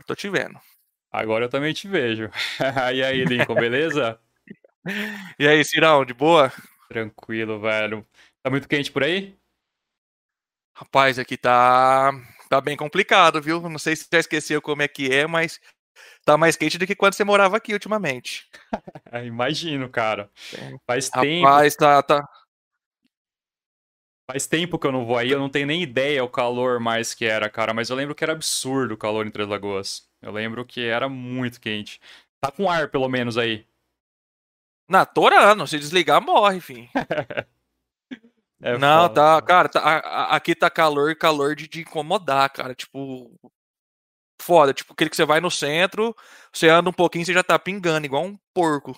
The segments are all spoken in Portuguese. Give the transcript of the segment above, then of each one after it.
agora tô te vendo. Agora eu também te vejo. e aí, Lincoln, beleza? e aí, Cirão, de boa? Tranquilo, velho. Tá muito quente por aí? Rapaz, aqui tá tá bem complicado, viu? Não sei se já esqueceu como é que é, mas tá mais quente do que quando você morava aqui ultimamente. Imagino, cara. Faz Rapaz, tempo. Rapaz, tá, tá. Faz tempo que eu não vou aí, eu não tenho nem ideia o calor mais que era, cara. Mas eu lembro que era absurdo o calor em Três Lagoas. Eu lembro que era muito quente. Tá com ar, pelo menos, aí. Na torando, se desligar, morre, enfim. é não, foda, tá, cara, tá, a, aqui tá calor, calor de, de incomodar, cara. Tipo, foda. Tipo, aquele que você vai no centro, você anda um pouquinho, você já tá pingando, igual um porco.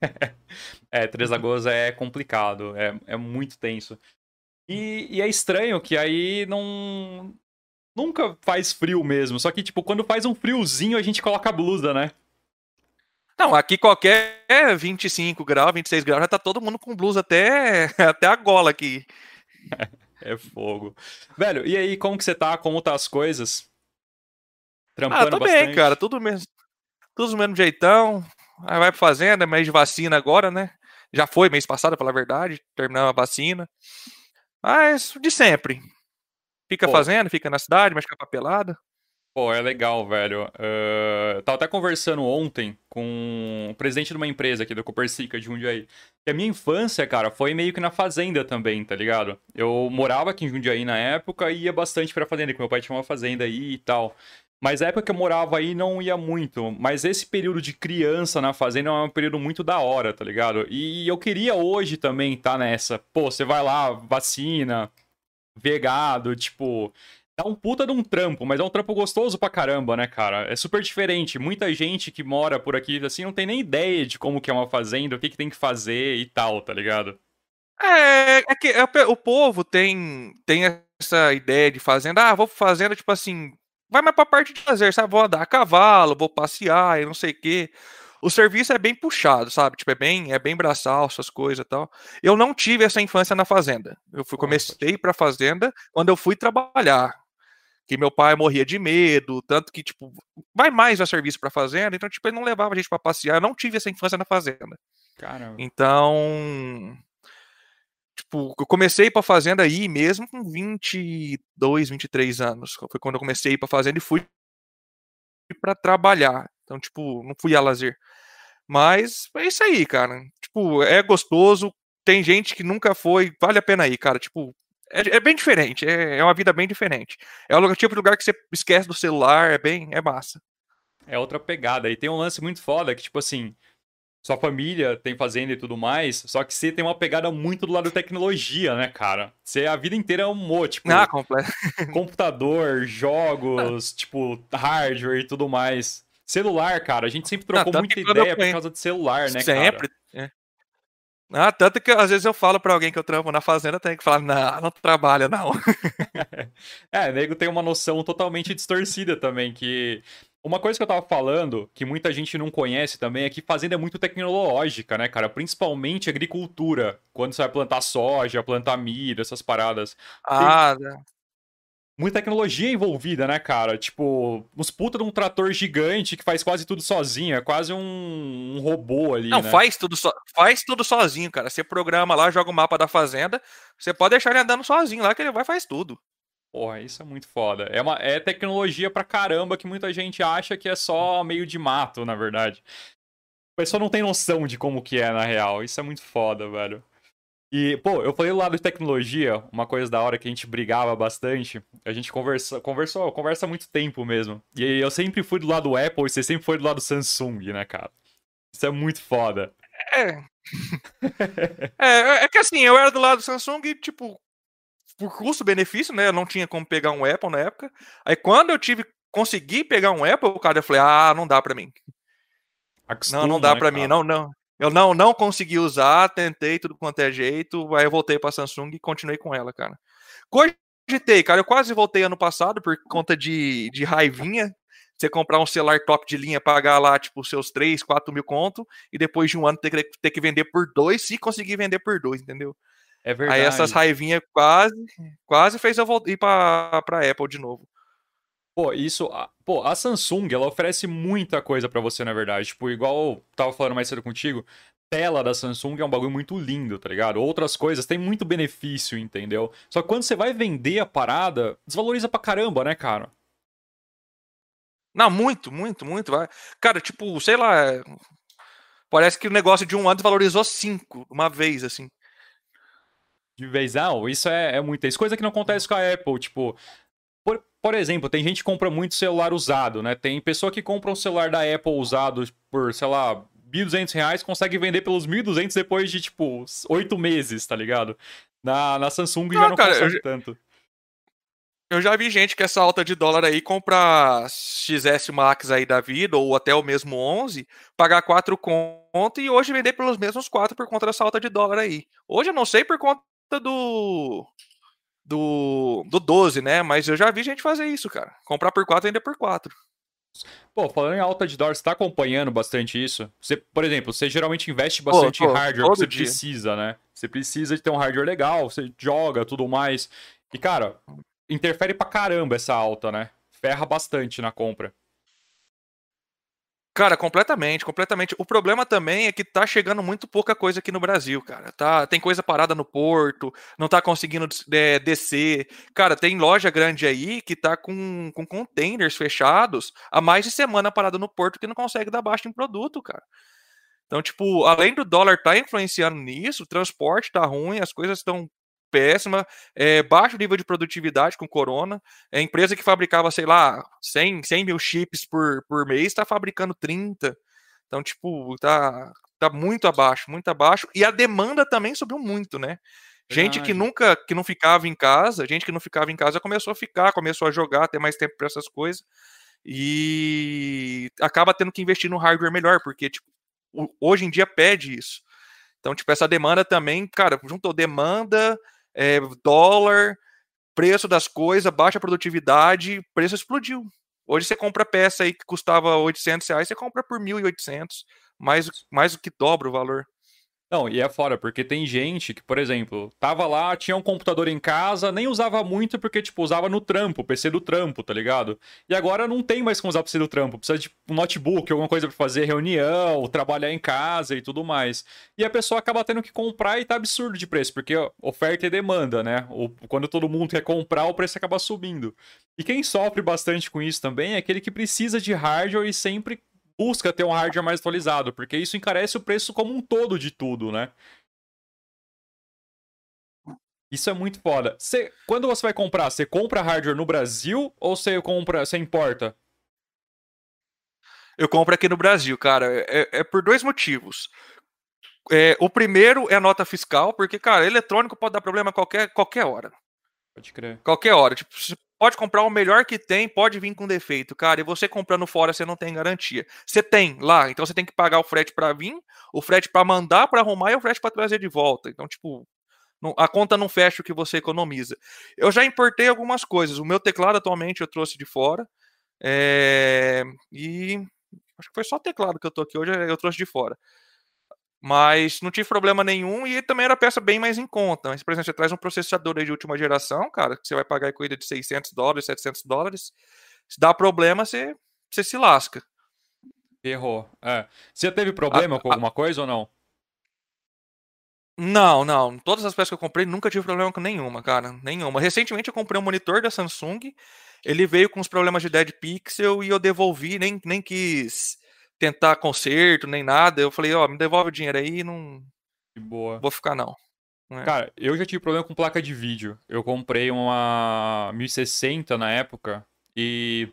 é, Três Lagoas é complicado, é, é muito tenso. E, e, é estranho que aí não, nunca faz frio mesmo. Só que, tipo, quando faz um friozinho, a gente coloca a blusa, né? Não, aqui qualquer 25 graus, 26 graus, já tá todo mundo com blusa até, até a gola aqui. é fogo. Velho, e aí, como que você tá? Como tá as coisas? Trampando ah, tô bastante? bem, cara. Tudo mesmo. Tudo do mesmo jeitão. Aí vai pra fazenda, mês de vacina agora, né? Já foi mês passado, pela verdade. Terminamos a vacina. Mas de sempre. Fica Pô. fazendo, fica na cidade, mas fica papelada. Pô, é legal, velho. Uh, tava até conversando ontem com o presidente de uma empresa aqui da Copercica de Jundiaí. Que a minha infância, cara, foi meio que na fazenda também, tá ligado? Eu morava aqui em Jundiaí na época e ia bastante pra fazenda, que meu pai tinha uma fazenda aí e tal. Mas a época que eu morava aí não ia muito. Mas esse período de criança na fazenda é um período muito da hora, tá ligado? E eu queria hoje também estar tá nessa. Pô, você vai lá, vacina, vegado, tipo. É um puta de um trampo, mas é um trampo gostoso pra caramba, né, cara? É super diferente. Muita gente que mora por aqui, assim, não tem nem ideia de como que é uma fazenda, o que, que tem que fazer e tal, tá ligado? É, é que é, o povo tem, tem essa ideia de fazenda. Ah, vou fazenda, tipo assim, vai mais pra parte de lazer, sabe? Vou andar a cavalo, vou passear e não sei o quê o serviço é bem puxado, sabe? Tipo, é bem, é bem braçal, essas coisas e tal. Eu não tive essa infância na fazenda. Eu fui, comecei pra fazenda quando eu fui trabalhar. Que meu pai morria de medo, tanto que, tipo, vai mais a serviço pra fazenda, então, tipo, ele não levava a gente pra passear. Eu não tive essa infância na fazenda. Caramba. Então. Tipo, eu comecei pra fazenda aí mesmo com 22, 23 anos. Foi quando eu comecei a ir pra fazenda e fui para trabalhar. Então, tipo, não fui a lazer. Mas é isso aí, cara. Tipo, é gostoso. Tem gente que nunca foi, vale a pena ir, cara. Tipo, é, é bem diferente. É, é, uma vida bem diferente. É o tipo de lugar que você esquece do celular, é bem, é massa. É outra pegada. E tem um lance muito foda que, tipo assim, sua família tem fazenda e tudo mais, só que você tem uma pegada muito do lado da tecnologia, né, cara? Você a vida inteira é um tipo, ah, completo. computador, jogos, tipo, hardware e tudo mais. Celular, cara, a gente sempre trocou não, muita ideia por causa de celular, né, sempre. cara? É. Ah, tanto que às vezes eu falo pra alguém que eu trampo na fazenda, tem que falar, não, não trabalha, não. é, nego tem uma noção totalmente distorcida também, que uma coisa que eu tava falando, que muita gente não conhece também, é que fazenda é muito tecnológica, né, cara? Principalmente agricultura. Quando você vai plantar soja, plantar milho, essas paradas. Ah, Tem... né? Muita tecnologia envolvida, né, cara? Tipo, uns puta de um trator gigante que faz quase tudo sozinho. É quase um, um robô ali. Não, né? faz tudo so... faz tudo sozinho, cara. Você programa lá, joga o mapa da fazenda. Você pode deixar ele andando sozinho lá, que ele vai e faz tudo. Porra, isso é muito foda. É, uma, é tecnologia pra caramba que muita gente acha que é só meio de mato, na verdade. A pessoa não tem noção de como que é na real. Isso é muito foda, velho. E, pô, eu falei do lado de tecnologia, uma coisa da hora que a gente brigava bastante. A gente conversa, conversou, conversa há muito tempo mesmo. E eu sempre fui do lado do Apple e você sempre foi do lado do Samsung, né, cara? Isso é muito foda. É. é, é que assim, eu era do lado do Samsung e, tipo, por custo-benefício, né? Eu não tinha como pegar um Apple na época. Aí quando eu tive consegui pegar um Apple, cara, eu falei: "Ah, não dá para mim". Não, não dá né, para mim, não, não. Eu não não consegui usar, tentei tudo quanto é jeito, aí eu voltei para Samsung e continuei com ela, cara. Cogitei, cara, eu quase voltei ano passado por conta de, de raivinha. Você comprar um celular top de linha, pagar lá, tipo, seus 3, 4 mil conto, e depois de um ano ter que, ter que vender por dois, se conseguir vender por dois, entendeu? É verdade. Aí essas raivinhas quase, quase fez eu ir pra, pra Apple de novo. Pô, isso. Pô, a Samsung, ela oferece muita coisa para você, na verdade. Tipo, igual eu tava falando mais cedo contigo, tela da Samsung é um bagulho muito lindo, tá ligado? Outras coisas tem muito benefício, entendeu? Só que quando você vai vender a parada, desvaloriza pra caramba, né, cara? Não, muito, muito, muito. Vai. Cara, tipo, sei lá. Parece que o negócio de um ano desvalorizou cinco, uma vez, assim. De vez, não, isso é, é muita. Isso coisa que não acontece com a Apple, tipo. Por, por exemplo, tem gente que compra muito celular usado, né? Tem pessoa que compra um celular da Apple usado por, sei lá, 1.200 reais, consegue vender pelos 1.200 depois de, tipo, oito meses, tá ligado? Na, na Samsung não, já não cara, consegue eu... tanto. Eu já vi gente que essa alta de dólar aí compra XS Max aí da vida, ou até o mesmo 11, pagar 4 conto e hoje vender pelos mesmos 4 por conta dessa alta de dólar aí. Hoje eu não sei por conta do do, do 12, né? Mas eu já vi gente fazer isso, cara. Comprar por 4 e vender por 4. Pô, falando em alta de dólar, você tá acompanhando bastante isso? Você, por exemplo, você geralmente investe bastante pô, em hardware você dia. precisa, né? Você precisa de ter um hardware legal, você joga, tudo mais. E, cara, interfere pra caramba essa alta, né? Ferra bastante na compra. Cara, completamente, completamente. O problema também é que tá chegando muito pouca coisa aqui no Brasil, cara. Tá, tem coisa parada no porto, não tá conseguindo é, descer. Cara, tem loja grande aí que tá com, com containers fechados há mais de semana parada no porto que não consegue dar baixa em produto, cara. Então, tipo, além do dólar tá influenciando nisso, o transporte tá ruim, as coisas estão péssima, é, baixo nível de produtividade com corona. É empresa que fabricava, sei lá, 100, 100 mil chips por, por mês, está fabricando 30. Então, tipo, tá, tá muito abaixo, muito abaixo. E a demanda também subiu muito, né? Gente que nunca, que não ficava em casa, gente que não ficava em casa começou a ficar, começou a jogar, ter mais tempo para essas coisas. E acaba tendo que investir no hardware melhor, porque tipo, hoje em dia pede isso. Então, tipo, essa demanda também, cara, juntou demanda, é, dólar, preço das coisas, baixa produtividade, preço explodiu. Hoje você compra peça aí que custava 800 reais, você compra por 1.800, mais, mais do que dobra o valor. Não, e é fora, porque tem gente que, por exemplo, tava lá, tinha um computador em casa, nem usava muito porque, tipo, usava no trampo, PC do trampo, tá ligado? E agora não tem mais como usar o PC do trampo, precisa de um notebook, alguma coisa pra fazer reunião, trabalhar em casa e tudo mais. E a pessoa acaba tendo que comprar e tá absurdo de preço, porque oferta e demanda, né? Quando todo mundo quer comprar, o preço acaba subindo. E quem sofre bastante com isso também é aquele que precisa de hardware e sempre busca ter um hardware mais atualizado, porque isso encarece o preço como um todo de tudo, né? Isso é muito foda. Você, quando você vai comprar, você compra hardware no Brasil ou você compra, você importa? Eu compro aqui no Brasil, cara. É, é por dois motivos. É, o primeiro é a nota fiscal, porque, cara, eletrônico pode dar problema a qualquer, qualquer hora. Pode crer. Qualquer hora. Tipo, pode comprar o melhor que tem, pode vir com defeito, cara. E você comprando fora, você não tem garantia. Você tem lá, então você tem que pagar o frete para vir, o frete para mandar para arrumar e o frete para trazer de volta. Então, tipo, não, a conta não fecha o que você economiza. Eu já importei algumas coisas. O meu teclado atualmente eu trouxe de fora. É... E acho que foi só o teclado que eu tô aqui hoje, eu trouxe de fora. Mas não tive problema nenhum e também era peça bem mais em conta. Mas, por exemplo, você traz um processador de última geração, cara, que você vai pagar coisa de 600 dólares, 700 dólares. Se dá problema, você, você se lasca. Errou. É. Você teve problema a, com alguma a... coisa ou não? Não, não. Todas as peças que eu comprei nunca tive problema com nenhuma, cara. Nenhuma. Recentemente eu comprei um monitor da Samsung. Ele veio com os problemas de dead pixel e eu devolvi, nem, nem quis tentar conserto, nem nada. Eu falei, ó, oh, me devolve o dinheiro aí não. Boa. Vou ficar, não. É. Cara, eu já tive problema com placa de vídeo. Eu comprei uma 1060 na época e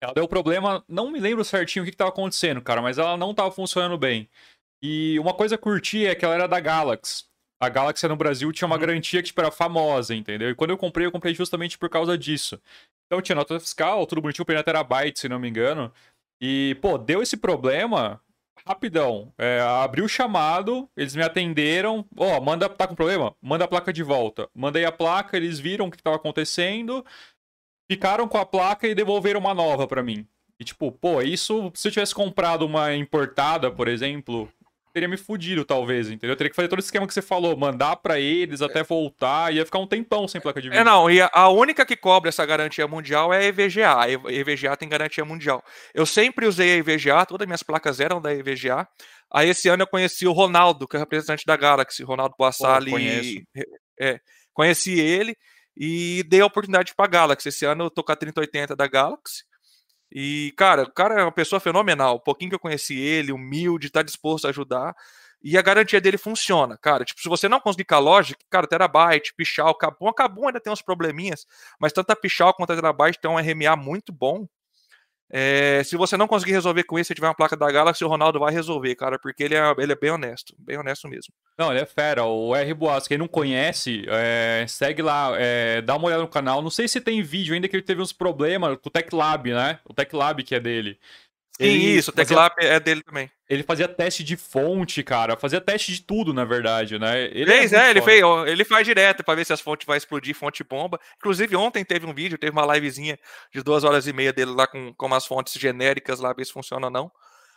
ela deu problema, não me lembro certinho o que, estava acontecendo, cara, mas ela não estava funcionando bem. E uma coisa curti é que ela era da Galaxy. A Galaxy no Brasil tinha uma uhum. garantia que tipo, era famosa, entendeu? E quando eu comprei, eu comprei justamente por causa disso. Então tinha nota fiscal, tudo bonitinho, o terabyte, se não me engano. E, pô, deu esse problema rapidão. É, abriu o chamado, eles me atenderam. Ó, oh, manda, tá com problema? Manda a placa de volta. Mandei a placa, eles viram o que estava acontecendo, ficaram com a placa e devolveram uma nova para mim. E tipo, pô, isso, se eu tivesse comprado uma importada, por exemplo, teria me fudido, talvez, entendeu? Eu teria que fazer todo o esquema que você falou, mandar para eles até voltar, ia ficar um tempão sem placa de vídeo. É, não, e a única que cobra essa garantia mundial é a EVGA. A EVGA tem garantia mundial. Eu sempre usei a EVGA, todas as minhas placas eram da EVGA. Aí esse ano eu conheci o Ronaldo, que é representante da Galaxy, Ronaldo Boassali. É, conheci ele e dei a oportunidade para a Galaxy. Esse ano eu tô com a 3080 da Galaxy. E, cara, o cara é uma pessoa fenomenal. O pouquinho que eu conheci ele, humilde, tá disposto a ajudar. E a garantia dele funciona, cara. Tipo, se você não conseguir com a loja, cara, Terabyte, Pichal, Cabum, Cabum ainda tem uns probleminhas, mas tanto a Pichal quanto a Terabyte tem um RMA muito bom. É, se você não conseguir resolver com isso, se tiver uma placa da Galaxy, o Ronaldo vai resolver, cara, porque ele é, ele é bem honesto, bem honesto mesmo. Não, ele é fera. O R Boas, quem não conhece, é, segue lá, é, dá uma olhada no canal. Não sei se tem vídeo ainda que ele teve uns problemas com o Tech Lab, né? O Tech Lab que é dele. Sim, ele isso, o Teclap é dele também. Ele fazia teste de fonte, cara. Fazia teste de tudo, na verdade, né? Ele fez, é, é ele, fez, ele faz direto para ver se as fontes vai explodir, fonte bomba. Inclusive, ontem teve um vídeo, teve uma livezinha de duas horas e meia dele lá com, com as fontes genéricas lá, ver se funciona ou não.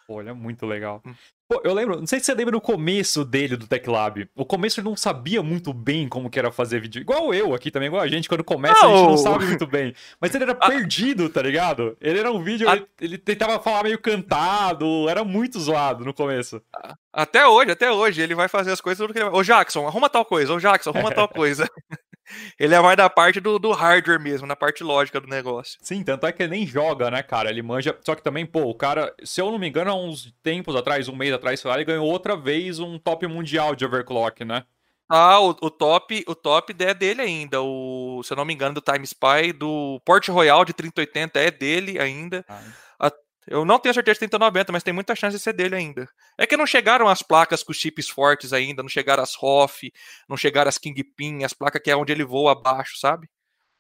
Olha, muito legal. Pô, eu lembro, não sei se você lembra do começo dele, do Tech Lab. O começo ele não sabia muito bem como que era fazer vídeo. Igual eu aqui também, igual a gente, quando começa não. a gente não sabe muito bem. Mas ele era perdido, tá ligado? Ele era um vídeo, ele, ele, tentava falar meio cantado, era muito zoado no começo. Até hoje, até hoje, ele vai fazer as coisas tudo que ele... Ô Jackson, arruma tal coisa, ô Jackson, arruma tal coisa. Ele é mais da parte do, do hardware mesmo, na parte lógica do negócio. Sim, tanto é que ele nem joga, né, cara? Ele manja. Só que também, pô, o cara, se eu não me engano, há uns tempos atrás, um mês atrás, sei lá, ele ganhou outra vez um top mundial de overclock, né? Ah, o, o top, o top é dele ainda. O, se eu não me engano, do Time Spy, do Port Royal de 3080 é dele ainda. Ah. Eu não tenho certeza de 3090, mas tem muita chance de ser dele ainda. É que não chegaram as placas com chips fortes ainda, não chegaram as ROF, não chegaram as Kingpin, as placas que é onde ele voa abaixo, sabe?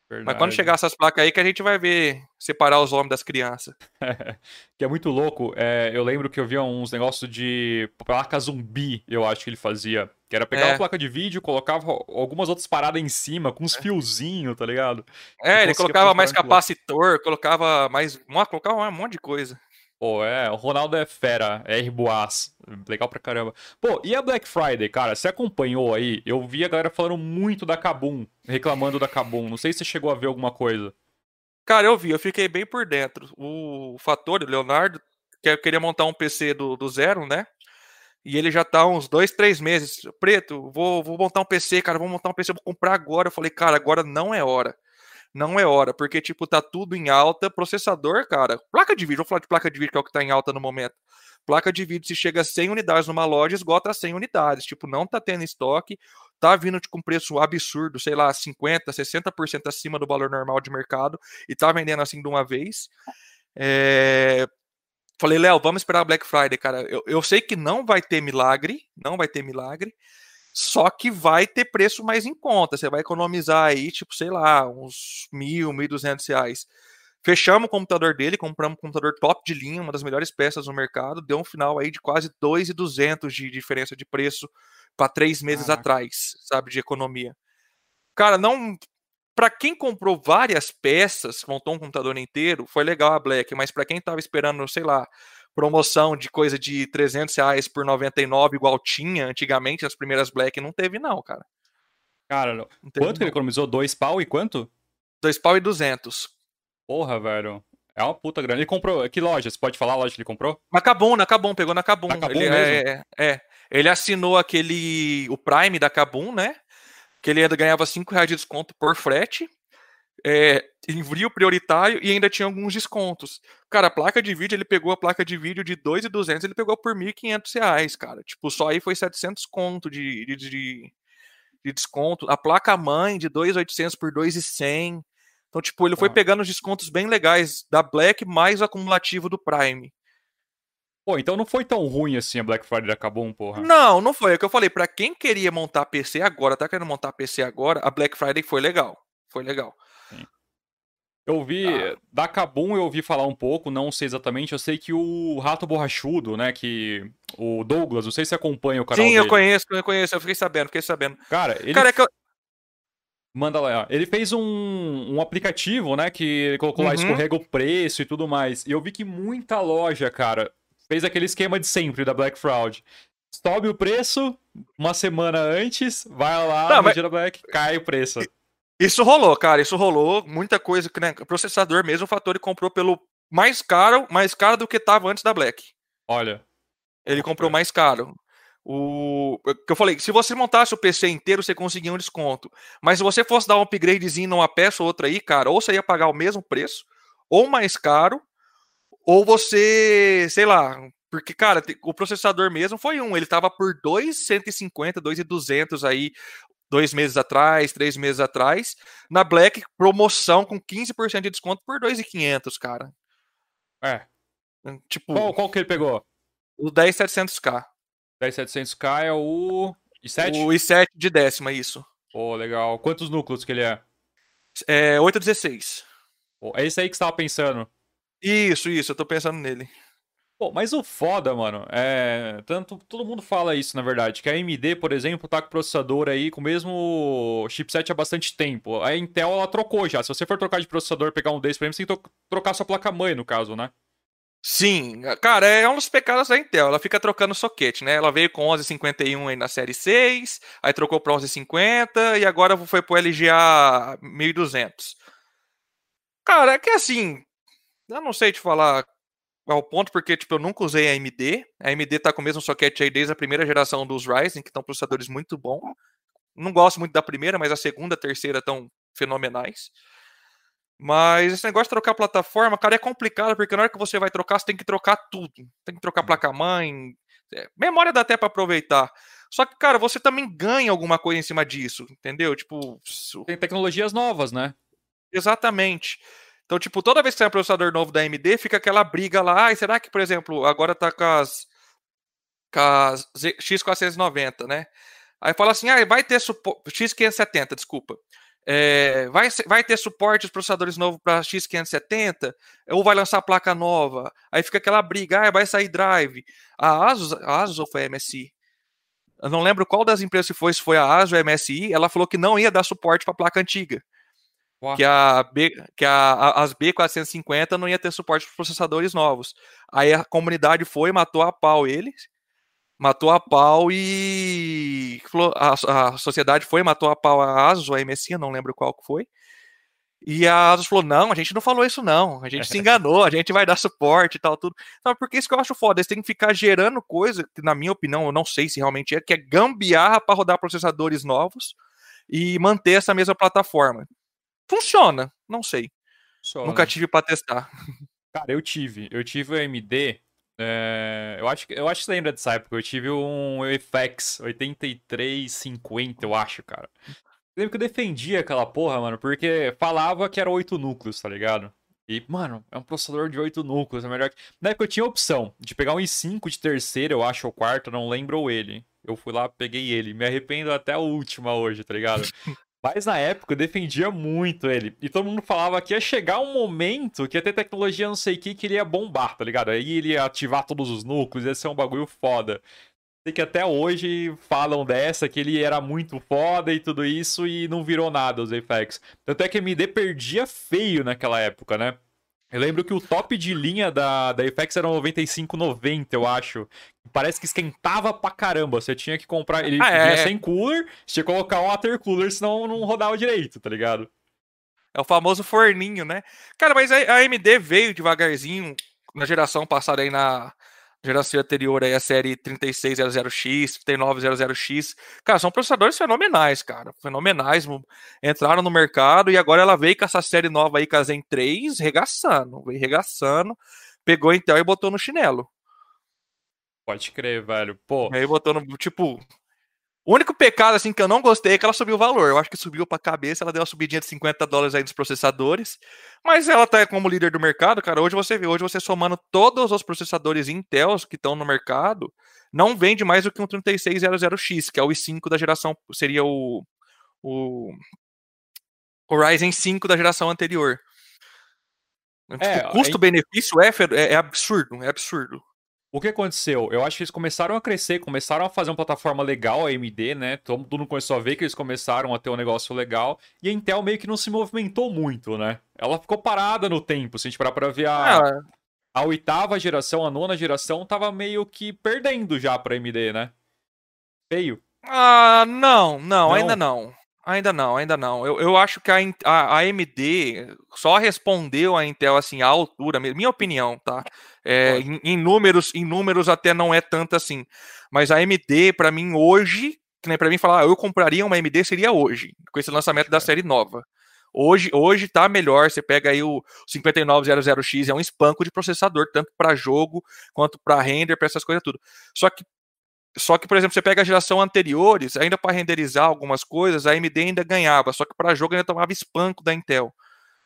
Verdade. Mas quando chegar essas placas aí que a gente vai ver separar os homens das crianças. que é muito louco. É, eu lembro que eu via uns negócios de placa zumbi, eu acho que ele fazia. Que era pegar é. uma placa de vídeo, colocava algumas outras paradas em cima, com uns é. fiozinhos, tá ligado? É, ele colocava mais capacitor, colocava mais. colocava um monte de coisa. Pô, é, o Ronaldo é fera, é R-Boas, legal pra caramba. Pô, e a Black Friday, cara, você acompanhou aí? Eu vi a galera falando muito da Kabum, reclamando da Kabum. Não sei se você chegou a ver alguma coisa. Cara, eu vi, eu fiquei bem por dentro. O Fator, o Leonardo, que queria montar um PC do, do zero, né? E ele já tá uns dois, três meses. Preto, vou, vou montar um PC, cara, vou montar um PC, vou comprar agora. Eu falei, cara, agora não é hora não é hora, porque, tipo, tá tudo em alta. Processador, cara, placa de vídeo, vou falar de placa de vídeo, que é o que tá em alta no momento. Placa de vídeo, se chega a 100 unidades numa loja, esgota 100 unidades. Tipo, não tá tendo estoque, tá vindo com preço absurdo, sei lá, 50%, 60% acima do valor normal de mercado, e tá vendendo assim de uma vez. É... Falei, Léo, vamos esperar Black Friday, cara. Eu, eu sei que não vai ter milagre, não vai ter milagre, só que vai ter preço mais em conta. Você vai economizar aí, tipo, sei lá, uns mil, mil duzentos reais. Fechamos o computador dele, compramos um computador top de linha, uma das melhores peças no mercado. Deu um final aí de quase 2,200 de diferença de preço para três meses Caraca. atrás, sabe, de economia. Cara, não. Para quem comprou várias peças, montou um computador inteiro, foi legal a Black, mas para quem tava esperando, sei lá, promoção de coisa de 300 reais por 99, igual tinha antigamente, as primeiras Black, não teve não, cara. Cara, quanto que ele economizou? Dois pau e quanto? Dois pau e duzentos. Porra, velho. É uma puta grana. Ele comprou. Que loja? Você pode falar a loja que ele comprou? Na Cabum, na Cabum, pegou na Cabum. Na Cabum ele, mesmo? É, é, Ele assinou aquele. o Prime da Cabum, né? Que ele ganhava 5 reais de desconto por frete é, envio prioritário e ainda tinha alguns descontos. Cara, a placa de vídeo, ele pegou a placa de vídeo de 2.200, ele pegou por 1.500 reais, cara. Tipo, só aí foi 700 conto de, de, de, de desconto. A placa mãe de 2.800 por 2.100. Então, tipo, ele foi pegando os descontos bem legais da Black mais o acumulativo do Prime. Pô, então não foi tão ruim assim a Black Friday acabou um porra. Não, não foi. É o que eu falei. Para quem queria montar PC agora, tá querendo montar PC agora, a Black Friday foi legal. Foi legal. Eu vi, ah. da Kabum eu ouvi falar um pouco, não sei exatamente, eu sei que o Rato Borrachudo, né, que o Douglas, não sei se você acompanha o canal Sim, dele. eu conheço, eu conheço, eu fiquei sabendo, fiquei sabendo. Cara, ele... Cara, é que eu... Manda lá, ele fez um, um aplicativo, né, que ele colocou uhum. lá, escorrega o preço e tudo mais, e eu vi que muita loja, cara, fez aquele esquema de sempre da Black Fraud. sobe o preço uma semana antes, vai lá Não, no mas... Black, cai o preço. Isso rolou, cara, isso rolou. Muita coisa né, processador mesmo, o Fator comprou pelo mais caro, mais caro do que estava antes da Black. Olha. Ele comprou mais caro. O que eu falei, se você montasse o PC inteiro, você conseguia um desconto. Mas se você fosse dar um upgradezinho numa peça ou outra aí, cara, ou você ia pagar o mesmo preço, ou mais caro, ou você, sei lá, porque, cara, o processador mesmo foi um, ele tava por 2,150, 2,200 aí, dois meses atrás, três meses atrás. Na Black, promoção com 15% de desconto por 2,500, cara. É. Tipo. Qual, qual que ele pegou? O 10700K. 10700K é o i7? O i7 de décima, isso. Pô, legal. Quantos núcleos que ele é? É 816. Pô, é isso aí que você tava pensando. Isso, isso, eu tô pensando nele. Pô, mas o foda, mano, é. Tanto. Todo mundo fala isso, na verdade. Que a AMD, por exemplo, tá com processador aí com o mesmo chipset há bastante tempo. A Intel, ela trocou já. Se você for trocar de processador pegar um desse, por exemplo, você tem que trocar sua placa-mãe, no caso, né? Sim, cara, é um dos pecados da Intel. Ela fica trocando soquete, né? Ela veio com 1151 aí na série 6, aí trocou para 1150 e agora foi pro LGA 1200. Cara, é que assim, eu não sei te falar ao ponto porque tipo eu nunca usei a AMD. A AMD tá com o mesmo soquete aí desde a primeira geração dos Ryzen, que estão processadores muito bons. Não gosto muito da primeira, mas a segunda, a terceira estão fenomenais. Mas esse negócio de trocar plataforma, cara, é complicado, porque na hora que você vai trocar, você tem que trocar tudo. Tem que trocar placa-mãe. É, memória dá até para aproveitar. Só que, cara, você também ganha alguma coisa em cima disso, entendeu? Tipo. Tem tecnologias novas, né? Exatamente. Então, tipo, toda vez que sai um processador novo da AMD, fica aquela briga lá. Será que, por exemplo, agora tá com as. Com as X490, né? Aí fala assim, ah, vai ter suporte. X570, desculpa. É, vai, vai ter suporte os processadores novos para X570 ou vai lançar placa nova? Aí fica aquela briga, ah, vai sair drive. A Asus, a Asus ou foi a MSI? Eu não lembro qual das empresas foi, se foi a Asus ou a MSI, ela falou que não ia dar suporte para placa antiga. Uau. Que, a, B, que a, a, as B450 não ia ter suporte para processadores novos. Aí a comunidade foi, matou a pau eles matou a pau e a, a sociedade foi, matou a pau a Asus, ou a MSI, não lembro qual que foi. E a Asus falou: não, a gente não falou isso, não. A gente se enganou, a gente vai dar suporte e tal, tudo. Então, porque isso que eu acho foda, eles têm que ficar gerando coisa, que na minha opinião, eu não sei se realmente é, que é gambiarra para rodar processadores novos e manter essa mesma plataforma. Funciona, não sei. Nunca tive para testar. Cara, eu tive. Eu tive o AMD é, eu, acho, eu acho que você lembra dessa época. Eu tive um FX 8350, eu acho, cara. Eu lembro que eu defendia aquela porra, mano, porque falava que era 8 núcleos, tá ligado? E, mano, é um processador de 8 núcleos, é melhor que... Na época eu tinha a opção de pegar um i5 de terceira, eu acho, ou quarta, não lembro ele. Eu fui lá, peguei ele. Me arrependo até a última hoje, tá ligado? Mas na época eu defendia muito ele. E todo mundo falava que ia chegar um momento que ia ter tecnologia não sei o que que ele ia bombar, tá ligado? Aí ele ia ativar todos os núcleos, ia ser um bagulho foda. Sei que até hoje falam dessa, que ele era muito foda e tudo isso, e não virou nada os effects. Tanto é que MD perdia feio naquela época, né? Eu lembro que o top de linha da, da FX era 95,90, eu acho. Parece que esquentava pra caramba. Você tinha que comprar. Ele ah, é. sem cooler, você tinha que colocar um water cooler, senão não rodava direito, tá ligado? É o famoso forninho, né? Cara, mas a AMD veio devagarzinho na geração passada aí na, geração anterior aí, a série 3600X, 3900X. Cara, são processadores fenomenais, cara. Fenomenais. Entraram no mercado e agora ela veio com essa série nova aí, com a Zen 3, regaçando. Veio regaçando. Pegou Intel e botou no chinelo. Pode crer, velho. Pô. E aí botou no. Tipo, o único pecado, assim, que eu não gostei é que ela subiu o valor. Eu acho que subiu pra cabeça, ela deu uma subidinha de 50 dólares aí nos processadores. Mas ela tá como líder do mercado, cara. Hoje você vê, hoje você somando todos os processadores Intel que estão no mercado, não vende mais do que um 3600X, que é o i5 da geração, seria o, o, o Ryzen 5 da geração anterior. É, o custo-benefício é, é, é absurdo, é absurdo. O que aconteceu? Eu acho que eles começaram a crescer, começaram a fazer uma plataforma legal, a AMD, né? Todo mundo começou a ver que eles começaram a ter um negócio legal. E a Intel meio que não se movimentou muito, né? Ela ficou parada no tempo, se a gente parar pra ver a, ah. a oitava geração, a nona geração, tava meio que perdendo já pra AMD, né? feio? Ah, não, não, não, ainda não. Ainda não, ainda não. Eu, eu acho que a, a, AMD só respondeu a Intel assim à altura, minha opinião, tá? É, em, em, números, em números até não é tanto assim. Mas a AMD, para mim, hoje, que nem para mim falar, ah, eu compraria uma AMD seria hoje, com esse lançamento da série nova. Hoje, hoje tá melhor. Você pega aí o 5900X, é um espanco de processador, tanto para jogo quanto para render, para essas coisas tudo. Só que só que, por exemplo, você pega a geração anteriores, ainda para renderizar algumas coisas, a AMD ainda ganhava, só que para jogo ainda tomava espanco da Intel.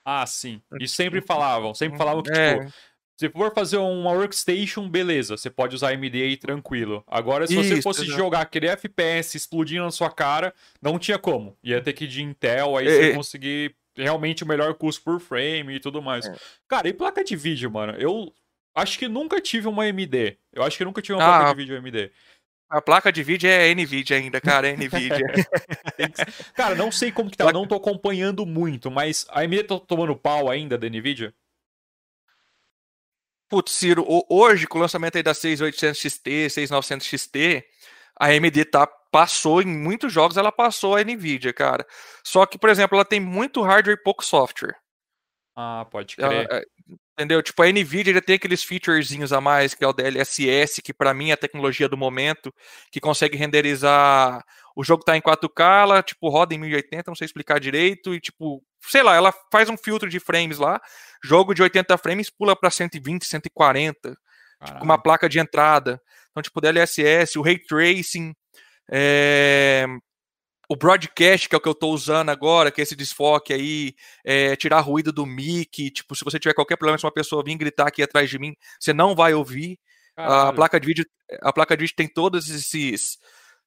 Ah, sim. E sempre falavam, sempre falavam que, é. tipo, se for fazer uma workstation, beleza, você pode usar AMD aí tranquilo. Agora, se você fosse exatamente. jogar aquele FPS explodindo na sua cara, não tinha como. Ia ter que ir de Intel, aí é, você é. conseguir realmente o melhor custo por frame e tudo mais. É. Cara, e placa de vídeo, mano? Eu acho que nunca tive uma AMD. Eu acho que nunca tive uma ah, placa de vídeo AMD. A placa de vídeo é NVIDIA ainda, cara, é NVIDIA. cara, não sei como que tá, não tô acompanhando muito, mas a AMD tá tomando pau ainda da NVIDIA? Putz, Ciro, hoje, com o lançamento aí da 6800 XT, 6900 XT, a AMD tá, passou em muitos jogos, ela passou a NVIDIA, cara. Só que, por exemplo, ela tem muito hardware e pouco software. Ah, pode crer. Ela, é, entendeu? Tipo, a NVIDIA já tem aqueles featurezinhos a mais, que é o DLSS, que para mim é a tecnologia do momento, que consegue renderizar. O jogo tá em 4K, ela, tipo, roda em 1080, não sei explicar direito, e, tipo, sei lá, ela faz um filtro de frames lá, jogo de 80 frames pula para 120, 140, tipo, com uma placa de entrada. Então, tipo, DLSS, o Ray Tracing, é, o broadcast, que é o que eu estou usando agora, que é esse desfoque aí, é, tirar ruído do mic, tipo, se você tiver qualquer problema, se uma pessoa vir gritar aqui atrás de mim, você não vai ouvir. A placa de vídeo, a placa de vídeo tem todos esses,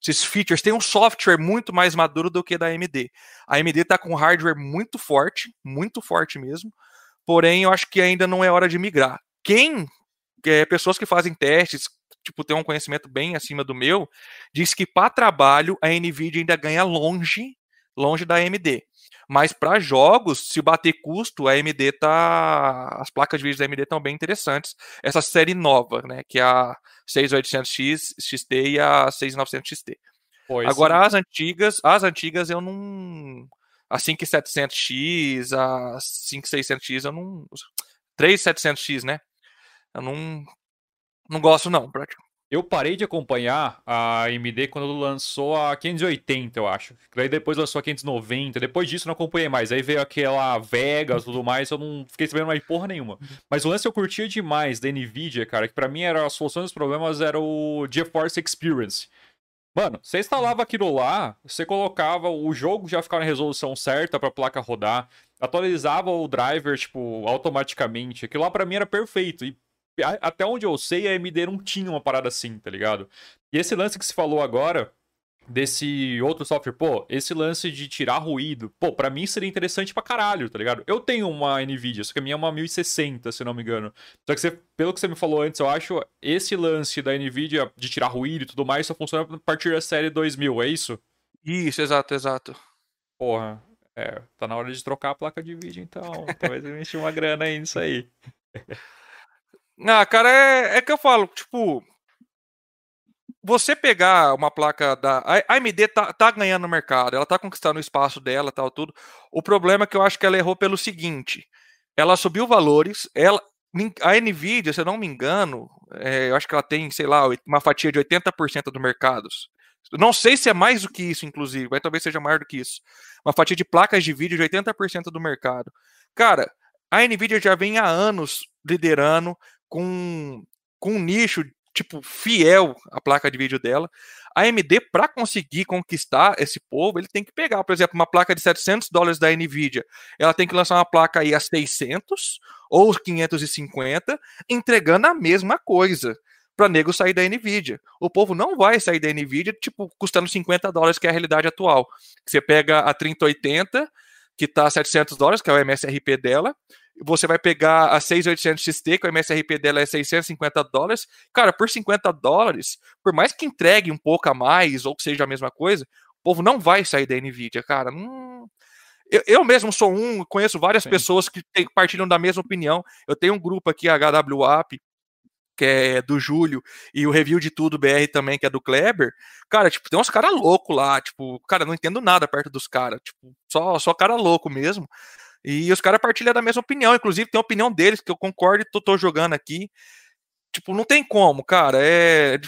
esses features, tem um software muito mais maduro do que da AMD. A AMD está com hardware muito forte, muito forte mesmo. Porém, eu acho que ainda não é hora de migrar. Quem é, pessoas que fazem testes, tipo, tem um conhecimento bem acima do meu, diz que para trabalho a Nvidia ainda ganha longe, longe da AMD. Mas para jogos, se bater custo, a AMD tá. As placas de vídeo da AMD estão bem interessantes. Essa série nova, né? Que é a 6800X XT e a 6900 XT. Pois Agora, sim. as antigas, as antigas eu não. A 5700X, a 5600X eu não. 3700X, né? Eu não não gosto, não, prático. Eu parei de acompanhar a AMD quando lançou a 580, eu acho. Daí depois lançou a 590. Depois disso não acompanhei mais. Aí veio aquela Vegas e tudo mais. Eu não fiquei sabendo mais porra nenhuma. Mas o lance eu curtia demais da Nvidia, cara. Que para mim era a solução dos problemas era o GeForce Experience. Mano, você instalava aquilo lá, você colocava, o jogo já ficava na resolução certa pra placa rodar, atualizava o driver, tipo, automaticamente. Aquilo lá pra mim era perfeito. E até onde eu sei, a AMD não tinha uma parada assim, tá ligado? E esse lance que se falou agora, desse outro software, pô, esse lance de tirar ruído, pô, pra mim seria interessante pra caralho, tá ligado? Eu tenho uma NVIDIA, só que a minha é uma 1060, se não me engano. Só que você, pelo que você me falou antes, eu acho esse lance da NVIDIA de tirar ruído e tudo mais só funciona a partir da série 2000, é isso? Isso, exato, exato. Porra, é, tá na hora de trocar a placa de vídeo então. Talvez eu enche uma grana aí nisso aí. Ah, cara, é, é que eu falo, tipo, você pegar uma placa da. A AMD tá, tá ganhando no mercado, ela tá conquistando o espaço dela tal, tudo. O problema é que eu acho que ela errou pelo seguinte: ela subiu valores, ela. A Nvidia, se eu não me engano, é, eu acho que ela tem, sei lá, uma fatia de 80% do mercado. Não sei se é mais do que isso, inclusive, mas talvez seja maior do que isso. Uma fatia de placas de vídeo de 80% do mercado. Cara, a Nvidia já vem há anos liderando, com, com um nicho tipo fiel à placa de vídeo dela. A AMD, para conseguir conquistar esse povo, ele tem que pegar, por exemplo, uma placa de 700 dólares da Nvidia. Ela tem que lançar uma placa aí a 600 ou 550, entregando a mesma coisa para nego sair da Nvidia. O povo não vai sair da Nvidia, tipo, custando 50 dólares, que é a realidade atual. Você pega a 3080, que está 700 dólares, que é o MSRP dela, você vai pegar a 6800 XT, que o MSRP dela é 650 dólares. Cara, por 50 dólares, por mais que entregue um pouco a mais, ou que seja a mesma coisa, o povo não vai sair da Nvidia, cara. Hum... Eu, eu, mesmo sou um, conheço várias Sim. pessoas que tem, partilham da mesma opinião. Eu tenho um grupo aqui, HWAP, que é do Júlio, e o review de tudo BR também, que é do Kleber, cara, tipo, tem uns caras loucos lá, tipo, cara, não entendo nada perto dos caras, tipo, só, só cara louco mesmo. E os caras partilham da mesma opinião, inclusive tem a opinião deles, que eu concordo e tô, tô jogando aqui. Tipo, não tem como, cara. É.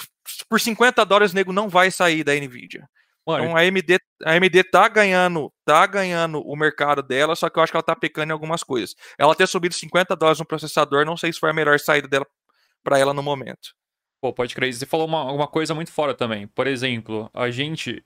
Por 50 dólares o nego não vai sair da Nvidia. Mano, então a AMD, a AMD tá ganhando, tá ganhando o mercado dela, só que eu acho que ela tá pecando em algumas coisas. Ela ter subido 50 dólares no processador, não sei se foi a melhor saída dela para ela no momento. Pô, pode crer. Você falou uma, uma coisa muito fora também. Por exemplo, a gente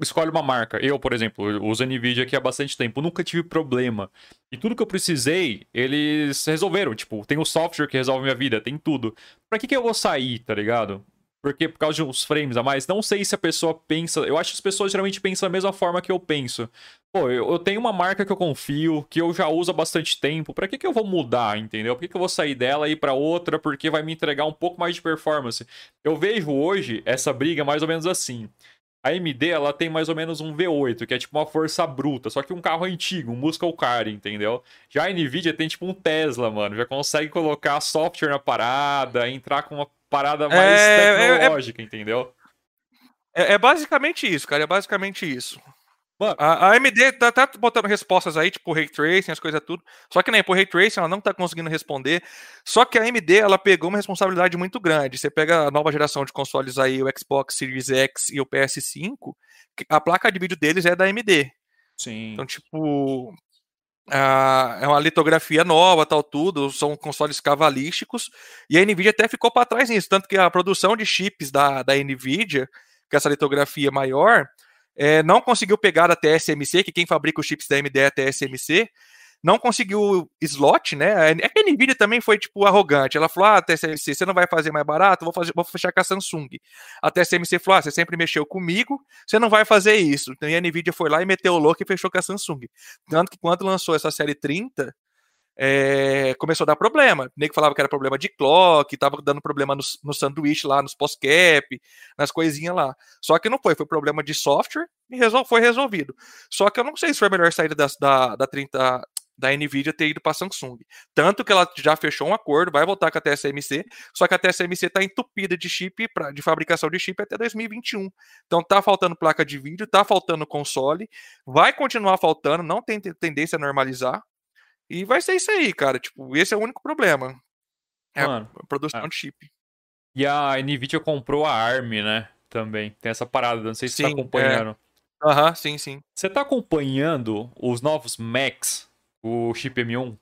escolhe uma marca. Eu, por exemplo, uso NVIDIA aqui há bastante tempo, nunca tive problema. E tudo que eu precisei, eles resolveram. Tipo, tem o software que resolve minha vida, tem tudo. Pra que, que eu vou sair, tá ligado? Porque por causa de uns frames a mais, não sei se a pessoa pensa. Eu acho que as pessoas geralmente pensam da mesma forma que eu penso. Pô, eu, eu tenho uma marca que eu confio, que eu já uso há bastante tempo. Pra que, que eu vou mudar, entendeu? Por que, que eu vou sair dela e ir pra outra? Porque vai me entregar um pouco mais de performance. Eu vejo hoje essa briga mais ou menos assim. A AMD, ela tem mais ou menos um V8, que é tipo uma força bruta, só que um carro antigo, um muscle car, entendeu? Já a Nvidia tem tipo um Tesla, mano, já consegue colocar software na parada, entrar com uma parada mais é, tecnológica, é, é, entendeu? É, é, basicamente isso, cara, é basicamente isso. Mano, a, a AMD tá, tá, botando respostas aí, tipo Ray Tracing, as coisas tudo. Só que nem por Ray Tracing ela não tá conseguindo responder. Só que a AMD ela pegou uma responsabilidade muito grande. Você pega a nova geração de consoles aí, o Xbox Series X e o PS5, a placa de vídeo deles é da AMD. Sim. Então, tipo, a, é uma litografia nova, tal, tudo, são consoles cavalísticos, e a NVIDIA até ficou para trás nisso, tanto que a produção de chips da, da NVIDIA, com essa litografia maior, é, não conseguiu pegar a TSMC, que quem fabrica os chips da AMD é a TSMC, não conseguiu slot, né? É que a Nvidia também foi, tipo, arrogante. Ela falou: ah, TSMC, você não vai fazer mais barato, vou, fazer, vou fechar com a Samsung. A TSMC falou: ah, você sempre mexeu comigo, você não vai fazer isso. Então a Nvidia foi lá e meteu o louco e fechou com a Samsung. Tanto que quando lançou essa série 30, é, começou a dar problema. O nego falava que era problema de clock, tava dando problema no, no sanduíche lá, nos post-cap, nas coisinhas lá. Só que não foi, foi problema de software e resol foi resolvido. Só que eu não sei se foi a melhor saída da, da, da 30 da Nvidia ter ido para Samsung. Tanto que ela já fechou um acordo, vai voltar com a TSMC, só que a TSMC está entupida de chip, pra, de fabricação de chip até 2021. Então tá faltando placa de vídeo, tá faltando console, vai continuar faltando, não tem tendência a normalizar. E vai ser isso aí, cara. Tipo, esse é o único problema. É Mano, a produção é. de chip. E a Nvidia comprou a ARM, né? Também. Tem essa parada, não sei se sim, você tá acompanhando. É. Aham, é. uhum, sim, sim. Você tá acompanhando os novos Macs, o chip M1?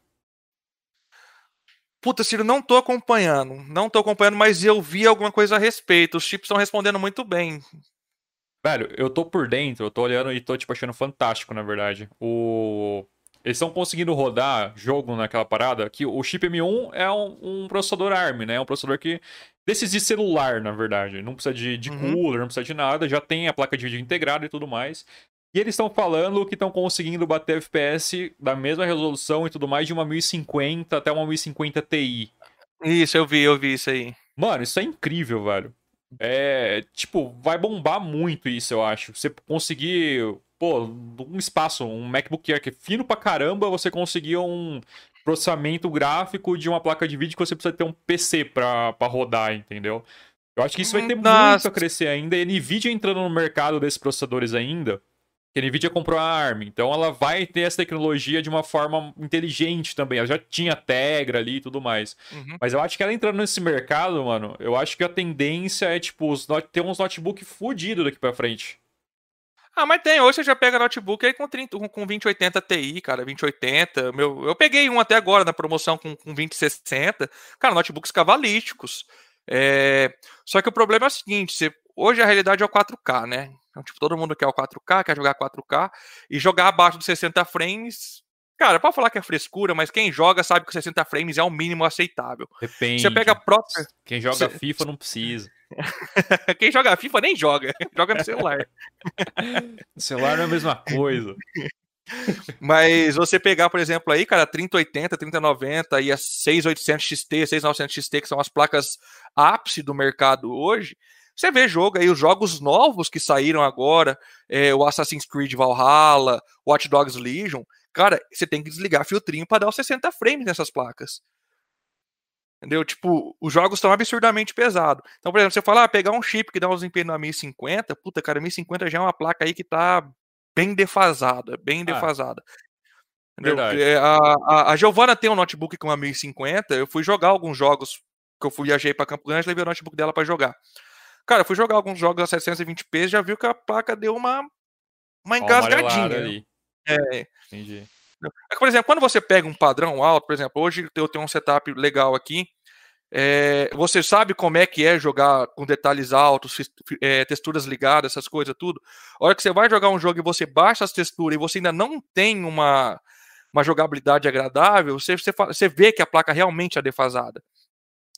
Puta, Ciro, não tô acompanhando. Não tô acompanhando, mas eu vi alguma coisa a respeito. Os chips estão respondendo muito bem. Velho, eu tô por dentro, eu tô olhando e tô, tipo, achando fantástico, na verdade. O eles estão conseguindo rodar jogo naquela parada que o chip M1 é um, um, processador ARM, né? É um processador que desses de celular, na verdade. Não precisa de, de uhum. cooler, não precisa de nada, já tem a placa de vídeo integrada e tudo mais. E eles estão falando que estão conseguindo bater FPS da mesma resolução e tudo mais de uma 1050 até uma 1050 Ti. Isso, eu vi, eu vi isso aí. Mano, isso é incrível, velho. É, tipo, vai bombar muito isso, eu acho. Você conseguir pô, um espaço, um MacBook Air que é fino pra caramba, você conseguia um processamento gráfico de uma placa de vídeo que você precisa ter um PC pra, pra rodar, entendeu? Eu acho que isso vai ter Nossa. muito a crescer ainda. E a Nvidia entrando no mercado desses processadores ainda, que a Nvidia comprou a ARM, então ela vai ter essa tecnologia de uma forma inteligente também. Ela já tinha Tegra ali e tudo mais. Uhum. Mas eu acho que ela entrando nesse mercado, mano, eu acho que a tendência é, tipo, ter uns notebook fudido daqui pra frente. Ah, mas tem. Hoje você já pega notebook aí com, 30, com 2080 Ti, cara, 2080. Meu, eu peguei um até agora na promoção com, com 2060. Cara, notebooks cavalísticos. É... Só que o problema é o seguinte: você... hoje a realidade é o 4K, né? Então, tipo, todo mundo quer o 4K, quer jogar 4K. E jogar abaixo dos 60 frames. Cara, pode falar que é frescura, mas quem joga sabe que 60 frames é o mínimo aceitável. Depende. Você pega a própria. Quem joga você... FIFA não precisa. Quem joga FIFA nem joga, joga no celular. o celular não é a mesma coisa. Mas você pegar, por exemplo, aí, cara, 3080, 3090 e a 6800 XT, 6900 XT, que são as placas ápice do mercado hoje, você vê jogo aí, os jogos novos que saíram agora, é, o Assassin's Creed Valhalla, Watch Dogs Legion, cara, você tem que desligar filtrinho para dar os 60 frames nessas placas. Entendeu? Tipo, os jogos estão absurdamente pesados. Então, por exemplo, você fala, ah, pegar um chip que dá um desempenho na 1050, puta, cara, 1050 já é uma placa aí que tá bem defasada, bem ah, defasada. Entendeu? A, a, a Giovana tem um notebook com uma 1050, eu fui jogar alguns jogos que eu fui viajei para Campo Grande, levei o notebook dela para jogar. Cara, eu fui jogar alguns jogos a 720p, já viu que a placa deu uma uma engasgadinha. Ali. É. Entendi. É por exemplo, quando você pega um padrão alto, por exemplo, hoje eu tenho um setup legal aqui. É, você sabe como é que é jogar com detalhes altos, é, texturas ligadas, essas coisas tudo. A hora que você vai jogar um jogo e você baixa as texturas e você ainda não tem uma, uma jogabilidade agradável, você, você, você vê que a placa realmente é defasada.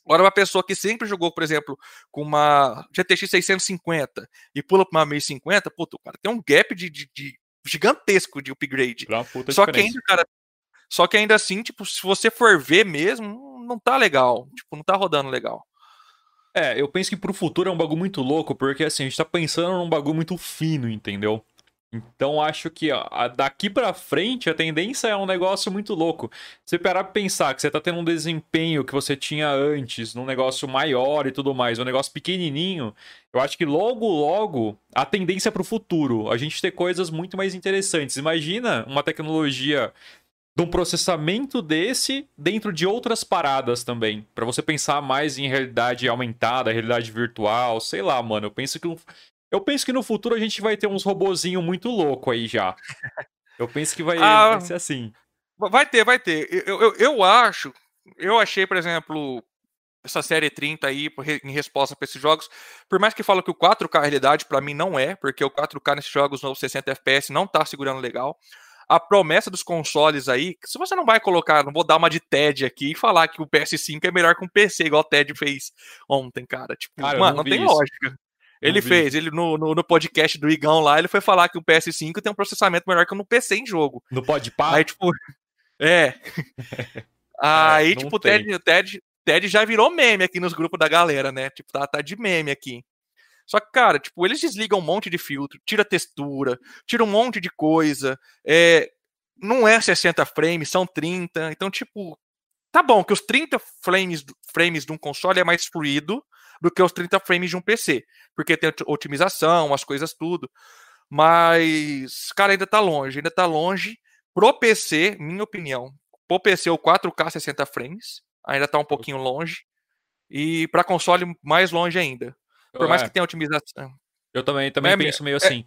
Agora, uma pessoa que sempre jogou, por exemplo, com uma GTX 650 e pula para uma 1050, puto, cara, tem um gap de, de, de gigantesco de upgrade. Só que ainda, cara, só que ainda assim, tipo, se você for ver mesmo, não tá legal. Tipo, não tá rodando legal. É, eu penso que pro futuro é um bagulho muito louco, porque assim, a gente tá pensando num bagulho muito fino, entendeu? Então acho que ó, daqui para frente a tendência é um negócio muito louco. Você parar pra pensar que você tá tendo um desempenho que você tinha antes, num negócio maior e tudo mais, um negócio pequenininho, eu acho que logo, logo, a tendência é pro futuro, a gente ter coisas muito mais interessantes. Imagina uma tecnologia de um processamento desse dentro de outras paradas também, para você pensar mais em realidade aumentada, realidade virtual, sei lá, mano. Eu penso que eu penso que no futuro a gente vai ter uns robozinho muito louco aí já. Eu penso que vai, ah, vai ser assim. Vai ter, vai ter. Eu, eu, eu acho, eu achei, por exemplo, essa série 30 aí em resposta para esses jogos, por mais que falo que o 4K realidade para mim não é, porque o 4K nesses jogos no 60 FPS não tá segurando legal. A promessa dos consoles aí, se você não vai colocar, não vou dar uma de TED aqui e falar que o PS5 é melhor que um PC, igual o TED fez ontem, cara. Tipo, cara, mano, não, não tem isso. lógica. Ele fez, ele no, no, no, podcast do Igão lá, ele foi falar que o PS5 tem um processamento melhor que no PC em jogo. No pode par? Aí, tipo. É. Aí, é, tipo, o Ted, Ted, Ted já virou meme aqui nos grupos da galera, né? Tipo, tá, tá de meme aqui. Só que, cara, tipo, eles desligam um monte de filtro, tira textura, tira um monte de coisa. É, não é 60 frames, são 30. Então, tipo, tá bom que os 30 frames, frames de um console é mais fluido, do que os 30 frames de um PC, porque tem otimização, as coisas tudo. Mas, cara, ainda tá longe, ainda tá longe. Pro PC, minha opinião, pro PC o 4K 60 frames, ainda tá um pouquinho longe. E para console, mais longe ainda. Por mais é. que tenha otimização. Eu também, também é, penso meio assim.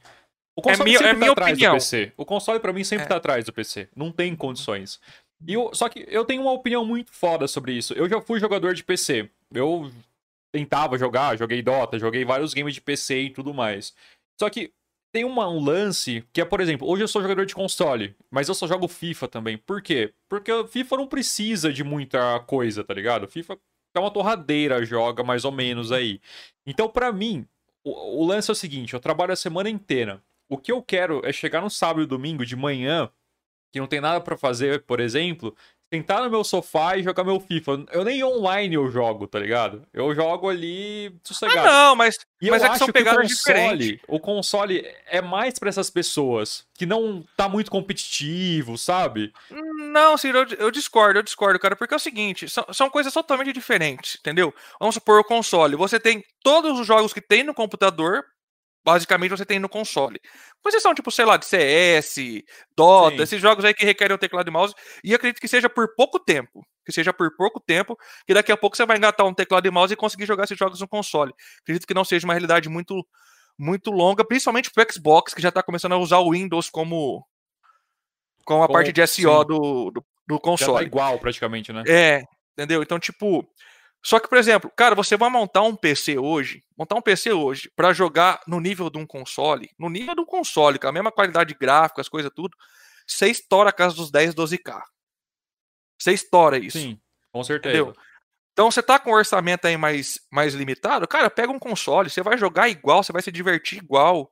O console é minha, sempre é tá atrás opinião. do PC. O console para mim sempre é. tá atrás do PC. Não tem condições. E eu, só que eu tenho uma opinião muito foda sobre isso. Eu já fui jogador de PC. Eu tentava jogar, joguei Dota, joguei vários games de PC e tudo mais. Só que tem uma, um lance que é, por exemplo, hoje eu sou jogador de console, mas eu só jogo FIFA também. Por quê? Porque FIFA não precisa de muita coisa, tá ligado? FIFA é uma torradeira, joga mais ou menos aí. Então, para mim, o, o lance é o seguinte: eu trabalho a semana inteira. O que eu quero é chegar no sábado e domingo de manhã, que não tem nada para fazer, por exemplo, sentar no meu sofá e jogar meu FIFA. Eu nem online eu jogo, tá ligado? Eu jogo ali sossegado. Ah, não, mas, e mas eu é que são pegadas diferentes. O console é mais para essas pessoas que não tá muito competitivo, sabe? Não, Ciro, eu, eu discordo, eu discordo, cara, porque é o seguinte, são, são coisas totalmente diferentes, entendeu? Vamos supor o console, você tem todos os jogos que tem no computador basicamente você tem no console. Com exceção, tipo, sei lá, de CS, Dota, Sim. esses jogos aí que requerem o teclado e mouse, e acredito que seja por pouco tempo. Que seja por pouco tempo, que daqui a pouco você vai engatar um teclado e mouse e conseguir jogar esses jogos no console. Acredito que não seja uma realidade muito, muito longa, principalmente pro Xbox, que já tá começando a usar o Windows como, como a parte de SO do, do, do, console. Já tá igual, praticamente, né? É, entendeu? Então, tipo, só que, por exemplo, cara, você vai montar um PC hoje, montar um PC hoje para jogar no nível de um console, no nível de um console, com a mesma qualidade gráfica, as coisas tudo, você estoura a casa dos 10, 12k. Você estoura isso. Sim, com certeza. Entendeu? Então você tá com um orçamento aí mais, mais limitado, cara, pega um console, você vai jogar igual, você vai se divertir igual,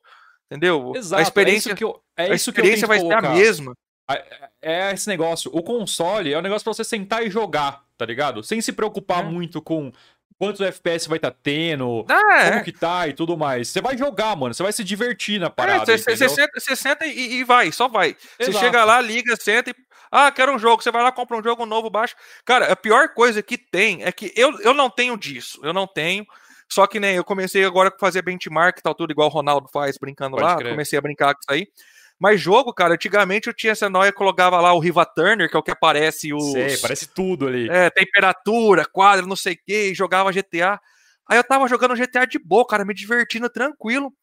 entendeu? Exato, a experiência, é isso que eu, é a experiência vai ser a mesma. É, é esse negócio. O console é um negócio pra você sentar e jogar, tá ligado? Sem se preocupar é. muito com quantos FPS vai estar tá tendo, ah, como é. que tá e tudo mais. Você vai jogar, mano. Você vai se divertir na parada. Você é, senta, senta e, e, vai, só vai. Você chega lá, liga, senta e. Ah, quero um jogo. Você vai lá, compra um jogo novo, baixa. Cara, a pior coisa que tem é que eu, eu não tenho disso. Eu não tenho. Só que nem né, eu comecei agora a fazer benchmark e tal, tudo igual o Ronaldo faz, brincando Pode lá. Crer. Comecei a brincar com isso aí. Mas jogo, cara, antigamente eu tinha essa noia, colocava lá o Riva Turner, que é o que aparece os... Sei, parece tudo ali. É, temperatura, quadro, não sei o que, jogava GTA. Aí eu tava jogando GTA de boa, cara, me divertindo tranquilo.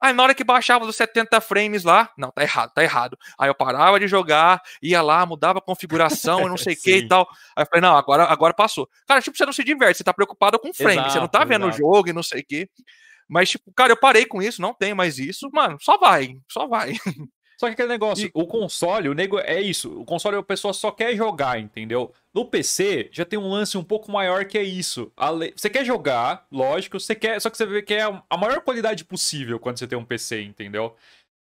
Aí na hora que baixava dos 70 frames lá, não, tá errado, tá errado. Aí eu parava de jogar, ia lá, mudava a configuração e não sei o que e tal. Aí eu falei, não, agora, agora passou. Cara, tipo, você não se diverte, você tá preocupado com frame, exato, você não tá vendo exato. o jogo e não sei o que. Mas, tipo, cara, eu parei com isso, não tem mais isso, mano, só vai, só vai. Só que aquele negócio, e... o console, o nego é isso. O console a pessoa só quer jogar, entendeu? No PC já tem um lance um pouco maior que é isso. Você quer jogar, lógico, você quer, só que você quer a maior qualidade possível quando você tem um PC, entendeu?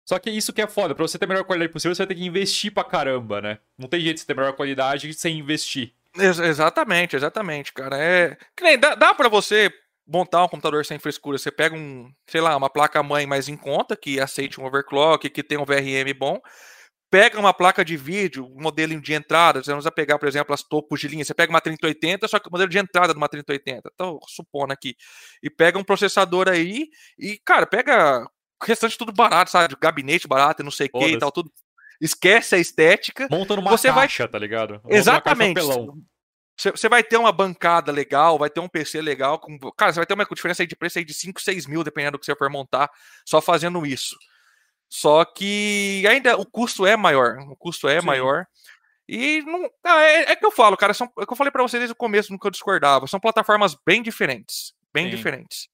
Só que isso que é foda, pra você ter a melhor qualidade possível, você vai ter que investir pra caramba, né? Não tem jeito de você ter a melhor qualidade sem investir. Ex exatamente, exatamente, cara. É. Que nem dá, dá pra você montar um computador sem frescura, você pega um, sei lá, uma placa mãe mais em conta, que aceite um overclock, que tem um VRM bom, pega uma placa de vídeo, um modelo de entrada, você usa pegar, por exemplo, as topos de linha, você pega uma 3080, só que o modelo de entrada de uma 3080, então, supondo aqui, e pega um processador aí, e, cara, pega o restante tudo barato, sabe, gabinete barato, não sei o que e tal, tudo, esquece a estética. Monta numa você caixa, vai... tá ligado? Monta Exatamente. Você vai ter uma bancada legal, vai ter um PC legal. Com... Cara, você vai ter uma diferença de preço aí de 5, 6 mil, dependendo do que você for montar, só fazendo isso. Só que ainda o custo é maior. O custo é Sim. maior. E não. Ah, é, é, que eu falo, cara. São, é que eu falei para vocês desde o começo, que eu discordava. São plataformas bem diferentes. Bem Sim. diferentes.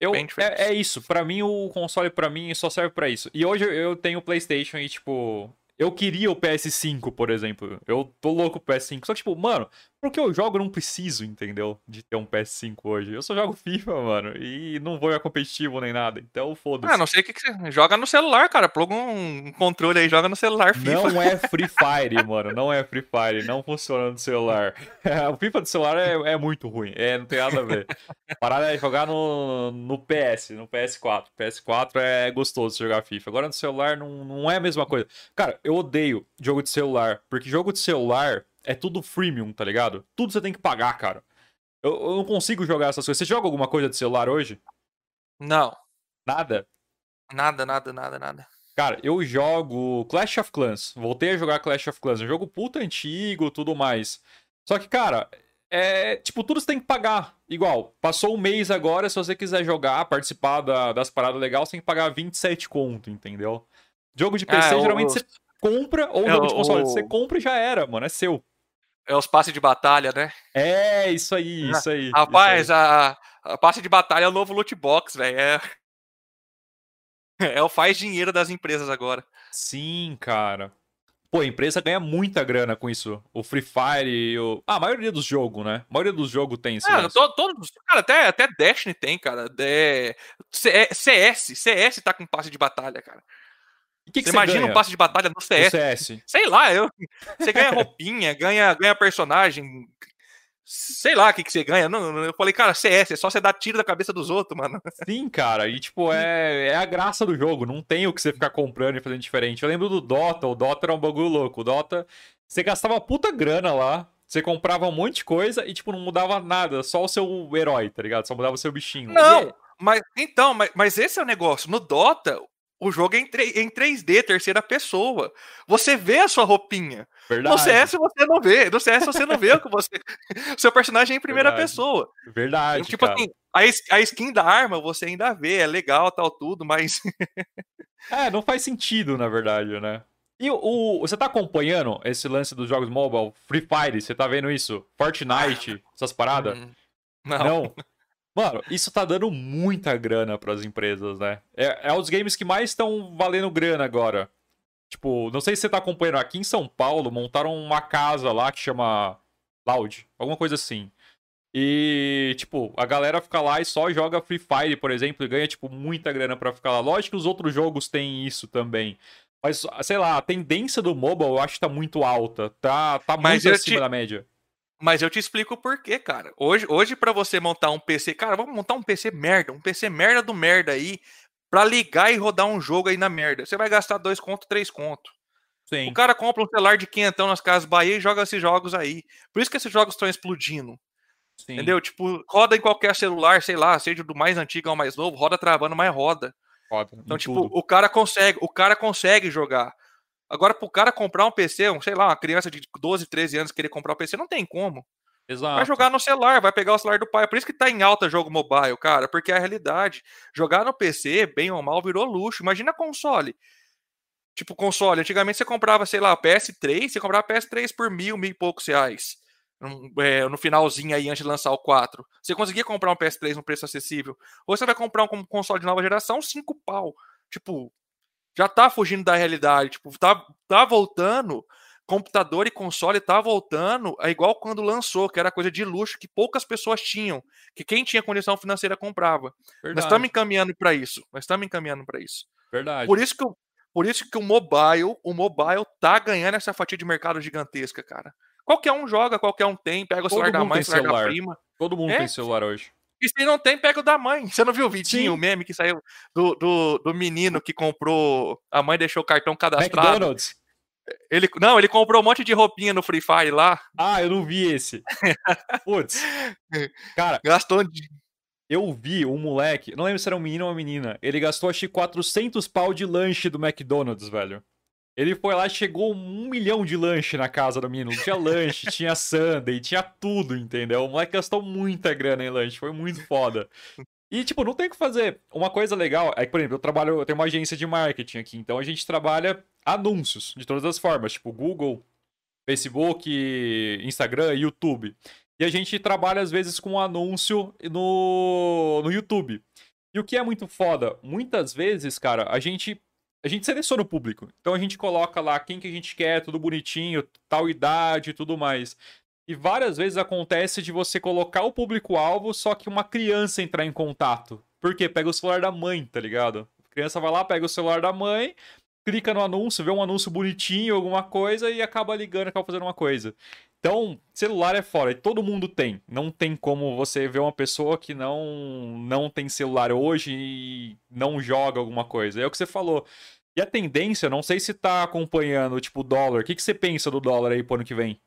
Eu, bem diferentes. É, é isso. para mim, o console, para mim, só serve para isso. E hoje eu tenho o PlayStation e, tipo. Eu queria o PS5, por exemplo. Eu tô louco pro PS5. Só que, tipo, mano, porque eu jogo, eu não preciso, entendeu? De ter um PS5 hoje. Eu só jogo FIFA, mano. E não vou a competitivo nem nada. Então, foda-se. Ah, não sei o que, que você. Joga no celular, cara. Pluga um controle aí, joga no celular FIFA. Não é Free Fire, mano. Não é Free Fire. Não funciona no celular. o FIFA do celular é, é, muito ruim. É, não tem nada a ver. Parada é jogar no, no PS, no PS4. PS4 é gostoso jogar FIFA. Agora no celular não, não é a mesma coisa. Cara, eu odeio jogo de celular. Porque jogo de celular é tudo freemium, tá ligado? Tudo você tem que pagar, cara. Eu, eu não consigo jogar essas coisas. Você joga alguma coisa de celular hoje? Não. Nada? Nada, nada, nada, nada. Cara, eu jogo Clash of Clans. Voltei a jogar Clash of Clans. É um jogo puta antigo, tudo mais. Só que, cara, é. Tipo, tudo você tem que pagar. Igual, passou um mês agora, se você quiser jogar, participar da, das paradas legais, você tem que pagar 27 conto, entendeu? Jogo de PC, ah, geralmente você compra, ou é, jogo de console, o... você compra e já era, mano, é seu. É os passes de batalha, né? É, isso aí, isso aí. Rapaz, isso aí. A, a passe de batalha é o novo loot box, velho. É... é o faz dinheiro das empresas agora. Sim, cara. Pô, a empresa ganha muita grana com isso. O Free Fire, o... Ah, a maioria dos jogos, né? A maioria dos jogos tem isso. Ah, todos, cara, até, até Destiny tem, cara. É... CS, CS tá com passe de batalha, cara. Que que você, imagina ganha? um passe de batalha no CS. CS. Sei lá, eu, você ganha roupinha, ganha, ganha personagem. Sei lá o que, que você ganha. Não, eu falei, cara, CS, é só você dar tiro da cabeça dos outros, mano. Sim, cara. E, tipo, é, é a graça do jogo. Não tem o que você ficar comprando e fazendo diferente. Eu lembro do Dota. O Dota era um bagulho louco. O Dota, você gastava puta grana lá. Você comprava um monte de coisa e, tipo, não mudava nada. Só o seu herói, tá ligado? Só mudava o seu bichinho. Não, mas então, mas, mas esse é o negócio. No Dota, o jogo é em, 3, em 3D, terceira pessoa. Você vê a sua roupinha. Verdade. No CS você não vê. No CS você não vê o que você. seu personagem é em primeira Verdade. pessoa. Verdade. Tipo cara. assim, a, a skin da arma você ainda vê, é legal, tal, tudo, mas. é, não faz sentido, na verdade, né? E o, o, você tá acompanhando esse lance dos jogos mobile? Free Fire, você tá vendo isso? Fortnite, essas paradas? Hum, não. Não. Mano, isso tá dando muita grana para as empresas, né? É, é os games que mais estão valendo grana agora. Tipo, não sei se você tá acompanhando aqui em São Paulo, montaram uma casa lá que chama Loud, alguma coisa assim. E, tipo, a galera fica lá e só joga Free Fire, por exemplo, e ganha, tipo, muita grana para ficar lá. Lógico que os outros jogos têm isso também. Mas, sei lá, a tendência do mobile eu acho que tá muito alta. Tá, tá muito acima te... da média. Mas eu te explico por quê, cara. Hoje, hoje para você montar um PC, cara, vamos montar um PC merda, um PC merda do merda aí, pra ligar e rodar um jogo aí na merda. Você vai gastar dois conto, três conto. Sim. O cara compra um celular de quinhentão nas casas Bahia e joga esses jogos aí. Por isso que esses jogos estão explodindo. Sim. Entendeu? Tipo, roda em qualquer celular, sei lá, seja do mais antigo ao mais novo, roda travando, mas roda. Roda. Então, tipo, tudo. o cara consegue, o cara consegue jogar. Agora, pro cara comprar um PC, um, sei lá, uma criança de 12, 13 anos querer comprar um PC, não tem como. Exato. Vai jogar no celular, vai pegar o celular do pai. Por isso que tá em alta jogo mobile, cara, porque é a realidade. Jogar no PC, bem ou mal, virou luxo. Imagina console. Tipo, console. Antigamente você comprava, sei lá, PS3, você comprava PS3 por mil, mil e poucos reais. No, é, no finalzinho aí, antes de lançar o 4. Você conseguia comprar um PS3 no preço acessível. Ou você vai comprar um console de nova geração, 5 pau. Tipo, já tá fugindo da realidade. Tipo, tá, tá voltando. Computador e console tá voltando é igual quando lançou, que era coisa de luxo que poucas pessoas tinham, que quem tinha condição financeira comprava. Verdade. Nós estamos encaminhando para isso. Nós estamos encaminhando para isso. Verdade. Por isso que eu, por isso que o mobile, o mobile tá ganhando essa fatia de mercado gigantesca, cara. Qualquer um joga, qualquer um tem, pega o celular da mãe, celular da prima. Todo mundo é? tem celular hoje. E se não tem, pega o da mãe. Você não viu o vidinho, o meme que saiu do, do, do, menino que comprou. A mãe deixou o cartão cadastrado. McDonald's. Ele, não, ele comprou um monte de roupinha no Free Fire lá. Ah, eu não vi esse. Putz. Cara. Gastou de eu vi um moleque, não lembro se era um menino ou uma menina, ele gastou acho que 400 pau de lanche do McDonald's, velho. Ele foi lá e chegou um milhão de lanche na casa do menino. Tinha lanche, tinha sundae, tinha tudo, entendeu? O moleque gastou muita grana em lanche, foi muito foda. E, tipo, não tem o que fazer. Uma coisa legal é que, por exemplo, eu trabalho, eu tenho uma agência de marketing aqui, então a gente trabalha anúncios de todas as formas, tipo Google, Facebook, Instagram, YouTube. E a gente trabalha, às vezes, com um anúncio no, no YouTube. E o que é muito foda, muitas vezes, cara, a gente a gente seleciona o público. Então a gente coloca lá quem que a gente quer, tudo bonitinho, tal idade e tudo mais. E várias vezes acontece de você colocar o público-alvo, só que uma criança entrar em contato. Por quê? Pega o celular da mãe, tá ligado? A criança vai lá, pega o celular da mãe, clica no anúncio, vê um anúncio bonitinho, alguma coisa, e acaba ligando, acaba fazendo uma coisa. Então, celular é fora, e todo mundo tem. Não tem como você ver uma pessoa que não não tem celular hoje e não joga alguma coisa. É o que você falou. E a tendência, não sei se tá acompanhando, tipo, o dólar. O que, que você pensa do dólar aí pro ano que vem?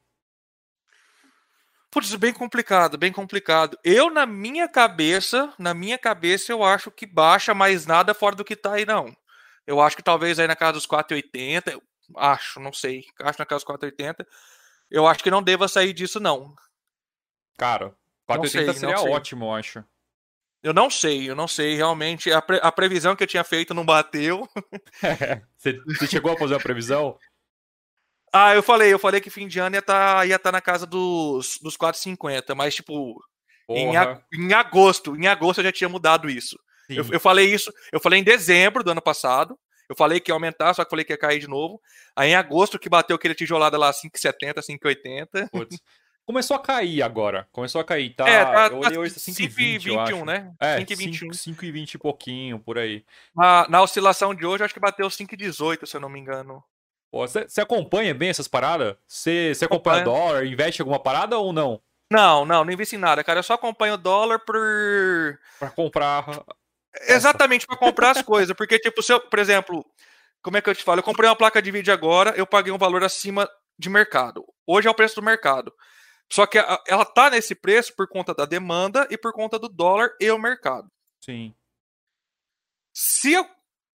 Putz, bem complicado, bem complicado. Eu, na minha cabeça, na minha cabeça, eu acho que baixa mais nada fora do que tá aí, não. Eu acho que talvez aí na casa dos 4,80, acho, não sei, acho na casa dos 4,80 eu acho que não deva sair disso, não. Cara, 480 sei, seria ótimo, eu acho. Eu não sei, eu não sei. Realmente, a, pre a previsão que eu tinha feito não bateu. você, você, chegou a fazer a previsão? ah, eu falei, eu falei que fim de ano ia estar tá, ia tá na casa dos, dos 4,50, mas tipo, em, em, agosto, em agosto eu já tinha mudado isso. Eu, eu, falei isso, eu falei em dezembro do ano passado, eu falei que ia aumentar, só que falei que ia cair de novo. Aí em agosto que bateu aquele tijolada lá 5,70, 5,80. Começou a cair agora. Começou a cair, tá? É, tá, eu olhei hoje 5,21, né? É, 5,21. 5,20 e pouquinho, por aí. Na, na oscilação de hoje, acho que bateu 5,18, se eu não me engano. Você acompanha bem essas paradas? Você acompanha dólar, investe em alguma parada ou não? Não, não, não investe em nada, cara. Eu só acompanho o dólar por. Pra comprar Exatamente, para comprar as coisas. Porque, tipo, se eu, por exemplo, como é que eu te falo? Eu comprei uma placa de vídeo agora, eu paguei um valor acima de mercado. Hoje é o preço do mercado. Só que ela tá nesse preço por conta da demanda e por conta do dólar e o mercado. Sim. Se eu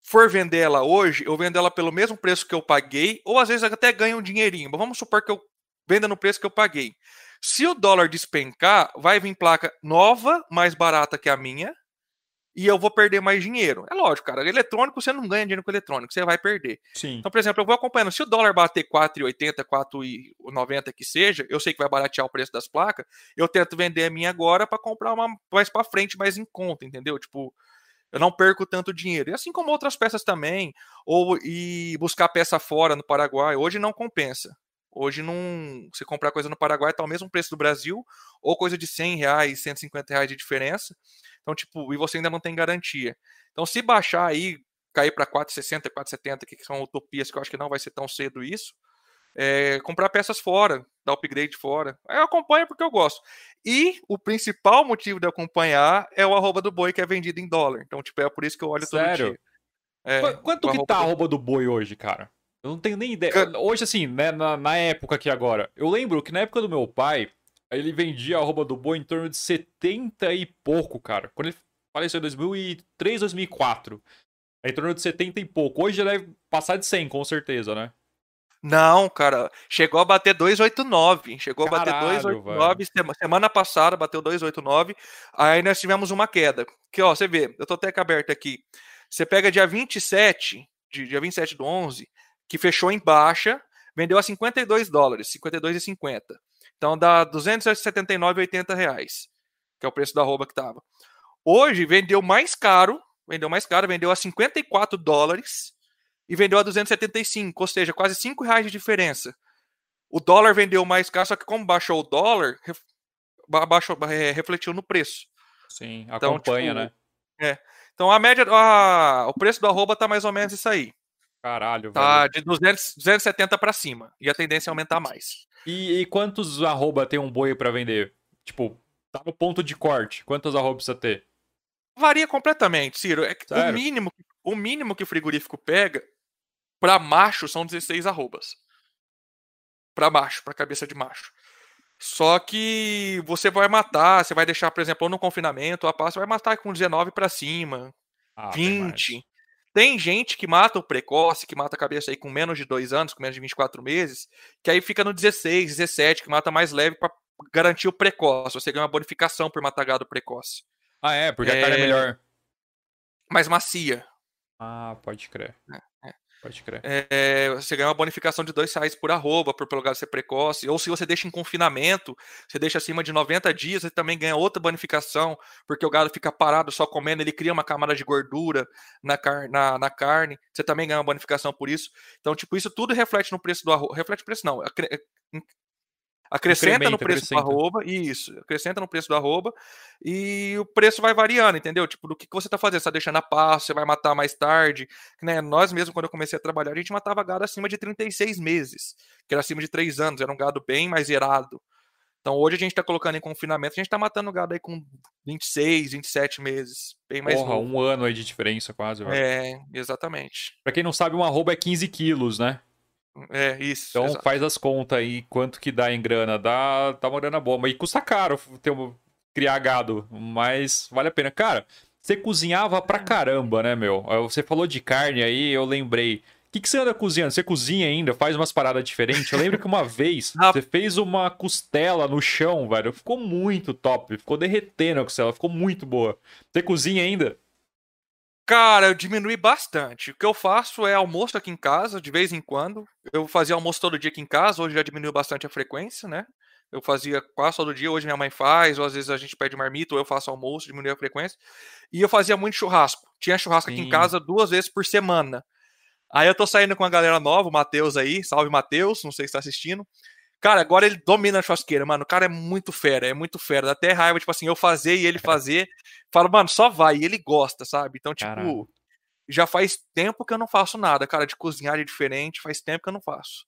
for vender ela hoje, eu vendo ela pelo mesmo preço que eu paguei, ou às vezes até ganho um dinheirinho. Mas vamos supor que eu venda no preço que eu paguei. Se o dólar despencar, vai vir placa nova, mais barata que a minha, e eu vou perder mais dinheiro. É lógico, cara. Eletrônico, você não ganha dinheiro com eletrônico, você vai perder. Sim. Então, por exemplo, eu vou acompanhando. Se o dólar bater 4,80, 4,90 que seja, eu sei que vai baratear o preço das placas, eu tento vender a minha agora para comprar uma mais para frente, mais em conta, entendeu? Tipo, eu não perco tanto dinheiro. E assim como outras peças também, ou e buscar peça fora no Paraguai, hoje não compensa. Hoje não, você comprar coisa no Paraguai está o mesmo preço do Brasil, ou coisa de 100 reais, 150 reais de diferença. Então, tipo, e você ainda não tem garantia. Então, se baixar aí, cair para 4,60, 4,70, que são utopias que eu acho que não vai ser tão cedo isso, é, comprar peças fora, dar upgrade fora. Eu acompanho porque eu gosto. E o principal motivo de acompanhar é o arroba do boi que é vendido em dólar. Então, tipo, é por isso que eu olho Sério? todo dia. É, Quanto que tá a arroba do boi hoje, cara? Eu não tenho nem ideia. Hoje, assim, né, na, na época aqui agora, eu lembro que na época do meu pai, ele vendia a arroba do boi em torno de 70 e pouco, cara. Quando ele faleceu em 2003, 2004. É em torno de 70 e pouco. Hoje ele deve passar de 100, com certeza, né? Não, cara, chegou a bater 289. Chegou Caralho, a bater 289. Velho. Semana passada bateu 289. Aí nós tivemos uma queda. Que, ó, você vê, eu tô até aberto aqui. Você pega dia 27, dia 27 do 11, que fechou em baixa, vendeu a 52 dólares, 52,50. Então dá 279,80 reais, que é o preço da roupa que tava. Hoje vendeu mais caro, vendeu mais caro, vendeu a 54 dólares e vendeu a 275, ou seja, quase 5 reais de diferença. O dólar vendeu mais caro, só que como baixou o dólar, baixou, é, refletiu no preço. Sim, então, acompanha, então, tipo, né? É. Então a média, a, o preço do arroba tá mais ou menos isso aí. Caralho, Tá velho. de 200, 270 para cima. E a tendência é aumentar mais. E, e quantos arroba tem um boi para vender? Tipo, tá no ponto de corte. Quantos arroba precisa ter? Varia completamente, Ciro. É o mínimo, o mínimo que o frigorífico pega para macho são 16 arrobas. Para macho, para cabeça de macho. Só que você vai matar, você vai deixar, por exemplo, no confinamento, a pasta vai matar com 19 para cima, ah, 20. Tem gente que mata o precoce, que mata a cabeça aí com menos de 2 anos, com menos de 24 meses, que aí fica no 16, 17, que mata mais leve para garantir o precoce. Você ganha uma bonificação por matar gado precoce. Ah, é? Porque é... a carne é melhor. Mais macia. Ah, pode crer. É, é. Pode crer. É, você ganha uma bonificação de dois reais por arroba, por pelo gado ser precoce. Ou se você deixa em confinamento, você deixa acima de 90 dias, você também ganha outra bonificação, porque o gado fica parado só comendo, ele cria uma camada de gordura na, car na, na carne. Você também ganha uma bonificação por isso. Então, tipo, isso tudo reflete no preço do arroba. Reflete preço, não. Acrescenta no preço acrescenta. do arroba, isso, acrescenta no preço do arroba e o preço vai variando, entendeu? Tipo, do que, que você tá fazendo, você tá deixando a passo, você vai matar mais tarde, né? Nós mesmo, quando eu comecei a trabalhar, a gente matava gado acima de 36 meses, que era acima de 3 anos, era um gado bem mais zerado. Então hoje a gente tá colocando em confinamento, a gente tá matando gado aí com 26, 27 meses, bem mais Porra, novo. um ano aí de diferença quase, velho. É, exatamente. Pra quem não sabe, um arroba é 15 quilos, né? É, isso. Então exato. faz as contas aí, quanto que dá em grana. Dá, dá uma grana boa. Mas custa caro ter um, criar gado, mas vale a pena. Cara, você cozinhava pra é. caramba, né, meu? Você falou de carne aí, eu lembrei. O que, que você anda cozinhando? Você cozinha ainda? Faz umas paradas diferentes? Eu lembro que uma vez você fez uma costela no chão, velho. Ficou muito top. Ficou derretendo a costela. Ficou muito boa. Você cozinha ainda? Cara, eu diminui bastante. O que eu faço é almoço aqui em casa, de vez em quando. Eu fazia almoço todo dia aqui em casa, hoje já diminuiu bastante a frequência, né? Eu fazia quase todo dia, hoje minha mãe faz, ou às vezes a gente pede marmita, ou eu faço almoço, diminuiu a frequência. E eu fazia muito churrasco. Tinha churrasco Sim. aqui em casa duas vezes por semana. Aí eu tô saindo com a galera nova, o Matheus aí, salve Matheus, não sei se tá assistindo. Cara, agora ele domina a churrasqueira, mano. O cara é muito fera, é muito fera. Dá até raiva, tipo assim, eu fazer e ele fazer. Falo, mano, só vai. E ele gosta, sabe? Então, tipo, Caramba. já faz tempo que eu não faço nada, cara, de cozinhar de diferente. Faz tempo que eu não faço.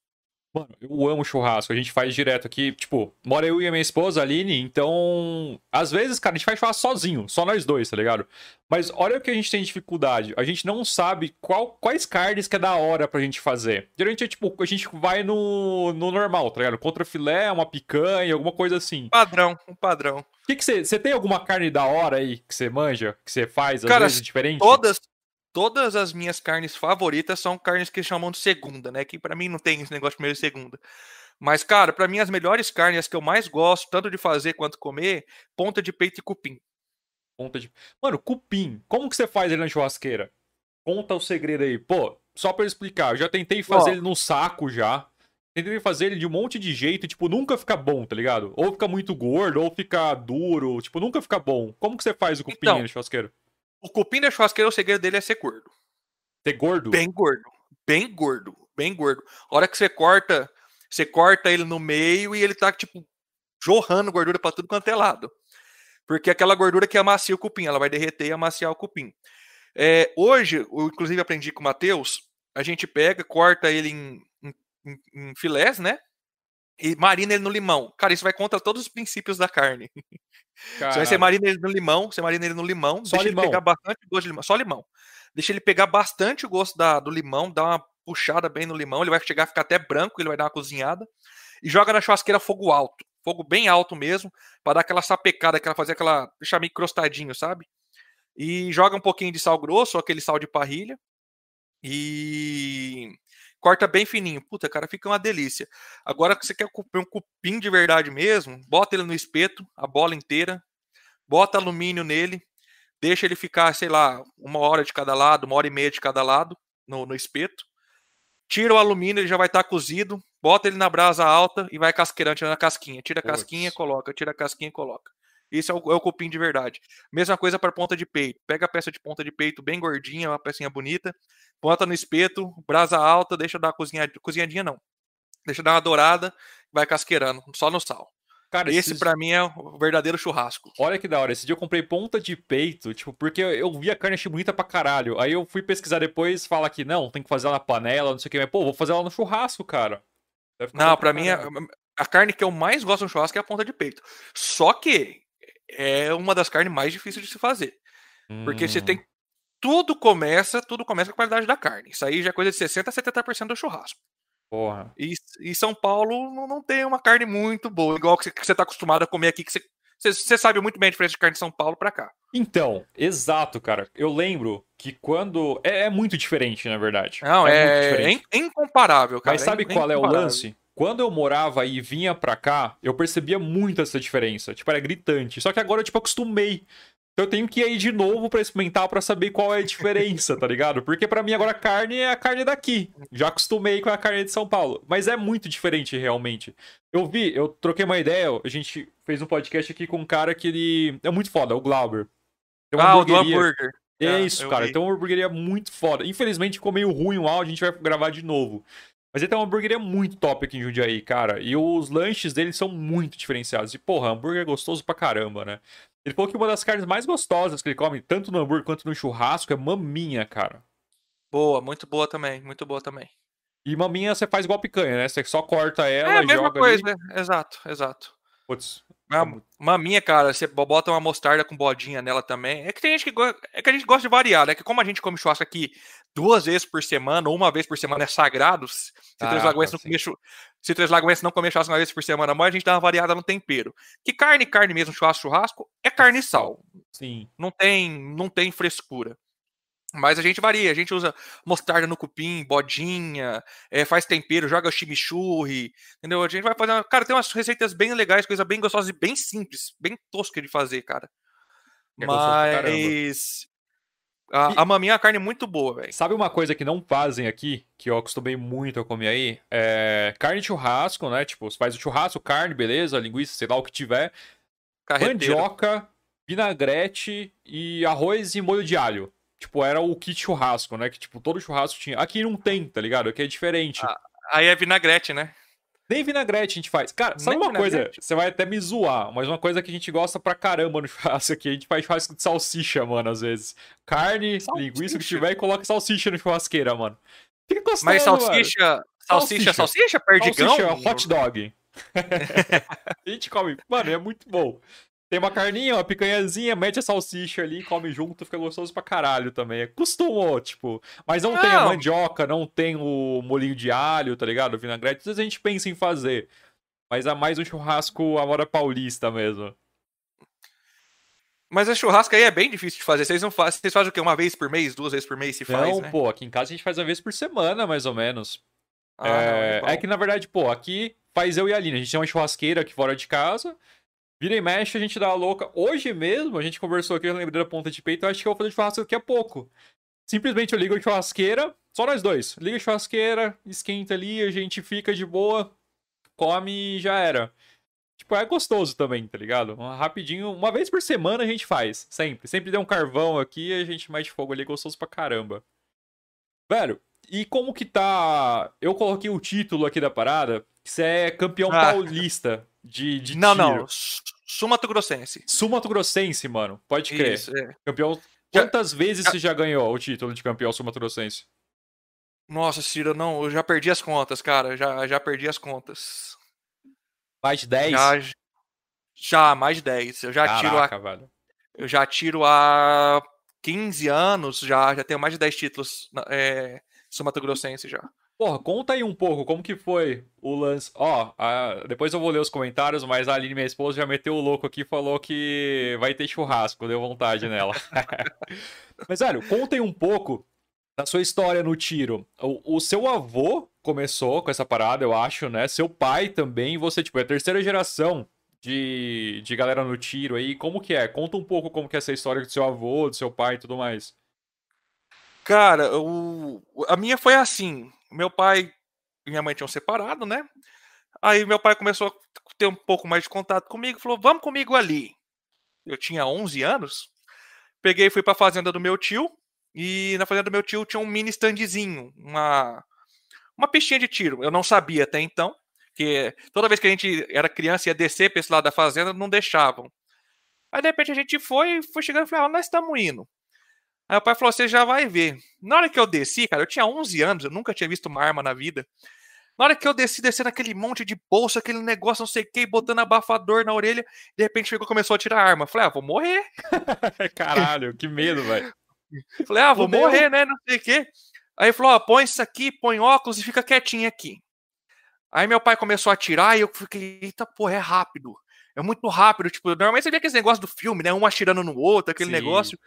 Mano, eu amo churrasco. A gente faz direto aqui. Tipo, mora eu e a minha esposa, Aline. Então, às vezes, cara, a gente faz churrasco sozinho. Só nós dois, tá ligado? Mas olha o que a gente tem dificuldade. A gente não sabe qual, quais carnes que é da hora pra gente fazer. Geralmente é tipo, a gente vai no, no normal, tá ligado? Contra filé, uma picanha, alguma coisa assim. Padrão, um padrão. O que você. Você tem alguma carne da hora aí que você manja? Que você faz, às cara, vezes, diferente? Todas, todas as minhas carnes favoritas são carnes que chamam de segunda, né? Que para mim não tem esse negócio de primeira e segunda. Mas, cara, para mim as melhores carnes, as que eu mais gosto, tanto de fazer quanto comer, ponta de peito e cupim. Ponta de. Mano, cupim, como que você faz ele na churrasqueira? Conta o segredo aí. Pô, só pra eu explicar, eu já tentei fazer Ó, ele no saco já. Tentei fazer ele de um monte de jeito, tipo, nunca fica bom, tá ligado? Ou fica muito gordo, ou fica duro, tipo, nunca fica bom. Como que você faz o cupim então, na churrasqueira? O cupim da churrasqueira, o segredo dele é ser gordo. Ser gordo? Bem gordo. Bem gordo. Bem gordo. A hora que você corta, você corta ele no meio e ele tá, tipo, jorrando gordura para tudo quanto é lado. Porque aquela gordura que amacia o cupim, ela vai derreter e amaciar o cupim. É, hoje, eu inclusive aprendi com o Matheus, a gente pega, corta ele em, em, em filés, né? E marina ele no limão. Cara, isso vai contra todos os princípios da carne. Você marina ele no limão, você marina ele no limão, Só deixa limão. ele pegar bastante gosto de limão. Só limão. Deixa ele pegar bastante o gosto da, do limão, dá uma puxada bem no limão, ele vai chegar a ficar até branco, ele vai dar uma cozinhada. E joga na churrasqueira fogo alto, fogo bem alto mesmo, para dar aquela sapecada, aquela fazer aquela deixar meio crostadinho, sabe? E joga um pouquinho de sal grosso, ou aquele sal de parrilha. E corta bem fininho. Puta, cara, fica uma delícia. Agora que você quer um cupim de verdade mesmo, bota ele no espeto, a bola inteira, bota alumínio nele, deixa ele ficar, sei lá, uma hora de cada lado, uma hora e meia de cada lado no, no espeto. Tira o alumínio, ele já vai estar tá cozido, bota ele na brasa alta e vai casqueirante na casquinha. Tira a casquinha, coloca, tira a casquinha, coloca. Isso é o, é o cupim de verdade. Mesma coisa para ponta de peito. Pega a peça de ponta de peito bem gordinha, uma pecinha bonita, bota no espeto, brasa alta, deixa dar uma cozinhadinha, cozinhadinha não. Deixa dar uma dourada, vai casqueirando, só no sal. Cara, esse esses... para mim é o verdadeiro churrasco. Olha que da hora. Esse dia eu comprei ponta de peito, tipo, porque eu vi a carne achei bonita pra caralho. Aí eu fui pesquisar depois, fala que não, tem que fazer ela na panela, não sei o que. Mas, pô, vou fazer ela no churrasco, cara. Não, para mim, a, a carne que eu mais gosto no churrasco é a ponta de peito. Só que é uma das carnes mais difíceis de se fazer. Hum. Porque você tem. Hum. Tudo começa, tudo começa com a qualidade da carne. Isso aí já é coisa de 60% a 70% do churrasco. Porra. E, e São Paulo não, não, tem uma carne muito boa, igual que você, tá acostumado a comer aqui, que você, você, você, sabe muito bem a diferença de carne de São Paulo para cá. Então, exato, cara. Eu lembro que quando. É, é muito diferente, na verdade. Não, é, é, é incomparável, cara. Mas sabe é qual é o lance? Quando eu morava e vinha pra cá, eu percebia muito essa diferença. Tipo, era gritante. Só que agora eu, tipo, acostumei. Então eu tenho que ir de novo para experimentar para saber qual é a diferença, tá ligado? Porque para mim agora a carne é a carne daqui. Já acostumei com a carne de São Paulo. Mas é muito diferente realmente. Eu vi, eu troquei uma ideia, a gente fez um podcast aqui com um cara que ele é muito foda, o Glauber. ah, o do hambúrguer. É ah, isso, cara. Vi. Então é uma hamburgueria muito foda. Infelizmente ficou meio ruim o áudio, a gente vai gravar de novo. Mas ele tem uma hamburgueria muito top aqui em Jundiaí, cara. E os lanches dele são muito diferenciados. E, porra, hambúrguer é gostoso pra caramba, né? Ele falou que uma das carnes mais gostosas que ele come, tanto no hambúrguer quanto no churrasco, é maminha, cara. Boa, muito boa também, muito boa também. E maminha você faz igual picanha, né? Você só corta ela, é a mesma joga coisa, ali. né? Exato, exato. Putz, uma, maminha, cara, você bota uma mostarda com bodinha nela também. É que tem gente que é que a gente gosta de variar, né? Que como a gente come churrasco aqui duas vezes por semana ou uma vez por semana é sagrado, se ah, Três Lagoas não comer se Três Lagoas não comer churrasco uma vez por semana, mas a gente dá uma variada no tempero. Que carne, carne mesmo, churrasco, churrasco é carne e sal. Sim. Não tem, não tem frescura. Mas a gente varia, a gente usa mostarda no cupim, bodinha, é, faz tempero, joga chimichurri, entendeu? A gente vai fazer. Cara, tem umas receitas bem legais, coisa bem gostosa e bem simples, bem tosca de fazer, cara. É Mas. A, e... a maminha é uma carne muito boa, velho. Sabe uma coisa que não fazem aqui, que eu acostumei muito a comer aí? É carne de churrasco, né? Tipo, você faz o churrasco, carne, beleza, linguiça, sei lá o que tiver. Carreteiro. Mandioca, vinagrete e arroz e molho de alho. Tipo, era o kit churrasco, né? Que, tipo, todo churrasco tinha. Aqui não tem, tá ligado? Aqui é diferente. Ah, aí é vinagrete, né? Nem vinagrete a gente faz. Cara, sabe Nem uma vinagrete? coisa? Você vai até me zoar, mas uma coisa que a gente gosta pra caramba no churrasco aqui, a gente faz churrasco de salsicha, mano, às vezes. Carne, salsicha. linguiça, o que tiver e coloca salsicha no churrasqueira, mano. Fica gostoso, Mas salsicha, mano. salsicha, salsicha, salsicha, perdigão? Salsicha, hot dog. a gente come. Mano, é muito bom. Tem uma carninha, uma picanhazinha, mete a salsicha ali, come junto, fica gostoso pra caralho também. Acostumou, tipo. Mas não, não, tem a mandioca, não tem o molinho de alho, tá ligado? O vinagrete. Às vezes a gente pensa em fazer. Mas é mais um churrasco à moda paulista mesmo. Mas a churrasco aí é bem difícil de fazer. Vocês não fazem. Vocês fazem o quê? Uma vez por mês? Duas vezes por mês se faz? Não, né? pô, aqui em casa a gente faz uma vez por semana, mais ou menos. Ah, é... Não, é, é que, na verdade, pô, aqui faz eu e a Aline. A gente tem uma churrasqueira aqui fora de casa. Vira e mexe, a gente dá a louca. Hoje mesmo, a gente conversou aqui, eu lembrei da ponta de peito, eu acho que eu vou fazer churrasco daqui a pouco. Simplesmente eu ligo a churrasqueira, só nós dois. Liga a churrasqueira, esquenta ali, a gente fica de boa, come e já era. Tipo, é gostoso também, tá ligado? Rapidinho, uma vez por semana a gente faz, sempre. Sempre dá um carvão aqui a gente mete fogo ali, é gostoso pra caramba. Velho, e como que tá. Eu coloquei o título aqui da parada, que você é campeão ah. paulista de, de Não, tiro. não. Sumato Grossense. Sumato Grossense, mano. Pode crer. Isso, é. Campeão. Quantas já, vezes já... você já ganhou o título de campeão Sumato Grossense? Nossa, Ciro, não, eu já perdi as contas, cara. Já, já perdi as contas. Mais de 10? Já, já mais de 10. Eu já Caraca, tiro a. Velho. Eu já tiro há 15 anos, já, já tenho mais de 10 títulos é, sou Mato Grossense já. Porra, conta aí um pouco como que foi o lance. Ó, a... depois eu vou ler os comentários, mas a Aline, minha esposa, já meteu o louco aqui e falou que vai ter churrasco, deu vontade nela. mas, velho, conta aí um pouco da sua história no tiro. O, o, seu avô começou com essa parada, eu acho, né? Seu pai também, você, tipo, é a terceira geração de, de galera no tiro aí. Como que é? Conta um pouco como que é essa história do seu avô, do seu pai e tudo mais. Cara, o... a minha foi assim. Meu pai e minha mãe tinham separado, né? Aí meu pai começou a ter um pouco mais de contato comigo, falou: "Vamos comigo ali". Eu tinha 11 anos. Peguei e fui para a fazenda do meu tio, e na fazenda do meu tio tinha um mini standzinho, uma uma pistinha de tiro. Eu não sabia até então, que toda vez que a gente era criança e ia descer para esse lado da fazenda, não deixavam. Aí de repente a gente foi, foi chegando e falou: ah, nós estamos indo". Aí o pai falou: você já vai ver. Na hora que eu desci, cara, eu tinha 11 anos, eu nunca tinha visto uma arma na vida. Na hora que eu desci, descendo aquele monte de bolsa, aquele negócio, não sei o que, botando abafador na orelha, de repente chegou começou a tirar a arma. Falei, ah, vou morrer. Caralho, que medo, velho. Falei, ah, vou Fudeu. morrer, né? Não sei o quê. Aí falou, ó, põe isso aqui, põe óculos e fica quietinho aqui. Aí meu pai começou a tirar e eu fiquei, eita porra, é rápido. É muito rápido. Tipo, normalmente você vê aquele negócio do filme, né? Um atirando no outro, aquele Sim. negócio.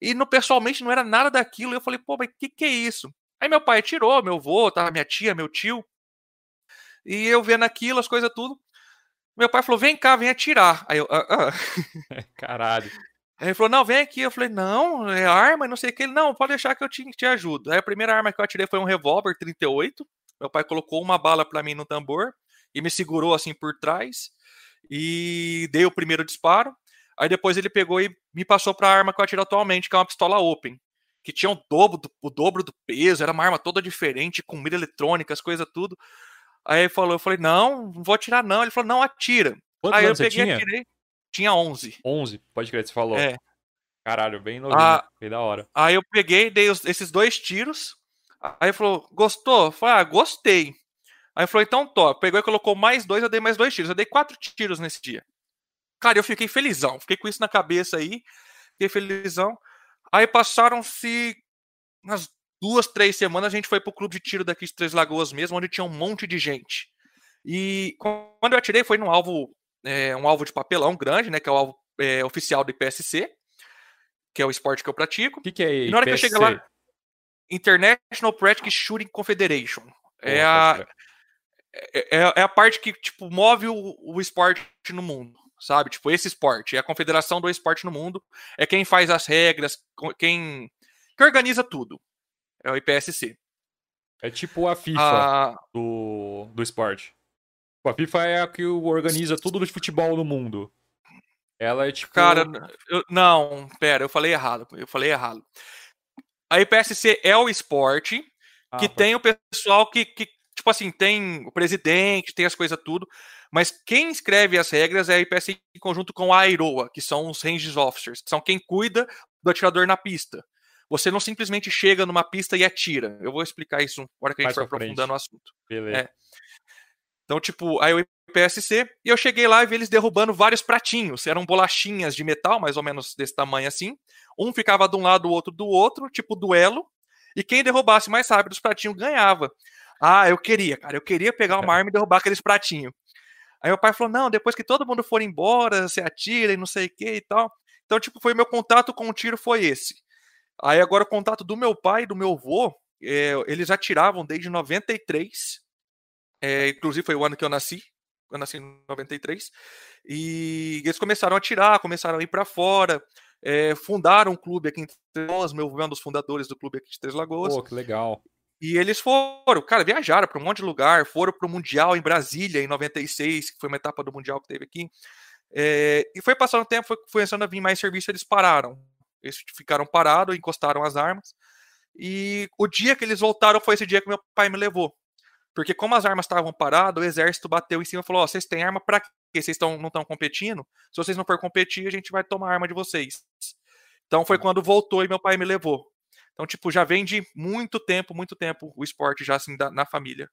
E no, pessoalmente não era nada daquilo. Eu falei, pô, mas o que, que é isso? Aí meu pai tirou, meu avô, tava minha tia, meu tio. E eu vendo aquilo, as coisas tudo. Meu pai falou, vem cá, vem atirar. Aí eu, ah, ah. Caralho. Aí ele falou, não, vem aqui. Eu falei, não, é arma, não sei o que. Ele, não, pode deixar que eu te, te ajudo. Aí a primeira arma que eu atirei foi um revólver 38. Meu pai colocou uma bala para mim no tambor e me segurou assim por trás. E dei o primeiro disparo. Aí depois ele pegou e me passou para a arma que eu atiro atualmente, que é uma pistola Open, que tinha o dobro do, o dobro do peso, era uma arma toda diferente, com mira eletrônica, as coisas tudo. Aí ele falou, eu falei, não, não vou atirar não. Ele falou, não, atira. Quantos aí eu peguei e atirei. Tinha 11. 11, pode crer, você falou. É. Caralho, bem novinho, ah, bem da hora. Aí eu peguei, dei os, esses dois tiros. Aí ele falou, gostou? Eu falei, ah, gostei. Aí ele falou, então top. Pegou e colocou mais dois, eu dei mais dois tiros. Eu dei quatro tiros nesse dia. Cara, eu fiquei felizão. Fiquei com isso na cabeça aí. Fiquei felizão. Aí passaram-se umas duas, três semanas. A gente foi pro clube de tiro daqui de Três Lagoas mesmo, onde tinha um monte de gente. E quando eu atirei, foi num alvo, é, um alvo de papelão grande, né? Que é o alvo é, oficial do IPSC, que é o esporte que eu pratico. O que, que é IPSC? E na hora que eu cheguei lá, International Practice Shooting Confederation. É a, é, é, é, a parte que tipo move o, o esporte no mundo sabe? Tipo, esse esporte, é a confederação do esporte no mundo, é quem faz as regras, quem, quem organiza tudo. É o IPSC. É tipo a FIFA ah. do, do esporte. Tipo, a FIFA é a que organiza tudo do futebol no mundo. Ela é tipo. Cara, eu, não, pera, eu falei errado. Eu falei errado. A IPSC é o esporte que ah, tem o pessoal que, que, tipo assim, tem o presidente, tem as coisas tudo. Mas quem escreve as regras é a IPS em conjunto com a AIROA, que são os Range Officers, que são quem cuida do atirador na pista. Você não simplesmente chega numa pista e atira. Eu vou explicar isso na hora que a gente for aprofundando o assunto. Beleza. É. Então, tipo, aí o IPSC, e eu cheguei lá e vi eles derrubando vários pratinhos. Eram bolachinhas de metal, mais ou menos desse tamanho assim. Um ficava de um lado, o outro do outro, tipo duelo. E quem derrubasse mais rápido os pratinhos ganhava. Ah, eu queria, cara. Eu queria pegar uma arma e derrubar aqueles pratinhos. Aí meu pai falou: não, depois que todo mundo for embora, você atira e não sei o que e tal. Então, tipo, foi meu contato com o tiro foi esse. Aí agora o contato do meu pai e do meu avô, é, eles atiravam desde 93. É, inclusive foi o ano que eu nasci. Eu nasci em 93. E eles começaram a atirar, começaram a ir para fora. É, fundaram um clube aqui em Três Lagoas. Meu avô é um dos fundadores do clube aqui de Três Lagoas. Pô, que legal. E eles foram, cara, viajaram para um monte de lugar, foram para o Mundial em Brasília em 96, que foi uma etapa do Mundial que teve aqui. É, e foi passando o tempo, foi começando a vir mais serviço, eles pararam. Eles ficaram parados, encostaram as armas. E o dia que eles voltaram foi esse dia que meu pai me levou. Porque como as armas estavam paradas, o exército bateu em cima e falou: oh, vocês têm arma para quê? Vocês tão, não estão competindo? Se vocês não for competir, a gente vai tomar a arma de vocês. Então foi quando voltou e meu pai me levou. Então, tipo, já vem de muito tempo, muito tempo o esporte já assim da, na família.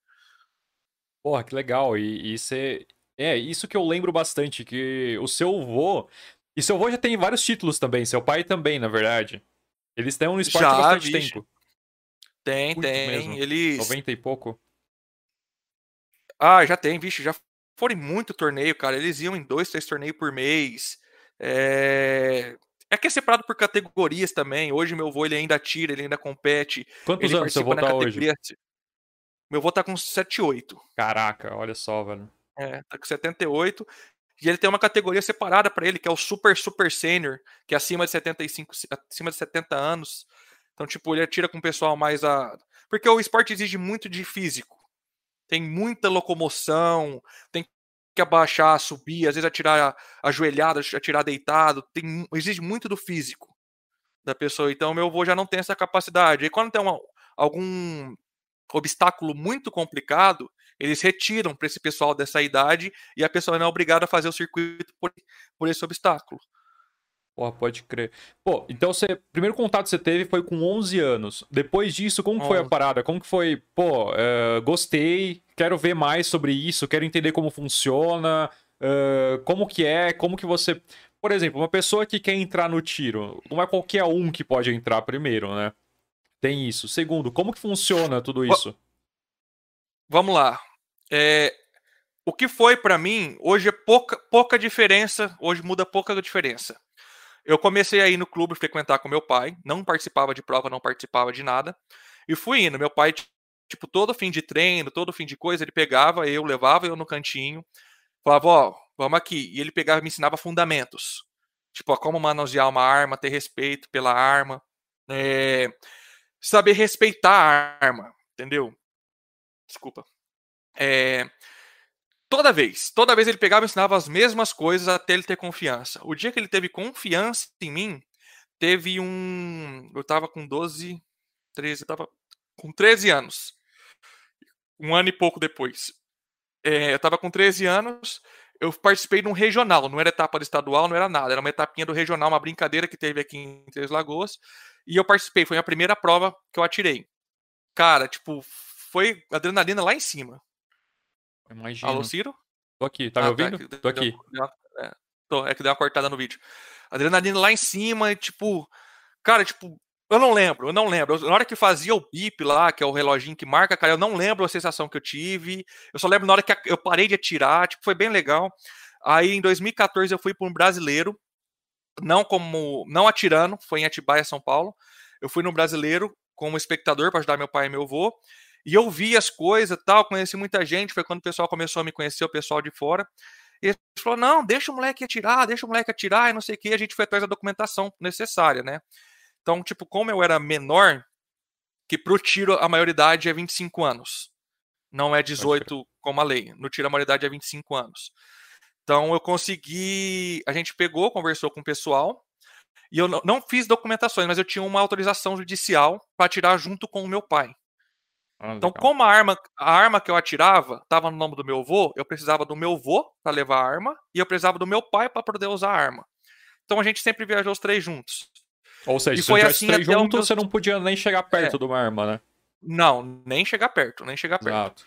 Porra, que legal. E, e você. É, isso que eu lembro bastante, que o seu avô. E seu avô já tem vários títulos também, seu pai também, na verdade. Eles estão no esporte já, há bastante tempo. Tem, Muito tem. mesmo. Eles. 90 e pouco? Ah, já tem, vixe, já foram muito torneio, cara. Eles iam em dois, três torneios por mês. É... é que é separado por categorias também. Hoje meu avô ele ainda tira, ele ainda compete. Quantos ele anos seu avô tá hoje? Meu avô tá com 78. Caraca, olha só, velho. É, tá com 78. E ele tem uma categoria separada pra ele, que é o Super Super Sênior, que é acima de 75, acima de 70 anos. Então, tipo, ele atira com o pessoal mais a. Porque o esporte exige muito de físico. Tem muita locomoção, tem que abaixar, subir, às vezes atirar ajoelhado, atirar deitado. Tem... Exige muito do físico da pessoa. Então, meu avô já não tem essa capacidade. E quando tem uma- algum obstáculo muito complicado, eles retiram para esse pessoal dessa idade e a pessoa não é obrigada a fazer o circuito por, por esse obstáculo. Porra, pode crer. Pô, então você. Primeiro contato que você teve foi com 11 anos. Depois disso, como que foi a 11. parada? Como que foi? Pô, é, gostei, quero ver mais sobre isso, quero entender como funciona, é, como que é, como que você. Por exemplo, uma pessoa que quer entrar no tiro, não é qualquer um que pode entrar primeiro, né? Tem isso. Segundo, como que funciona tudo isso? Vamos lá. É, o que foi para mim, hoje é pouca, pouca diferença, hoje muda pouca diferença. Eu comecei a ir no clube frequentar com meu pai, não participava de prova, não participava de nada, e fui indo. Meu pai, tipo, todo fim de treino, todo fim de coisa, ele pegava, eu levava eu no cantinho, falava, ó, vamos aqui. E ele pegava me ensinava fundamentos. Tipo, ó, como manusear uma arma, ter respeito pela arma, é, saber respeitar a arma, entendeu? Desculpa. É, toda vez, toda vez ele pegava e ensinava as mesmas coisas até ele ter confiança. O dia que ele teve confiança em mim, teve um. Eu tava com 12, 13, eu tava com 13 anos. Um ano e pouco depois. É, eu tava com 13 anos, eu participei de um regional, não era etapa estadual, não era nada, era uma etapinha do regional, uma brincadeira que teve aqui em Três Lagoas. E eu participei, foi a primeira prova que eu atirei. Cara, tipo, foi adrenalina lá em cima. Imagina. Alô, Ciro? Tô aqui, tá me Ah, ouvindo? que Tô deu- aqui. deu uma- é, tô, é que deu uma cortada no vídeo. Adrenalina lá em cima, e, tipo. Cara, tipo, eu não lembro, eu não lembro. Eu- na hora que fazia o bip lá, que é o reloginho que marca, cara, eu não lembro a sensação que eu tive. Eu só lembro na hora que eu parei de atirar, tipo, foi bem legal. Aí em 2014 eu fui para um brasileiro, não como. não atirando, foi em Atibaia, São Paulo. Eu fui no brasileiro como espectador para ajudar meu pai e meu avô. E eu vi as coisas tal, conheci muita gente. Foi quando o pessoal começou a me conhecer, o pessoal de fora. E ele falou: não, deixa o moleque atirar, deixa o moleque atirar, e não sei o que. A gente foi atrás da documentação necessária, né? Então, tipo, como eu era menor, que pro tiro a maioridade é 25 anos. Não é 18 como a lei. No tiro a maioridade é 25 anos. Então eu consegui. A gente pegou, conversou com o pessoal. E eu não- não fiz documentações, mas eu tinha uma autorização judicial para atirar junto com o meu pai. Ah, Então, como a arma, a arma que eu atirava estava no nome do meu avô, eu precisava do meu avô para levar a arma e eu precisava do meu pai para poder usar a arma. Então a gente sempre viajou os três juntos. Ou seja, e se você foi assim três até juntos, meu- você não podia nem chegar perto É. de uma arma, né? Não, nem chegar perto, nem chegar perto. Exato.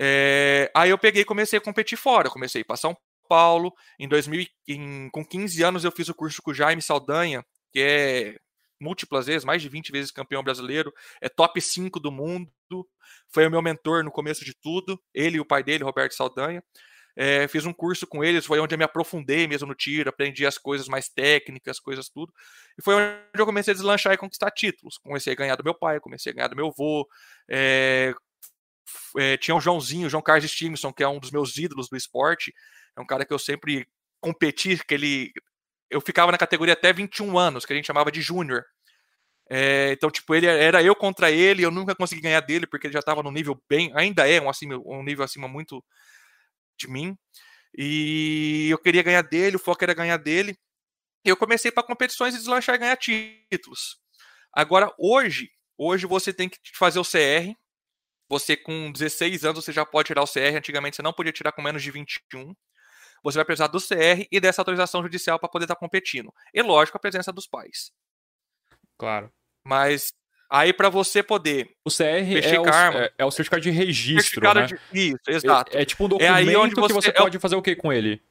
É, aí eu peguei e comecei a competir fora. Eu comecei para São Paulo. Em 2000, e- em- com 15 anos eu fiz o curso com o Jaime Saldanha, que é múltiplas vezes, mais de 20 vezes campeão brasileiro, é top 5 do mundo. Foi o meu mentor no começo de tudo, ele e o pai dele, Roberto Saldanha. É, fiz um curso com eles, foi onde eu me aprofundei mesmo no tiro, aprendi as coisas mais técnicas, coisas tudo. E foi onde eu comecei a deslanchar e conquistar títulos. Comecei a ganhar do meu pai, comecei a ganhar do meu avô. É, é, tinha o Joãozinho, João Carlos Stevenson, que é um dos meus ídolos do esporte. É um cara que eu sempre competi, que ele. Eu ficava na categoria até 21 anos, que a gente chamava de júnior. É, então, tipo, ele era eu contra ele, eu nunca consegui ganhar dele, porque ele já estava no nível bem. Ainda é um, acima, um nível acima muito de mim. E eu queria ganhar dele, o foco era ganhar dele. E eu comecei para competições e deslanchar e ganhar títulos. Agora, hoje, hoje você tem que fazer o CR, você com 16 anos você já pode tirar o CR, antigamente você não podia tirar com menos de 21. Você vai precisar do CR e dessa autorização judicial para poder estar competindo. E lógico, a presença dos pais. Claro. Mas aí para você poder O CR é o, é, é o certificado de registro, certificado né? de isso, exato. É, é tipo um É aí documento onde que você- você é pode fazer o que com ele?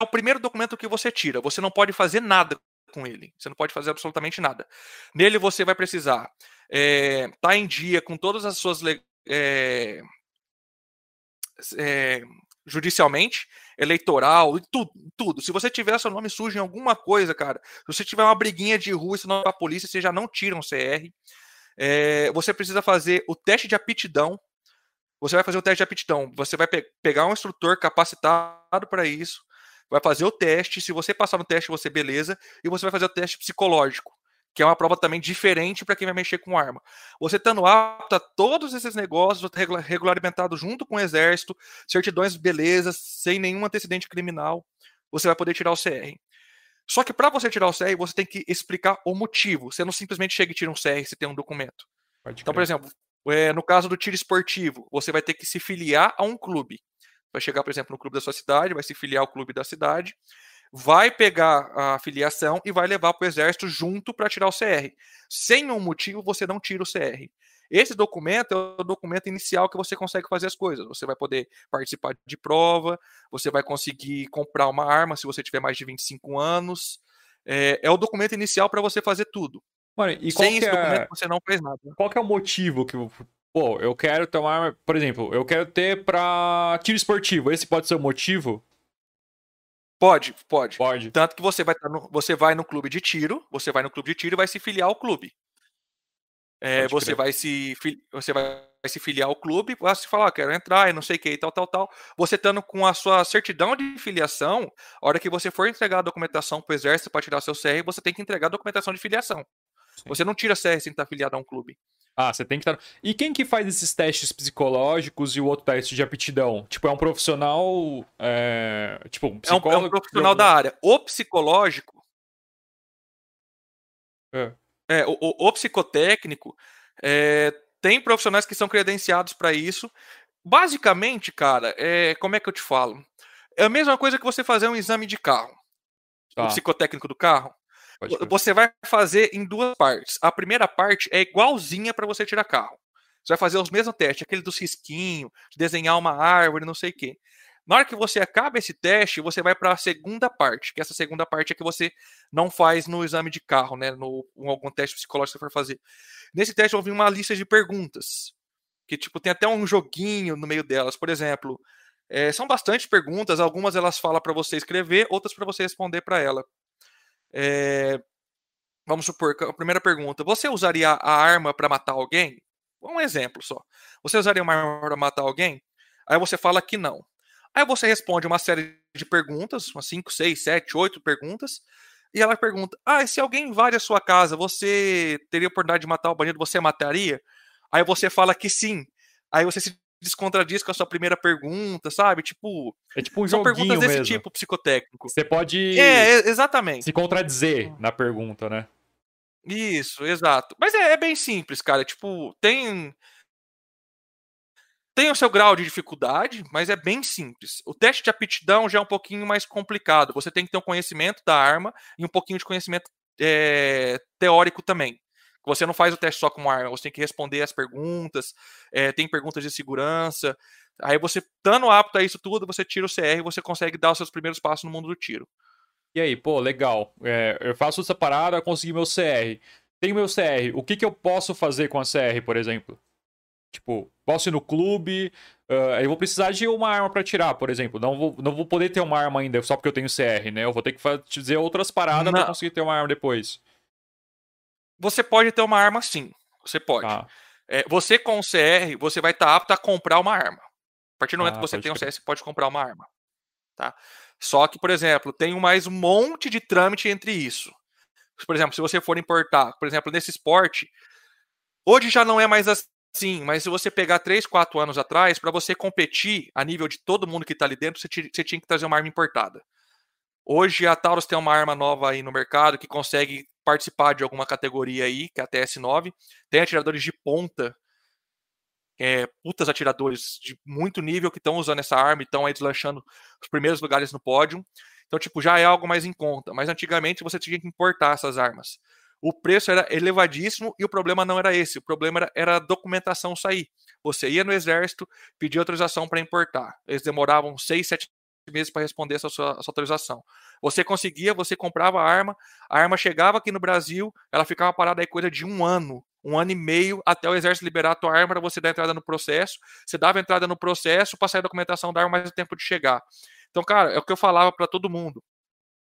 É o primeiro documento que você tira. Você não pode fazer nada com ele. Você não pode fazer absolutamente nada. Nele você vai precisar estar é, tá em dia com todas as suas é, é, judicialmente, eleitoral, tudo, tudo. Se você tiver seu nome sujo em alguma coisa, cara, se você tiver uma briguinha de rua e se não a polícia, você já não tira um CR. É, você precisa fazer o teste de aptidão. Você vai fazer o teste de aptidão. Você vai pe pegar um instrutor capacitado para isso, vai fazer o teste. Se você passar no teste, você beleza. E você vai fazer o teste psicológico que é uma prova também diferente para quem vai mexer com arma. Você estando apto a todos esses negócios, regulamentado junto com o exército, certidões belezas, sem nenhum antecedente criminal, você vai poder tirar o CR. Só que para você tirar o CR, você tem que explicar o motivo. Você não simplesmente chega e tira um CR se tem um documento. então, por exemplo, é, no caso do tiro esportivo, você vai ter que se filiar a um clube. Vai chegar, por exemplo, no clube da sua cidade, vai se filiar ao clube da cidade, vai pegar a filiação e vai levar para o exército junto para tirar o CR. Sem um motivo, você não tira o CR. Esse documento é o documento inicial que você consegue fazer as coisas. Você vai poder participar de prova, você vai conseguir comprar uma arma se você tiver mais de 25 anos. É, é o documento inicial para você fazer tudo. Mano, e Sem esse é... documento você não faz nada. Qual é o motivo que Pô, eu quero ter uma arma, por exemplo, eu quero ter para tiro esportivo. Esse pode ser o motivo? Pode, pode. Pode. Tanto que você vai, tá no, você vai no clube de tiro, você vai no clube de tiro e vai se filiar ao clube. É, você vai se você vai se filiar ao clube, vai se falar, ah, quero entrar, e não sei o que, e tal, tal, tal. Você estando com a sua certidão de filiação, a hora que você for entregar a documentação para o exército para tirar seu CR, você tem que entregar a documentação de filiação. Sim. Você não tira CR sem estar filiado a um clube. Ah, você tem que estar. E quem que faz esses testes psicológicos e o outro teste de aptidão? Tipo, é um profissional. É... Tipo, um psicólogo. É um, é um profissional da área. O psicológico. É. é o, o, o psicotécnico. É, tem profissionais que são credenciados para isso. Basicamente, cara, é, como é que eu te falo? É a mesma coisa que você fazer um exame de carro. Tá. O psicotécnico do carro. Você vai fazer em duas partes. A primeira parte é igualzinha para você tirar carro. Você vai fazer os mesmos testes, aquele do cisquinho, de desenhar uma árvore, não sei o quê. Na hora que você acaba esse teste, você vai para a segunda parte, que essa segunda parte é que você não faz no exame de carro, né? No em algum teste psicológico que você for fazer. Nesse teste eu vi uma lista de perguntas, que tipo tem até um joguinho no meio delas. Por exemplo, é, são bastante perguntas. Algumas elas falam para você escrever, outras para você responder para ela. É, vamos supor, a primeira pergunta: você usaria a arma para matar alguém? Um exemplo só. Você usaria uma arma para matar alguém? Aí você fala que não. Aí você responde uma série de perguntas, umas 5, 6, 7, 8 perguntas, e ela pergunta: Ah, se alguém invade a sua casa, você teria oportunidade de matar o bandido, você mataria? Aí você fala que sim. Aí você se descontradis com a sua primeira pergunta, sabe? Tipo, é tipo um são perguntas desse mesmo. tipo psicotécnico. Você pode É, exatamente. Se contradizer na pergunta, né? Isso, exato. Mas é, é bem simples, cara. Tipo, tem tem o seu grau de dificuldade, mas é bem simples. O teste de aptidão já é um pouquinho mais complicado. Você tem que ter um conhecimento da arma e um pouquinho de conhecimento é, teórico também. Você não faz o teste só com uma arma, você tem que responder as perguntas, é, tem perguntas de segurança. Aí você, estando apto a isso tudo, você tira o CR e você consegue dar os seus primeiros passos no mundo do tiro. E aí, pô, legal. É, eu faço essa parada, consegui meu CR. Tenho meu CR. O que, que eu posso fazer com a CR, por exemplo? Tipo, posso ir no clube. Uh, eu vou precisar de uma arma para tirar, por exemplo. Não vou, não vou poder ter uma arma ainda só porque eu tenho CR, né? Eu vou ter que fazer outras paradas para conseguir ter uma arma depois. Você pode ter uma arma sim. Você pode. Ah. É, você com o CR, você vai estar tá apto a comprar uma arma. A partir do momento ah, que você tem um CR, você pode comprar uma arma. Tá? Só que, por exemplo, tem mais um monte de trâmite entre isso. Por exemplo, se você for importar, por exemplo, nesse esporte, hoje já não é mais assim, mas se você pegar 3, 4 anos atrás, para você competir a nível de todo mundo que está ali dentro, você, você tinha que trazer uma arma importada. Hoje a Taurus tem uma arma nova aí no mercado que consegue participar de alguma categoria aí, que é a TS9. Tem atiradores de ponta, é, putas atiradores de muito nível que estão usando essa arma e estão aí deslanchando os primeiros lugares no pódio. Então, tipo, já é algo mais em conta. Mas antigamente você tinha que importar essas armas. O preço era elevadíssimo e o problema não era esse. O problema era, era a documentação sair. Você ia no exército, pedia autorização para importar. Eles demoravam seis, sete meses para responder essa sua, essa autorização. Você conseguia, você comprava a arma, a arma chegava aqui no Brasil, ela ficava parada aí coisa de um ano, um ano e meio, até o exército liberar a tua arma para você dar entrada no processo. Você dava entrada no processo para sair a documentação da arma mais o tempo de chegar. Então, cara, é o que eu falava para todo mundo.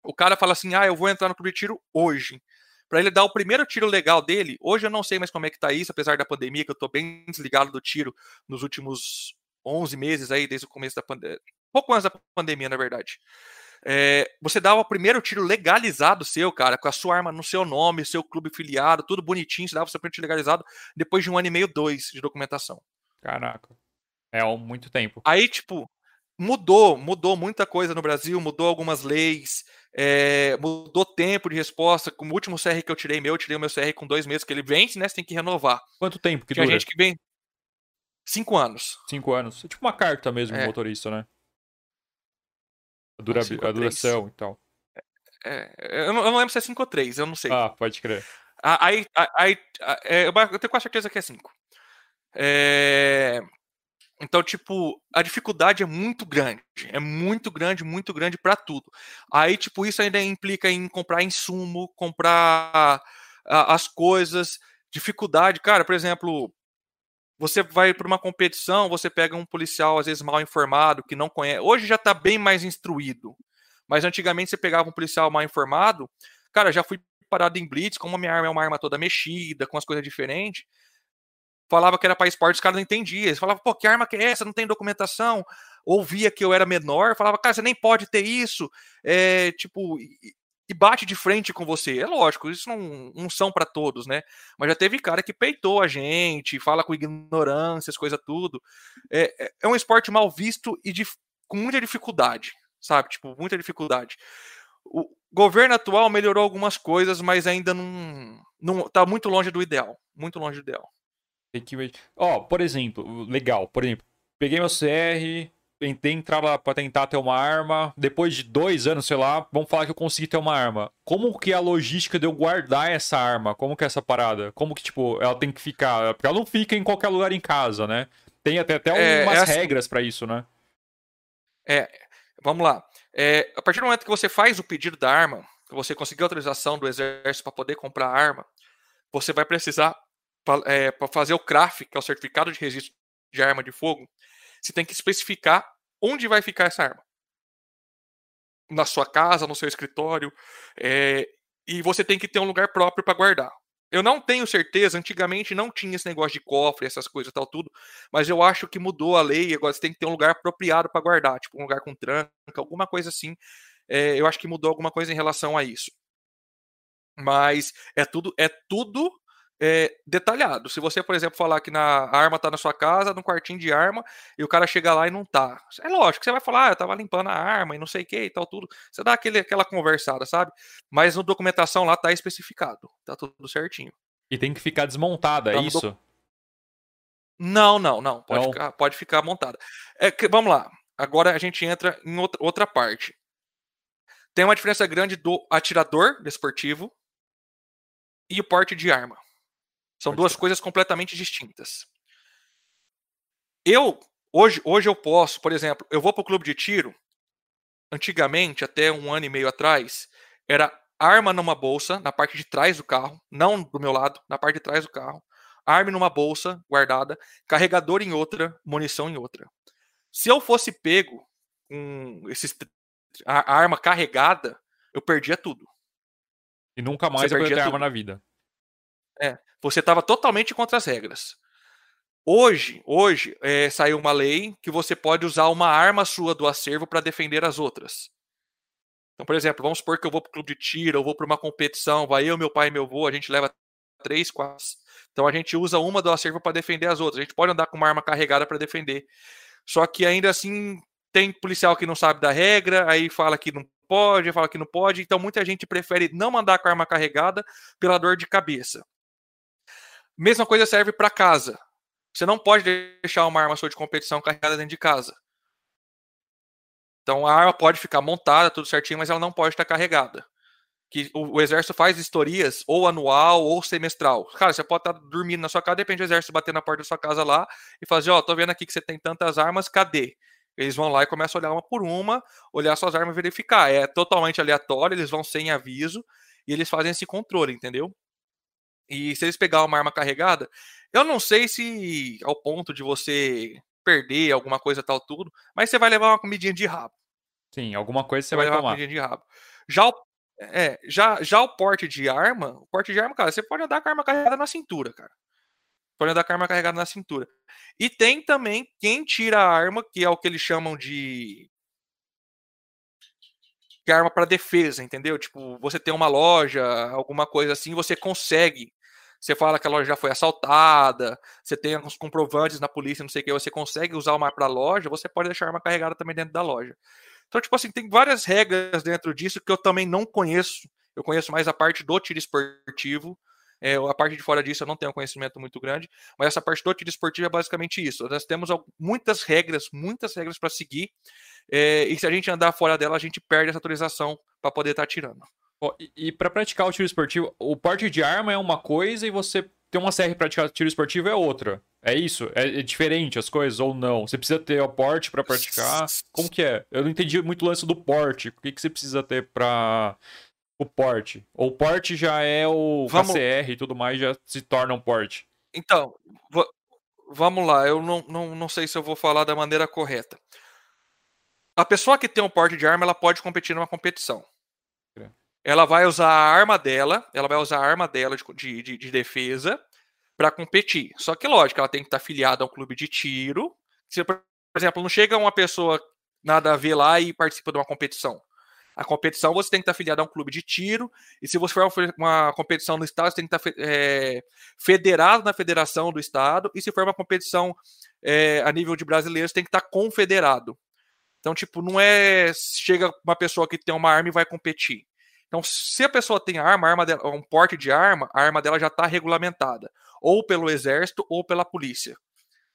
O cara fala assim: ah, eu vou entrar no clube de tiro hoje. Para ele dar o primeiro tiro legal dele, hoje eu não sei mais como é que tá isso, apesar da pandemia, que eu tô bem desligado do tiro nos últimos 11 meses aí, desde o começo da pandemia. Pouco antes da pandemia, na verdade. É, você dava o primeiro tiro legalizado seu, cara, com a sua arma no seu nome, seu clube filiado, tudo bonitinho, você dava o seu primeiro tiro legalizado depois de um ano e meio, dois de documentação. Caraca. É muito tempo. Aí, tipo, mudou, mudou muita coisa no Brasil, mudou algumas leis, é, mudou tempo de resposta. Com o último CR que eu tirei meu, eu tirei o meu CR com dois meses, que ele vence, né? Você tem que renovar. Quanto tempo que Tinha dura? gente que vem. Cinco anos. Cinco anos. É tipo uma carta mesmo, é. motorista, né? A, dura... a, duração e tal. É, eu, não, eu, não, lembro se é 5 ou 3, eu não sei. Ah, pode crer. Aí, aí, aí é, eu tenho quase certeza que é 5. É, então, tipo, a dificuldade é muito grande. É muito grande, muito grande para tudo. Aí, tipo, isso ainda implica em comprar insumo, comprar as coisas. Dificuldade, cara, por exemplo, você vai para uma competição, você pega um policial, às vezes mal informado, que não conhece. Hoje já está bem mais instruído. Mas antigamente você pegava um policial mal informado. Cara, já fui parado em blitz, como a minha arma é uma arma toda mexida, com as coisas diferentes falava que era para esporte, os caras não entendiam. Eles falavam, pô, que arma que é essa? Não tem documentação. Ouvia que eu era menor, falava, cara, você nem pode ter isso. É, tipo, e, bate de frente com você. É lógico, isso não, não são para todos, né? Mas já teve cara que peitou a gente, fala com ignorâncias, coisa tudo. É, é, é um esporte mal visto e de, com muita dificuldade, sabe? Tipo, muita dificuldade. O governo atual melhorou algumas coisas, mas ainda não, não tá muito longe do ideal. Muito longe do ideal. Tem que. Ó, por exemplo, legal. Por exemplo, peguei meu CR, entrar lá pra tentar ter uma arma. Depois de dois anos, sei lá, vamos falar que eu consegui ter uma arma. Como que é a logística de eu guardar essa arma? Como que é essa parada? Como que, tipo, ela tem que ficar. Porque ela não fica em qualquer lugar em casa, né? Tem até, até é, umas é assim... regras para isso, né? É, vamos lá. É, a partir do momento que você faz o pedido da arma, que você conseguiu autorização do exército para poder comprar a arma, você vai precisar para é, fazer o CRAF, que é o certificado de registro de arma de fogo, você tem que especificar onde vai ficar essa arma. Na sua casa, no seu escritório, é, e você tem que ter um lugar próprio para guardar. Eu não tenho certeza, antigamente não tinha esse negócio de cofre, essas coisas tal, tudo, mas eu acho que mudou a lei, agora você tem que ter um lugar apropriado para guardar, tipo um lugar com tranca, alguma coisa assim. É, eu acho que mudou alguma coisa em relação a isso. Mas é tudo, é tudo é, detalhado. Se você, por exemplo, falar que na a arma está na sua casa, no quartinho de arma, e o cara chega lá e não tá. É lógico que você vai falar, ah, eu tava limpando a arma e não sei o que e tal, tudo. Você dá aquele, aquela conversada, sabe? Mas no documentação lá tá especificado. Tá tudo certinho. E tem que ficar desmontada, é isso? Do... Não, não, não. Pode, não. Ficar, pode ficar montada. É que, vamos lá. Agora a gente entra em outra, outra parte. Tem uma diferença grande do atirador desportivo e o porte de arma. São Pode duas ser. coisas completamente distintas. Eu, hoje, hoje eu posso, por exemplo, eu vou para o clube de tiro. Antigamente, até um ano e meio atrás, era arma numa bolsa, na parte de trás do carro, não do meu lado, na parte de trás do carro. Arma numa bolsa guardada, carregador em outra, munição em outra. Se eu fosse pego com esses, a, a arma carregada, eu perdia tudo. E nunca mais eu perdia arma na vida. É, você estava totalmente contra as regras. Hoje, hoje é, saiu uma lei que você pode usar uma arma sua do acervo para defender as outras. Então, por exemplo, vamos supor que eu vou para o clube de tiro, eu vou para uma competição, vai eu, meu pai e meu avô, a gente leva três, quatro. Então a gente usa uma do acervo para defender as outras. A gente pode andar com uma arma carregada para defender. Só que ainda assim tem policial que não sabe da regra, aí fala que não pode, fala que não pode. Então muita gente prefere não mandar com a arma carregada pela dor de cabeça. Mesma coisa serve para casa. Você não pode deixar uma arma sua de competição carregada dentro de casa. Então a arma pode ficar montada, tudo certinho, mas ela não pode estar carregada. Que o, o exército faz historias ou anual ou semestral. Cara, você pode estar dormindo na sua casa, depende do exército bater na porta da sua casa lá e fazer, ó, oh, tô vendo aqui que você tem tantas armas, cadê? Eles vão lá e começam a olhar uma por uma, olhar suas armas e verificar. É totalmente aleatório, eles vão sem aviso e eles fazem esse controle, entendeu? E se eles pegar uma arma carregada, eu não sei se ao ponto de você perder alguma coisa tal tudo, mas você vai levar uma comidinha de rabo. Sim, alguma coisa você vai, vai levar tomar. Uma comidinha de rabo. Já o, é, já, já o porte de arma, o porte de arma, cara, você pode andar com a arma carregada na cintura, cara. Pode andar com a arma carregada na cintura. E tem também quem tira a arma, que é o que eles chamam de que é arma para defesa, entendeu? Tipo, você tem uma loja, alguma coisa assim, você consegue. Você fala que a loja já foi assaltada, você tem alguns comprovantes na polícia, não sei o que, você consegue usar uma arma para loja, você pode deixar a arma carregada também dentro da loja. Então, tipo assim, tem várias regras dentro disso que eu também não conheço. Eu conheço mais a parte do tiro esportivo. É, a parte de fora disso eu não tenho conhecimento muito grande, mas essa parte do tiro esportivo é basicamente isso. Nós temos muitas regras, muitas regras para seguir, é, e se a gente andar fora dela, a gente perde essa autorização para poder estar tá atirando. e, e para praticar o tiro esportivo, o porte de arma é uma coisa e você ter uma CR para praticar tiro esportivo é outra. É isso? É, é, diferente as coisas ou não? Você precisa ter o porte para praticar? Como que é? Eu não entendi muito o lance do porte. O que, que você precisa ter para o porte? Ou o porte já é o vamos... KCR e tudo mais, já se torna um porte? Então, vamos lá. Eu não, não, não sei se eu vou falar da maneira correta. A pessoa que tem um porte de arma, ela pode competir numa competição. Ela vai usar a arma dela, ela vai usar a arma dela de, de, de defesa para competir. Só que, lógico, ela tem que estar tá afiliada a um clube de tiro. Se, por exemplo, não chega uma pessoa nada a ver lá e participa de uma competição. A competição você tem que estar tá afiliado a um clube de tiro, e se você for uma competição no estado, você tem que estar tá é, federado na federação do estado, e se for uma competição é, a nível de brasileiros, tem que estar confederado. Então, tipo, não é chega uma pessoa que tem uma arma e vai competir. Então, se a pessoa tem arma, arma dela, um porte de arma, a arma dela já está regulamentada, ou pelo exército ou pela polícia.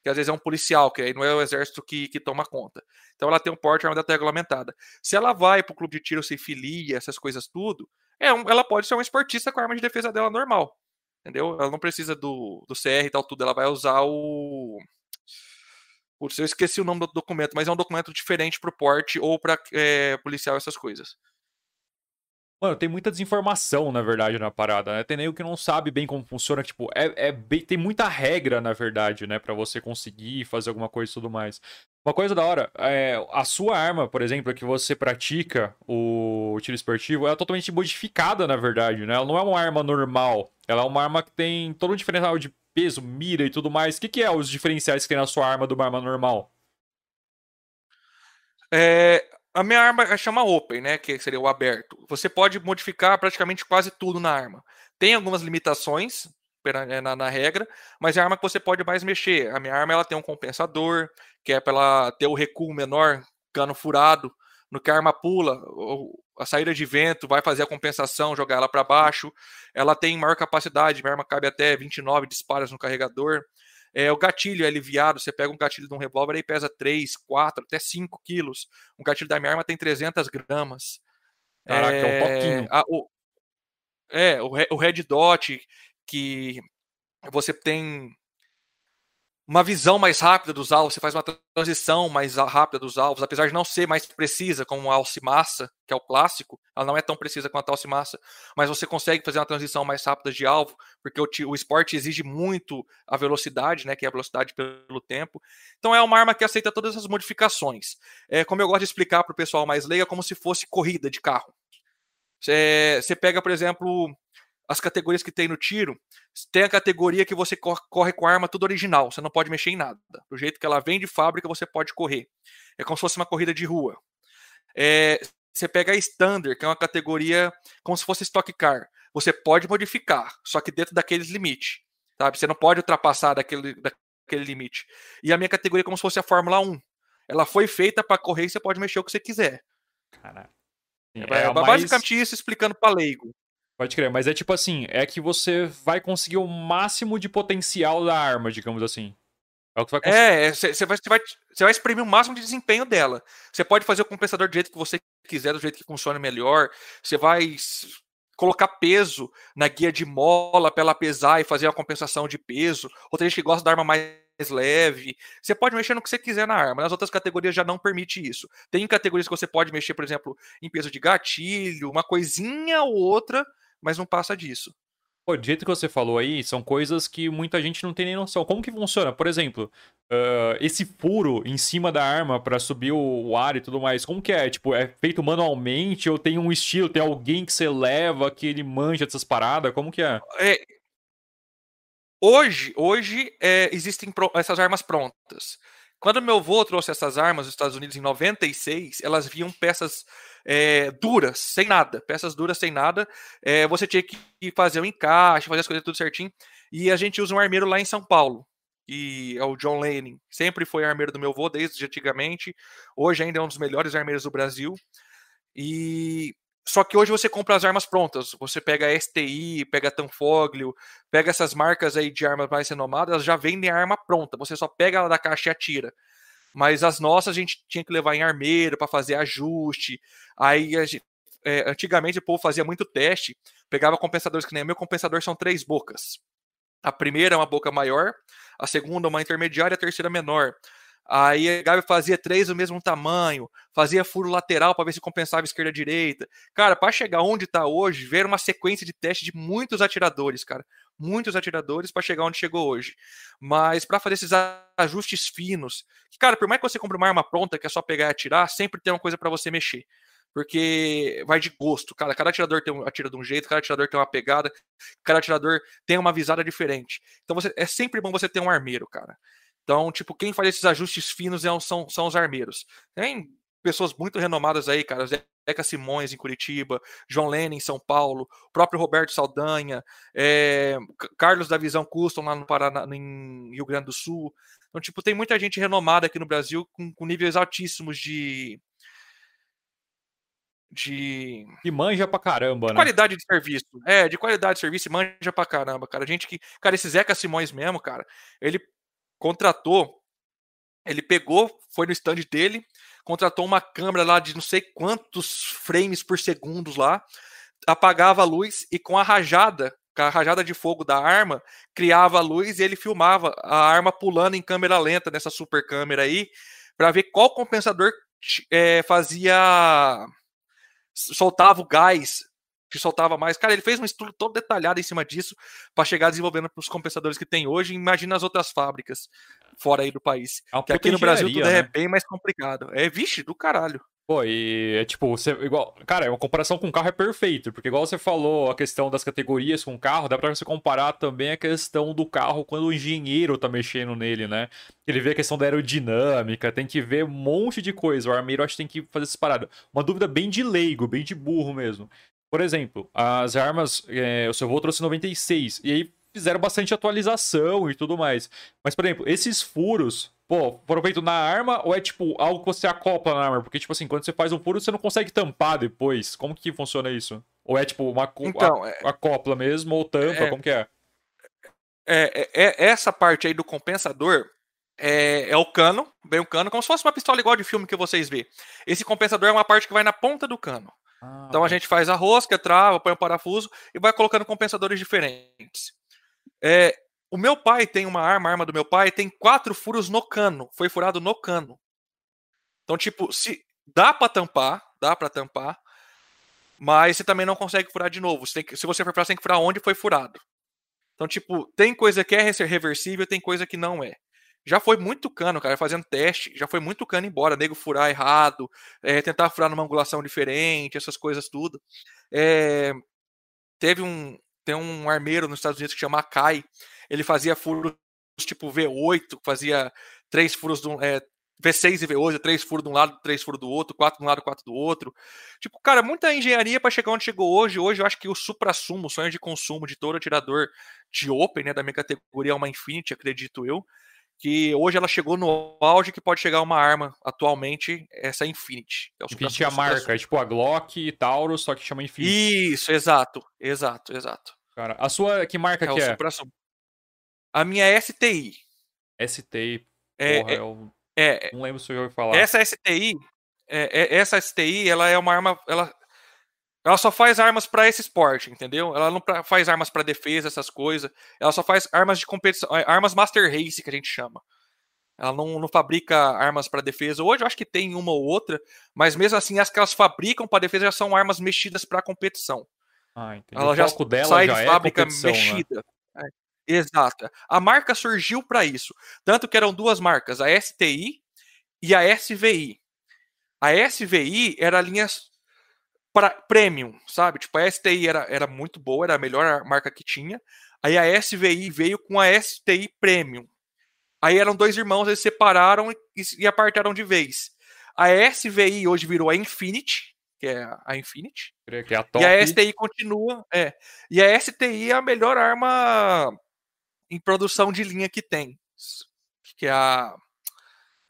Que às vezes é um policial, que aí não é o exército que, que toma conta. Então ela tem um porte, a arma dela está regulamentada. Se ela vai para o clube de tiro, se filia, essas coisas tudo, é um, ela pode ser uma esportista com a arma de defesa dela normal. Entendeu? Ela não precisa do, do CR e tal, tudo. Ela vai usar o Putz, eu esqueci o nome do documento, mas é um documento diferente para o porte ou para é, policial, essas coisas. Mano, tem muita desinformação, na verdade, na parada, né? Tem nego que não sabe bem como funciona, tipo, é, é bem, tem muita regra, na verdade, né, para você conseguir fazer alguma coisa e tudo mais. Uma coisa da hora, é, a sua arma, por exemplo, que você pratica o tiro esportivo, ela é totalmente modificada, na verdade, né? Ela não é uma arma normal, ela é uma arma que tem todo um diferencial de peso, mira e tudo mais. O que, que é os diferenciais que tem na sua arma de uma arma normal? É, a minha arma chama Open, né? Que seria o aberto. Você pode modificar praticamente quase tudo na arma. Tem algumas limitações é, na, na, regra, mas é a arma que você pode mais mexer. A minha arma ela tem um compensador, que é para ela ter o recuo menor, cano furado. No que a arma pula, a saída de vento vai fazer a compensação, jogar ela para baixo. Ela tem maior capacidade, minha arma cabe até 29 disparos no carregador. É, o gatilho é aliviado, você pega um gatilho de um revólver e pesa 3, 4, até 5 quilos. Um gatilho da minha arma tem 300 gramas. Caraca, é, um pouquinho. A, o, é, o, o Red Dot, que você tem uma visão mais rápida dos alvos, você faz uma transição mais rápida dos alvos, apesar de não ser mais precisa como a alcimassa, que é o clássico, ela não é tão precisa quanto a alcimassa, mas você consegue fazer uma transição mais rápida de alvo, porque o, o esporte exige muito a velocidade, né, que é a velocidade pelo tempo. Então é uma arma que aceita todas essas modificações. É, como eu gosto de explicar para o pessoal mais leigo, é como se fosse corrida de carro. Você, você pega, por exemplo, as categorias que tem no tiro, tem a categoria que você corre com a arma tudo original, você não pode mexer em nada. Do jeito que ela vem de fábrica, você pode correr. É como se fosse uma corrida de rua. É, você pega a Standard, que é uma categoria como se fosse Stock Car. Você pode modificar, só que dentro daqueles limites. Sabe? Você não pode ultrapassar daquele, daquele limite. E a minha categoria é como se fosse a Fórmula 1. Ela foi feita para correr e você pode mexer o que você quiser. Caraca. É, é, basicamente mais... isso explicando para leigo. Pode crer, mas é tipo assim, é que você vai conseguir o máximo de potencial da arma, digamos assim. É o que vai conseguir. É, você vai, vai, vai exprimir o máximo de desempenho dela. Você pode fazer o compensador do jeito que você quiser, do jeito que funcione melhor. Você vai colocar peso na guia de mola para ela pesar e fazer a compensação de peso. Outra gente que gosta da arma mais leve. Você pode mexer no que você quiser na arma. Nas outras categorias já não permite isso. Tem categorias que você pode mexer, por exemplo, em peso de gatilho, uma coisinha ou outra, mas não passa disso. Pô, do jeito que você falou aí, são coisas que muita gente não tem nem noção. Como que funciona? Por exemplo, uh, esse furo em cima da arma para subir o, ar e tudo mais, como que é? Tipo, é feito manualmente ou tem um estilo, tem alguém que você leva, que ele manja dessas paradas? Como que é? é hoje, hoje é, existem essas armas prontas. Quando meu avô trouxe essas armas dos Estados Unidos em 96, elas vinham peças é, duras, sem nada. Peças duras, sem nada. É, você tinha que fazer o um encaixe, fazer as coisas tudo certinho. E a gente usa um armeiro lá em São Paulo, que é o John Lanning. Sempre foi armeiro do meu avô, desde antigamente. Hoje ainda é um dos melhores armeiros do Brasil. E só que hoje você compra as armas prontas. Você pega a STI, pega a Tanfoglio, pega essas marcas aí de armas mais renomadas, já vendem a arma pronta. Você só pega ela da caixa e atira. Mas as nossas a gente tinha que levar em armeiro para fazer ajuste. Aí gente, é, antigamente o povo fazia muito teste, pegava compensadores que nem meu compensador são três bocas. A primeira é uma boca maior, a segunda uma intermediária, a terceira menor. Aí a Gabi fazia três do mesmo tamanho, fazia furo lateral para ver se compensava esquerda direita. Cara, para chegar onde está hoje, ver uma sequência de teste de muitos atiradores, cara. Muitos atiradores para chegar onde chegou hoje. Mas para fazer esses ajustes finos, que, cara, por mais que você compre uma arma pronta que é só pegar e atirar, sempre tem uma coisa para você mexer. Porque vai de gosto, cara. Cada atirador tem um, atira de um jeito, cada atirador tem uma pegada, cada atirador tem uma visada diferente. Então você, é sempre bom você ter um armeiro, cara. Então, tipo, quem faz esses ajustes finos é são, são os armeiros. Tem pessoas muito renomadas aí, cara. Zeca Simões em Curitiba, João Lennon em São Paulo, o próprio Roberto Saldanha, é, Carlos da Visão Custom lá no Paraná, em Rio Grande do Sul. Então, tipo, tem muita gente renomada aqui no Brasil com, com níveis altíssimos de. De. E manja pra caramba, de né? Qualidade de serviço. É, de qualidade de serviço e manja pra caramba, cara. Gente que. Cara, esse Zeca Simões mesmo, cara, ele contratou, ele pegou, foi no stand dele, contratou uma câmera lá de não sei quantos frames por segundo lá, apagava a luz e com a rajada, com a rajada de fogo da arma, criava a luz e ele filmava a arma pulando em câmera lenta nessa super câmera aí, para ver qual compensador é, fazia soltava o gás que soltava mais. Cara, ele fez um estudo todo detalhado em cima disso para chegar desenvolvendo para os compensadores que tem hoje. Imagina as outras fábricas fora aí do país. É que aqui no Brasil tudo é né? é bem mais complicado. É, vixe, do caralho. Pô, e é tipo, você, igual, cara, é uma comparação com o carro é perfeito, porque igual você falou a questão das categorias com o carro, dá pra você comparar também a questão do carro quando o engenheiro tá mexendo nele, né? Ele vê a questão da aerodinâmica, tem que ver um monte de coisa. O armeiro acho que tem que fazer essa parada. Uma dúvida bem de leigo, bem de burro mesmo. Por exemplo, as armas, é, o seu voo trouxe 96, e aí fizeram bastante atualização e tudo mais. Mas, por exemplo, esses furos, pô, foram feitos na arma ou é tipo algo que você acopla na arma? Porque, tipo assim, quando você faz um furo, você não consegue tampar depois. Como que funciona isso? Ou é tipo uma então, a, é... acopla mesmo ou tampa? É... Como que é? É, é? é, essa parte aí do compensador é, é, o cano, bem o cano, como se fosse uma pistola igual de filme que vocês vê. Esse compensador é uma parte que vai na ponta do cano. Ah, então a gente faz a rosca, trava, põe o um parafuso e vai colocando compensadores diferentes. É, o meu pai tem uma arma, a arma do meu pai tem quatro furos no cano. Foi furado no cano. Então, tipo, se dá para tampar, dá para tampar, mas você também não consegue furar de novo. Você que, se você for furar, você tem que furar onde foi furado. Então, tipo, tem coisa que é reversível, tem coisa que não é já foi muito cano, cara, fazendo teste, já foi muito cano embora, nego furar errado, é, tentar furar numa angulação diferente, essas coisas tudo. É, teve um, tem um armeiro nos Estados Unidos que chama Kai, ele fazia furos tipo V8, fazia três furos, do, é, V6 e V8, três furos de um lado, três furos do outro, quatro de um lado, quatro do outro. Tipo, cara, muita engenharia para chegar onde chegou hoje. Hoje eu acho que o supra-sumo, o sonho de consumo de todo atirador de Open, né, da minha categoria é uma Infinity, acredito eu que hoje ela chegou no auge que pode chegar uma arma atualmente, essa Infinity. É Infinity é a marca, é tipo a Glock e Taurus, só que chama Infinity. Isso, exato, exato, exato. Cara, a sua, que marca é que é? A minha é STI. STI, é, porra, é, eu é, não lembro se eu já ouvi falar. Essa STI, é, é, essa STI, ela é uma arma, ela ela só faz armas para esse esporte, entendeu? Ela não faz armas para defesa, essas coisas. Ela só faz armas de competição, é, armas Master Race que a gente chama. Ela não, não fabrica armas para defesa. Hoje eu acho que tem uma ou outra, mas mesmo assim as que elas fabricam para defesa já são armas mexidas para competição. Ah, entendi. Ela o já dela sai já de é fábrica né? mexida. Né? É, exato. A marca surgiu para isso. Tanto que eram duas marcas, a STI e a SVI. A SVI era a linha para premium, sabe? Tipo, a STI era, era muito boa, era a melhor marca que tinha. Aí a SVI veio com a STI Premium. Aí eram dois irmãos, eles separaram e, e apartaram de vez. A SVI hoje virou a Infinity, que é a Infinity. Que é a top. E a STI continua. É. E a STI é a melhor arma em produção de linha que tem. Que é a.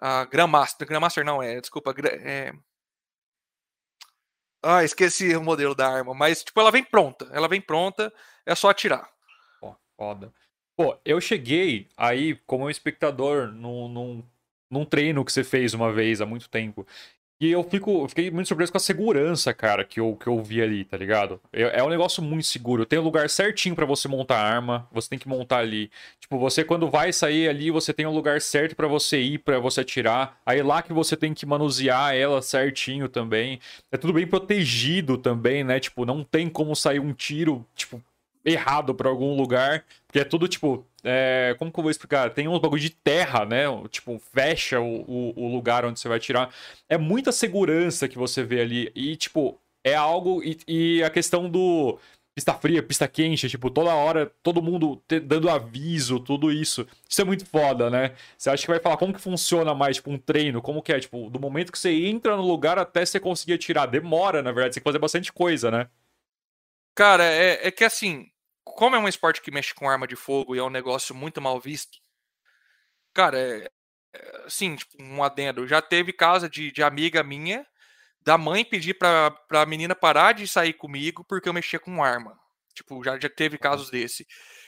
A Grandmaster. Grandmaster não é, desculpa. É, ah, esqueci o modelo da arma, mas tipo, ela vem pronta. Ela vem pronta, é só atirar. Pô, foda. Pô, eu cheguei aí como espectador num, num, num treino que você fez uma vez há muito tempo. E eu fico, fiquei muito surpreso com a segurança, cara, que eu, que eu vi ali, tá ligado? É, é um negócio muito seguro. Tem um lugar certinho para você montar a arma, você tem que montar ali. Tipo, você quando vai sair ali, você tem um lugar certo para você ir, para você atirar. Aí lá que você tem que manusear ela certinho também. É tudo bem protegido também, né? Tipo, não tem como sair um tiro, tipo, errado para algum lugar, porque é tudo tipo, é, como que eu vou explicar? Tem uns bagulho de terra, né? Tipo, fecha o, o, o, lugar onde você vai tirar. É muita segurança que você vê ali e tipo, é algo e, e a questão do pista fria, pista quente, tipo, toda hora, todo mundo te, dando aviso, tudo isso. Isso é muito foda, né? Você acha que vai falar como que funciona mais, tipo, um treino? Como que é, tipo, do momento que você entra no lugar até você conseguir atirar? Demora, na verdade, você tem que fazer bastante coisa, né? Cara, é, é que assim, como é um esporte que mexe com arma de fogo e é um negócio muito mal visto, cara, é, é assim, tipo, um adendo. Já teve casa de, de amiga minha, da mãe pedir pra, pra menina parar de sair comigo porque eu mexia com arma. Tipo, já, já teve casos desse.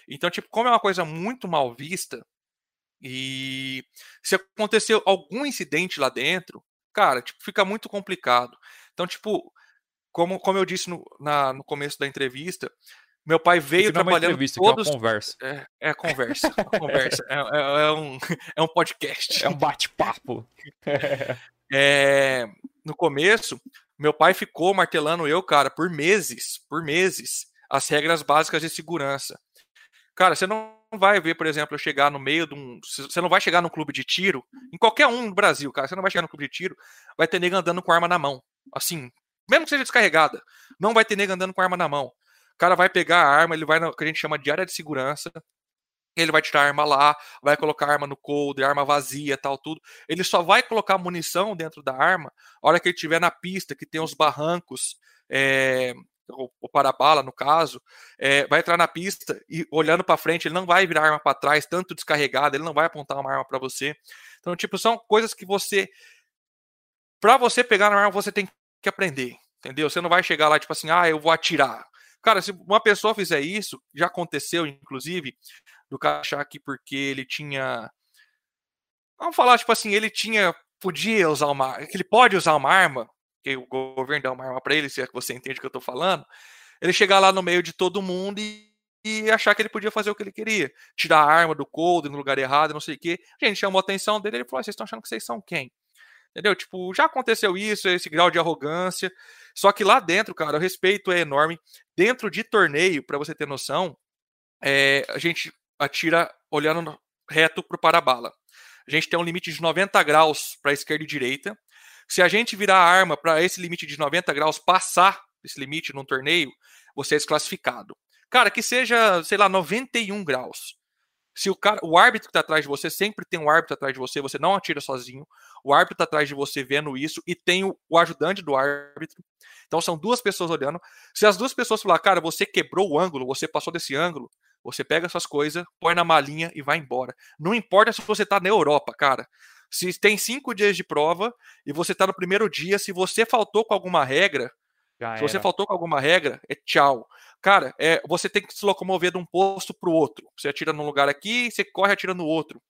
Então, tipo, como é uma coisa muito mal vista, e se aconteceu algum incidente lá dentro, cara, tipo, fica muito complicado. Então, tipo, como, como eu disse no, na, no começo da entrevista, meu pai veio Isso trabalhando. Não é todos... é conversa. É, é conversa. É conversa. É, é, é, um, é um podcast. É um bate-papo. é, no começo, meu pai ficou martelando eu, cara, por meses, por meses, as regras básicas de segurança. Cara, você não vai ver, por exemplo, eu chegar no meio de um. Você não vai chegar num clube de tiro, em qualquer um no Brasil, cara. Você não vai chegar no clube de tiro, vai ter nego andando com arma na mão. Assim, mesmo que seja descarregada, não vai ter nego andando com arma na mão. O cara vai pegar a arma, ele vai no que a gente chama de área de segurança, ele vai tirar a arma lá, vai colocar a arma no coldre, arma vazia, tal, tudo. Ele só vai colocar munição dentro da arma a hora que ele estiver na pista, que tem os barrancos, é, o, o para-bala, no caso, é, vai entrar na pista e olhando para frente, ele não vai virar a arma para trás, tanto descarregada, ele não vai apontar uma arma para você. Então, tipo, são coisas que você. Para você pegar na arma, você tem que aprender, entendeu? Você não vai chegar lá, tipo assim, ah, eu vou atirar. Cara, se uma pessoa fizer isso, já aconteceu, inclusive, do cara achar que porque ele tinha. Vamos falar, tipo assim, ele tinha. Podia usar uma. ele pode usar uma arma, que o governo dá uma arma para ele, se é que você entende o que eu tô falando. Ele chegar lá no meio de todo mundo e, e achar que ele podia fazer o que ele queria. Tirar a arma do cold no lugar errado, não sei o quê. Gente, chamou a atenção dele ele falou: ah, vocês estão achando que vocês são quem? Entendeu? Tipo, já aconteceu isso, esse grau de arrogância. Só que lá dentro, cara, o respeito é enorme. Dentro de torneio, para você ter noção, é, a gente atira olhando reto pro para-bala. A gente tem um limite de 90 graus para esquerda e direita. Se a gente virar a arma para esse limite de 90 graus passar esse limite num torneio, você é desclassificado. Cara, que seja, sei lá, 91 graus. Se o, cara, o árbitro que está atrás de você, sempre tem um árbitro atrás de você, você não atira sozinho. O árbitro está atrás de você vendo isso e tem o, o, ajudante do árbitro. Então são duas pessoas olhando. Se as duas pessoas falar, cara, você quebrou o ângulo, você passou desse ângulo, você pega suas coisas, põe na malinha e vai embora. Não importa se você está na Europa, cara. Se tem cinco dias de prova e você está no primeiro dia, se você faltou com alguma regra, Já se era. você faltou com alguma regra, é tchau. Cara, é, você tem que se locomover de um posto para o outro. Você atira num lugar aqui, você corre atira no outro.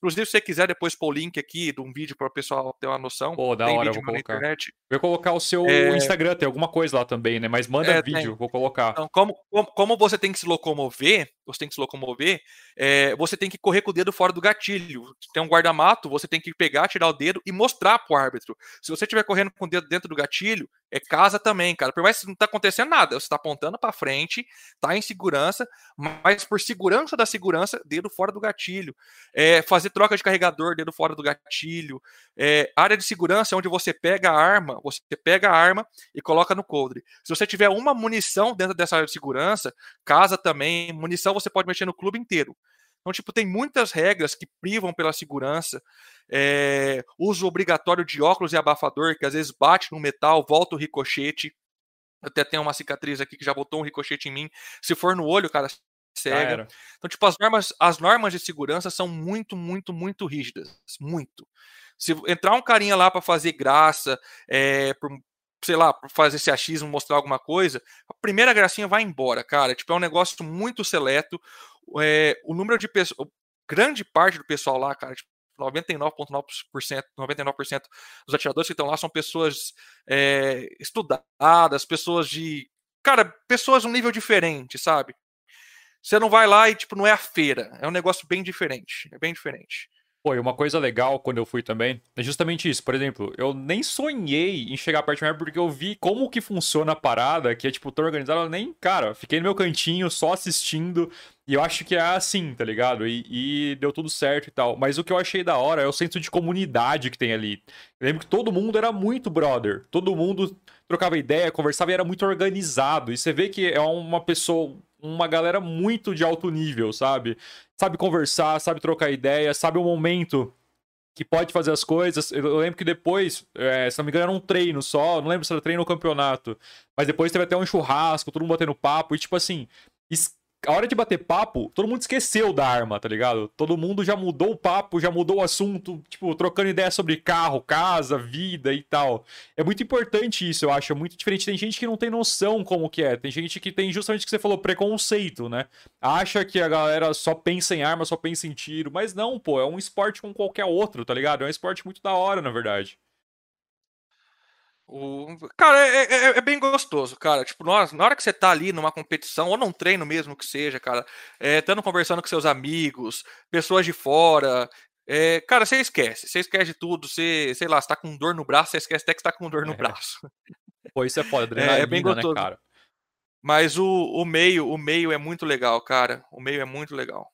Inclusive, se você quiser depois pôr o link aqui de um vídeo para o pessoal ter uma noção. Pô, da hora, vídeo vou colocar. internet. Vou colocar o seu É. Instagram, tem alguma coisa lá também, né? Mas manda É, vídeo, tem. vou colocar. Então, como, como, como você tem que se locomover, você tem que se locomover, é, você tem que correr com o dedo fora do gatilho. Tem um guarda-mato, você tem que pegar, tirar o dedo e mostrar pro árbitro. Se você estiver correndo com o dedo dentro do gatilho, é casa também, cara. Por mais que não tá acontecendo nada, você tá apontando para frente, tá em segurança, mas por segurança da segurança, dedo fora do gatilho. É, fazer troca de carregador, dedo fora do gatilho. É, área de segurança é onde você pega a arma, você pega a arma e coloca no coldre. Se você tiver uma munição dentro dessa área de segurança, casa também, munição você pode mexer no clube inteiro. Então, tipo, tem muitas regras que privam pela segurança. É, uso obrigatório de óculos e abafador, que às vezes bate no metal, volta o ricochete. Eu até tenho uma cicatriz aqui que já botou um ricochete em mim. Se for no olho, cara, cega. era. Então, tipo, as normas, as normas de segurança são muito, muito, muito rígidas. Muito. Se entrar um carinha lá para fazer graça, é, por, sei lá, fazer esse achismo, mostrar alguma coisa, a primeira gracinha vai embora, cara. Tipo, é um negócio muito seleto. É, o número de pessoas. Grande parte do pessoal lá, cara, tipo, 99,9%, 99% dos atiradores que estão lá são pessoas é, estudadas, pessoas de. Cara, pessoas de um nível diferente, sabe? Você não vai lá e, tipo, não é a feira. É um negócio bem diferente. É bem diferente. E uma coisa legal quando eu fui também é justamente isso. Por exemplo, eu nem sonhei em chegar perto de uma porque eu vi como que funciona a parada, que é tipo tão organizado. Eu nem, cara, fiquei no meu cantinho só assistindo. E eu acho que é assim, tá ligado? E, e deu tudo certo e tal. Mas o que eu achei da hora é o senso de comunidade que tem ali. Eu lembro que todo mundo era muito brother. Todo mundo trocava ideia, conversava e era muito organizado. E você vê que é uma pessoa, uma galera muito de alto nível, sabe? Sabe conversar, sabe trocar ideia, sabe o momento que pode fazer as coisas. Eu lembro que depois, é, se não me engano, era um treino só. Não lembro se era treino ou campeonato. Mas depois teve até um churrasco, todo mundo batendo papo. E tipo assim, a hora de bater papo, todo mundo esqueceu da arma, tá ligado? Todo mundo já mudou o papo, já mudou o assunto, tipo, trocando ideia sobre carro, casa, vida e tal. É muito importante isso, eu acho. É muito diferente. Tem gente que não tem noção como que é. Tem gente que tem justamente o que você falou, preconceito, né? Acha que a galera só pensa em arma, só pensa em tiro. Mas não, pô, é um esporte como qualquer outro, tá ligado? É um esporte muito da hora, na verdade. O... Cara, é, é- é bem gostoso, cara. Tipo, nós, na hora que você tá ali numa competição, ou num treino mesmo que seja, cara, é, estando conversando com seus amigos, pessoas de fora. é, cara, você esquece. Você esquece de tudo. Você, sei lá, você tá com dor no braço, você esquece até que você tá com dor no É. braço. Pô, isso é foda, É, é bem né, gostoso. cara? Mas o, o meio, o meio é muito legal, cara. O meio é muito legal.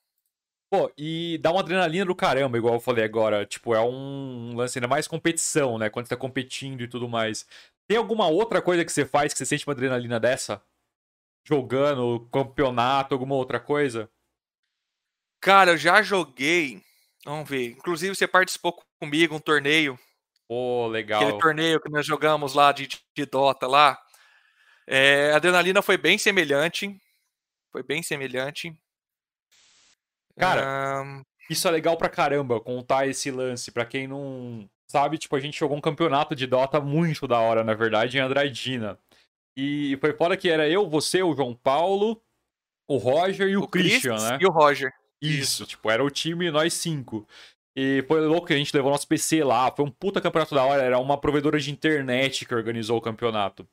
Pô, e dá uma adrenalina do caramba, igual eu falei agora. Tipo, é um lance ainda mais competição, né? Quando você tá competindo e tudo mais. Tem alguma outra coisa que você faz que você sente uma adrenalina dessa? Jogando, campeonato, alguma outra coisa? Cara, eu já joguei. Vamos ver. Inclusive, você participou comigo um torneio. Pô, Aquele legal. torneio que nós jogamos lá de, de Dota lá. É, a adrenalina foi bem semelhante. Foi bem semelhante. Cara, Ahn, Isso é legal pra caramba, contar esse lance. Pra quem não sabe, tipo, a gente jogou um campeonato de Dota muito da hora, na verdade, em Andradina. E foi fora que era eu, você, o João Paulo, o Roger e o, o Chris Christian, né? e o Roger. Isso, tipo, era o time nós cinco. E foi louco que a gente levou nosso PC lá. Foi um puta campeonato da hora. Era uma provedora de internet que organizou o campeonato.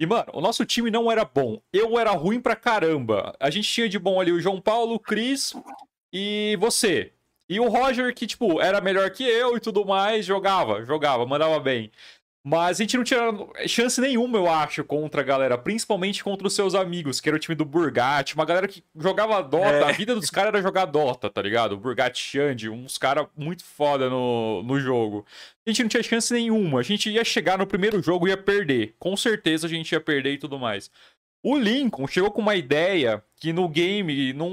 E, mano, o nosso time não era bom. Eu era ruim pra caramba. A gente tinha de bom ali o João Paulo, o Cris e você. E o Roger, que, tipo, era melhor que eu e tudo mais, jogava, jogava, mandava bem. Mas a gente não tinha chance nenhuma, eu acho, contra a galera. Principalmente contra os seus amigos, que era o time do Burgat. Uma galera que jogava Dota. É. A vida dos caras era jogar Dota, tá ligado? Burgat Xande, uns caras muito foda no, no jogo. A gente não tinha chance nenhuma. A gente ia chegar no primeiro jogo e ia perder. Com certeza a gente ia perder e tudo mais. O Lincoln chegou com uma ideia que no game não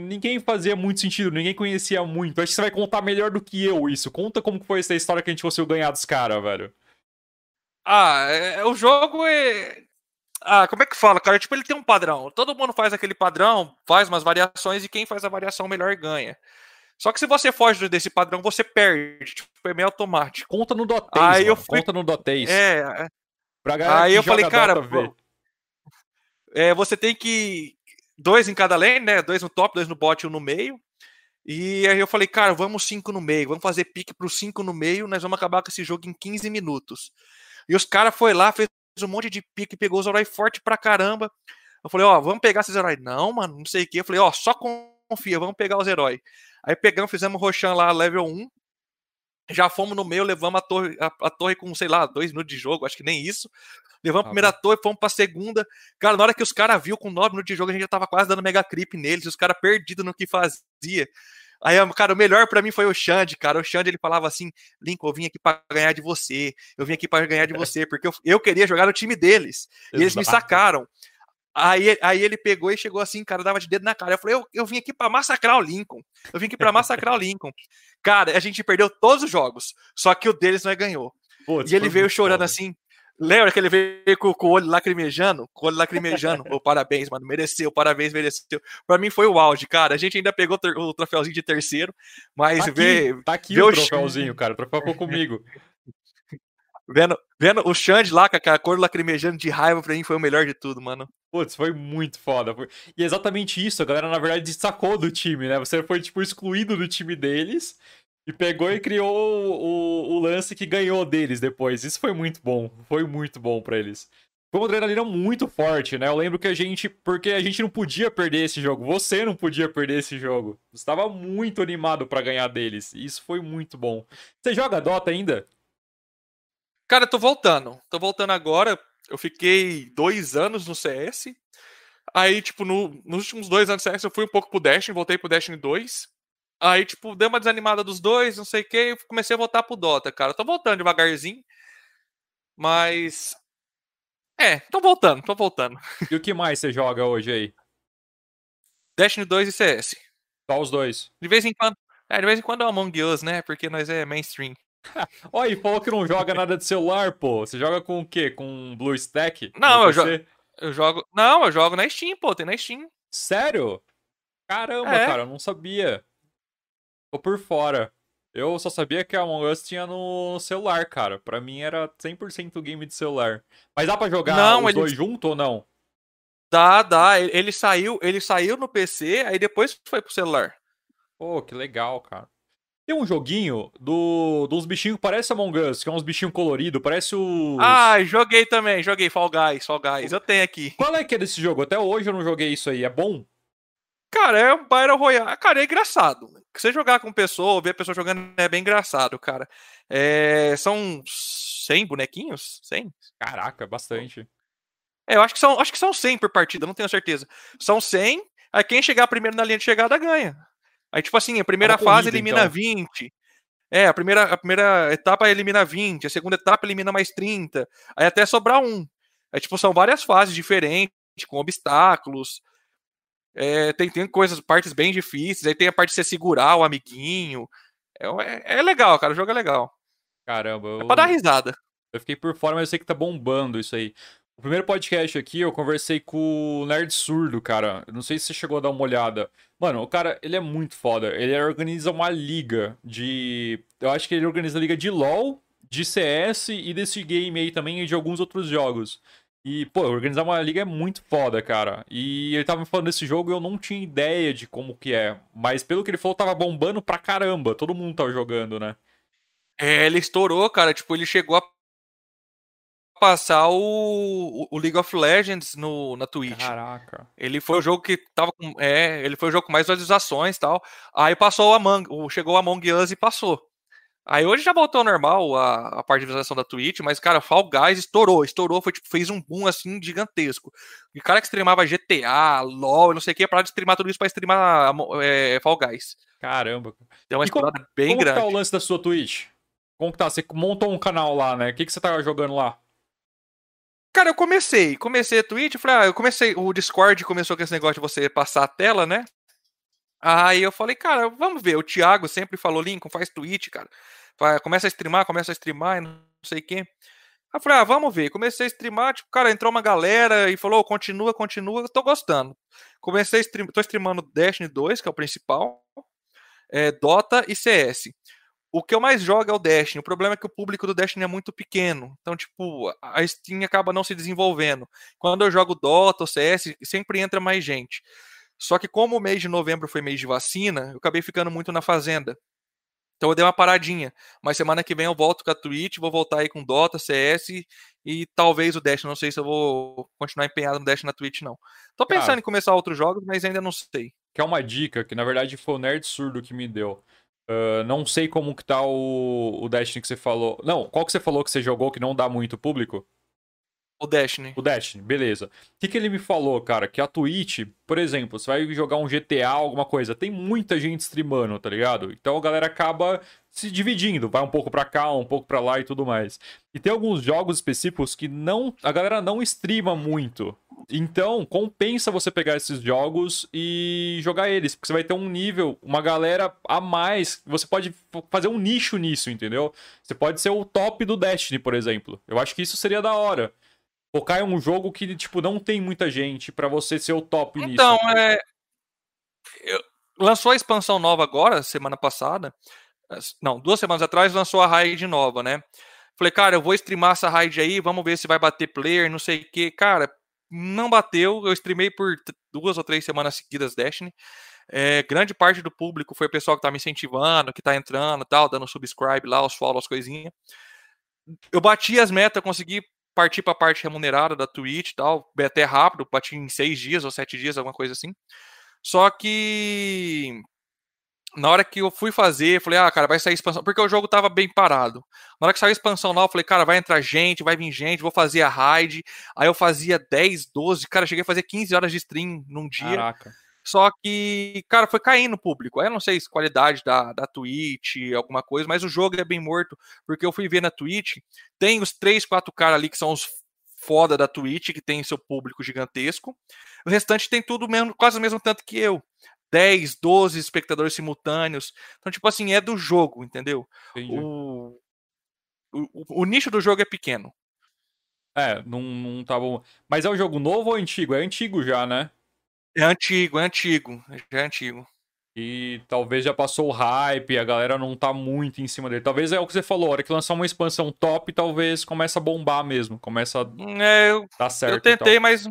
ninguém fazia muito sentido, ninguém conhecia muito. Acho que você vai contar melhor do que eu isso. Conta como foi essa história que a gente conseguiu ganhar dos caras, velho. Ah, é- o jogo é. Ah, como é que fala, cara? Tipo, ele tem um padrão. Todo mundo faz aquele padrão, faz umas variações e quem faz a variação melhor ganha. Só que se você foge desse padrão, você perde. Tipo, é meio automático. Conta no Dotês, Aí eu fui- Conta no Dotês. É, Pra galera aí eu falei, cara, é, você tem que. Dois em cada lane, né? Dois no top, dois no bot e um no meio. E aí eu falei, cara, vamos 5 no meio, vamos fazer pique pro 5 no meio, nós vamos acabar com esse jogo em 15 minutos. E os caras foi lá, fez um monte de pique, pegou os heróis forte pra caramba. Eu falei, ó, vamos pegar esses heróis. Não, mano, não sei o que. Eu falei, ó, só confia, vamos pegar os heróis. Aí pegamos, fizemos o lá, level 1. Já fomos no meio, levamos a torre, a, a torre com, sei lá, dois minutos de jogo, acho que nem isso. Levamos a primeira torre, fomos pra segunda. Cara, na hora que os caras viu com nove minutos de jogo, a gente já tava quase dando mega creep neles, os caras perdidos no que fazia. Aí, cara, o melhor para mim foi o Xande, cara. O Xande ele falava assim: Lincoln, eu vim aqui para ganhar de você. Eu vim aqui para ganhar de você, porque eu, eu queria jogar no time deles. E eles me sacaram. Aí, aí ele pegou e chegou assim, cara, dava de dedo na cara. Eu falei, eu, eu vim aqui para massacrar o Lincoln. Eu vim aqui para massacrar o Lincoln. Cara, a gente perdeu todos os jogos, só que o deles não ganhou. Putz, e ele veio chorando assim. Lembra que ele veio com, com, o olho lacrimejando? Com o olho lacrimejando. oh, parabéns, mano. Mereceu, parabéns, mereceu. Pra mim foi o auge, cara. A gente ainda pegou o troféuzinho de terceiro, mas tá aqui, vê. Tá aqui o troféuzinho, cara. O troféu ficou comigo. Vendo, vendo o Xande lá com a cor lacrimejando de raiva pra mim foi o melhor de tudo, mano. Putz, foi muito foda. E é exatamente isso, a galera na verdade destacou do time, né? Você foi, tipo, excluído do time deles e pegou e criou o, o, lance que ganhou deles depois. Isso foi muito bom, foi muito bom para eles. Foi uma adrenalina muito forte, né? Eu lembro que a gente. Porque a gente não podia perder esse jogo. Você não podia perder esse jogo. Estava muito animado para ganhar deles. Isso foi muito bom. Você joga Dota ainda? Cara, eu tô voltando. Tô voltando agora. Eu fiquei dois anos no CS. Aí, tipo, no, nos últimos dois anos do CS eu fui um pouco pro Destiny, voltei pro Destiny 2. Aí, tipo, deu uma desanimada dos dois, não sei o que, e comecei a voltar pro Dota, cara. Eu tô voltando devagarzinho. Mas. É, tô voltando, tô voltando. E o que mais você joga hoje aí? Destiny 2 e CS. Só os dois. De vez em quando. É, de vez em quando é Among Us, né? Porque nós é mainstream. Olha, e falou que não joga nada de celular, pô. Você joga com o quê? Com Blue Stack? Não, eu, jo eu jogo. Não, eu jogo na Steam, pô. Tem na Steam. Sério? Caramba, é. cara, eu não sabia. Tô por fora. Eu só sabia que a Among Us tinha no celular, cara. Pra mim era 100% game de celular. Mas dá pra jogar não, os ele... dois junto ou não? Dá, dá. Ele saiu, ele saiu no PC, aí depois foi pro celular. Pô, que legal, cara. Tem um joguinho do, dos bichinhos que parece Among Us, que é uns bichinhos coloridos, parece o. Ah, joguei também, joguei Fall Guys, Fall Guys, eu tenho aqui. Qual é que é desse jogo? Até hoje eu não joguei isso aí, é bom? Cara, é um Battle Royale. Cara, é engraçado. Você jogar com pessoa, ver a pessoa jogando é bem engraçado, cara. É... São 100 bonequinhos? 100? Caraca, bastante. É, eu acho que são, acho que são 100 por partida, não tenho certeza. São 100, aí quem chegar primeiro na linha de chegada ganha. Aí, tipo assim, a primeira fase elimina então. 20. É, a primeira, a primeira etapa elimina 20, a segunda etapa elimina mais 30, aí até sobrar um. Aí, tipo, são várias fases diferentes, com obstáculos. É, tem, tem coisas, partes bem difíceis, aí tem a parte de você segurar o amiguinho. É, é, é legal, cara, o jogo é legal. Caramba, eu... É pra dar risada. Eu fiquei por fora, mas eu sei que tá bombando isso aí. O primeiro podcast aqui, eu conversei com o Nerd Surdo, cara. Não sei se você chegou a dar uma olhada. Mano, o cara, ele é muito foda. Ele organiza uma liga de. Eu acho que ele organiza a liga de LoL, de CS e desse game aí também e de alguns outros jogos. E, pô, organizar uma liga é muito foda, cara. E ele tava me falando desse jogo e eu não tinha ideia de como que é. Mas pelo que ele falou, tava bombando pra caramba. Todo mundo tava jogando, né? É, ele estourou, cara. Tipo, ele chegou a passar o, o League of Legends no, na Twitch. Caraca. Ele foi o jogo que tava com. É, ele foi o jogo com mais visualizações e tal. Aí passou o Among, chegou o Among Us e passou. Aí hoje já voltou ao normal a, a parte de visualização da Twitch, mas, cara, Fall Guys estourou, estourou, foi, tipo, fez um boom assim gigantesco. E cara que streamava GTA, LOL, não sei o que, parar de streamar tudo isso pra streamar é, Fall Guys. Caramba. Tem uma estourada bem como grande. Como tá o lance da sua Twitch? Como que tá? Você montou um canal lá, né? O que, que você tá jogando lá? Cara, eu comecei. Comecei a Twitch, falei, ah, eu comecei. O Discord começou com esse negócio de você passar a tela, né? Aí eu falei, cara, vamos ver. O Thiago sempre falou, Lincoln, faz Twitch, cara. Começa a streamar, começa a streamar, não sei quê. Aí eu falei, ah, vamos ver. Comecei a streamar, tipo, cara, entrou uma galera e falou, oh, continua, continua, tô gostando. Comecei a streamar, tô streamando Destiny 2, que é o principal, é, Dota e CS o que eu mais jogo é o Destiny. O problema é que o público do Destiny é muito pequeno. Então, tipo, a Steam acaba não se desenvolvendo. Quando eu jogo Dota ou CS, sempre entra mais gente. Só que como o mês de novembro foi mês de vacina, eu acabei ficando muito na fazenda. Então eu dei uma paradinha. Mas semana que vem eu volto com a Twitch, vou voltar aí com Dota, CS e talvez o Dash. Não sei se eu vou continuar empenhado no Dash na Twitch, não. Tô pensando Cara, em começar outros jogos, mas ainda não sei. Que é uma dica que na verdade foi o Nerd Surdo que me deu. Uh, não sei como que tá o, o Destiny que você falou. Não, qual que você falou que você jogou que não dá muito público? O Destiny. O Destiny, beleza. O que, que ele me falou, cara? Que a Twitch, por exemplo, você vai jogar um GTA, alguma coisa, tem muita gente streamando, tá ligado? Então a galera acaba se dividindo, vai um pouco para cá, um pouco para lá e tudo mais. E tem alguns jogos específicos que não, a galera não streama muito. Então, compensa você pegar esses jogos e jogar eles, porque você vai ter um nível, uma galera a mais. Você pode fazer um nicho nisso, entendeu? Você pode ser o top do Destiny, por exemplo. Eu acho que isso seria da hora. Focar em um jogo que, tipo, não tem muita gente para você ser o top então, nisso. Então, é. Eu... Lançou a expansão nova agora, semana passada. Não, duas semanas atrás lançou a raid nova, né? Falei, cara, eu vou streamar essa raid aí, vamos ver se vai bater player, não sei o que. Cara, não bateu. Eu streamei por duas ou três semanas seguidas Destiny. É, grande parte do público foi o pessoal que tá me incentivando, que tá entrando tal, dando subscribe lá, os follow, as coisinhas. Eu bati as metas, consegui partir para a parte remunerada da Twitch e tal, até rápido, bati em seis dias ou sete dias, alguma coisa assim. Só que na hora que eu fui fazer, falei, ah, cara, vai sair expansão, porque o jogo tava bem parado. Na hora que saiu a expansão nova, eu falei, cara, vai entrar gente, vai vir gente, vou fazer a raid. Aí eu fazia 10, 12, cara, cheguei a fazer 15 horas de stream num dia. Caraca. Só que, cara, foi caindo o público. Eu não sei se qualidade da, da Twitch, alguma coisa, mas o jogo é bem morto, porque eu fui ver na Twitch, tem os 3, 4 caras ali que são os foda da Twitch, que tem seu público gigantesco. O restante tem tudo mesmo, quase o mesmo tanto que eu. 10, 12 espectadores simultâneos. Então, tipo assim, é do jogo, entendeu? O, o, o, nicho do jogo é pequeno. É, não, não tá bom. Mas é um jogo novo ou antigo? É antigo já, né? É antigo, é antigo. Já é antigo. E talvez já passou o hype, a galera não tá muito em cima dele. Talvez é o que você falou, a hora que lançar uma expansão top, talvez comece a bombar mesmo. Começa a é, eu, dar certo. Eu tentei, mas.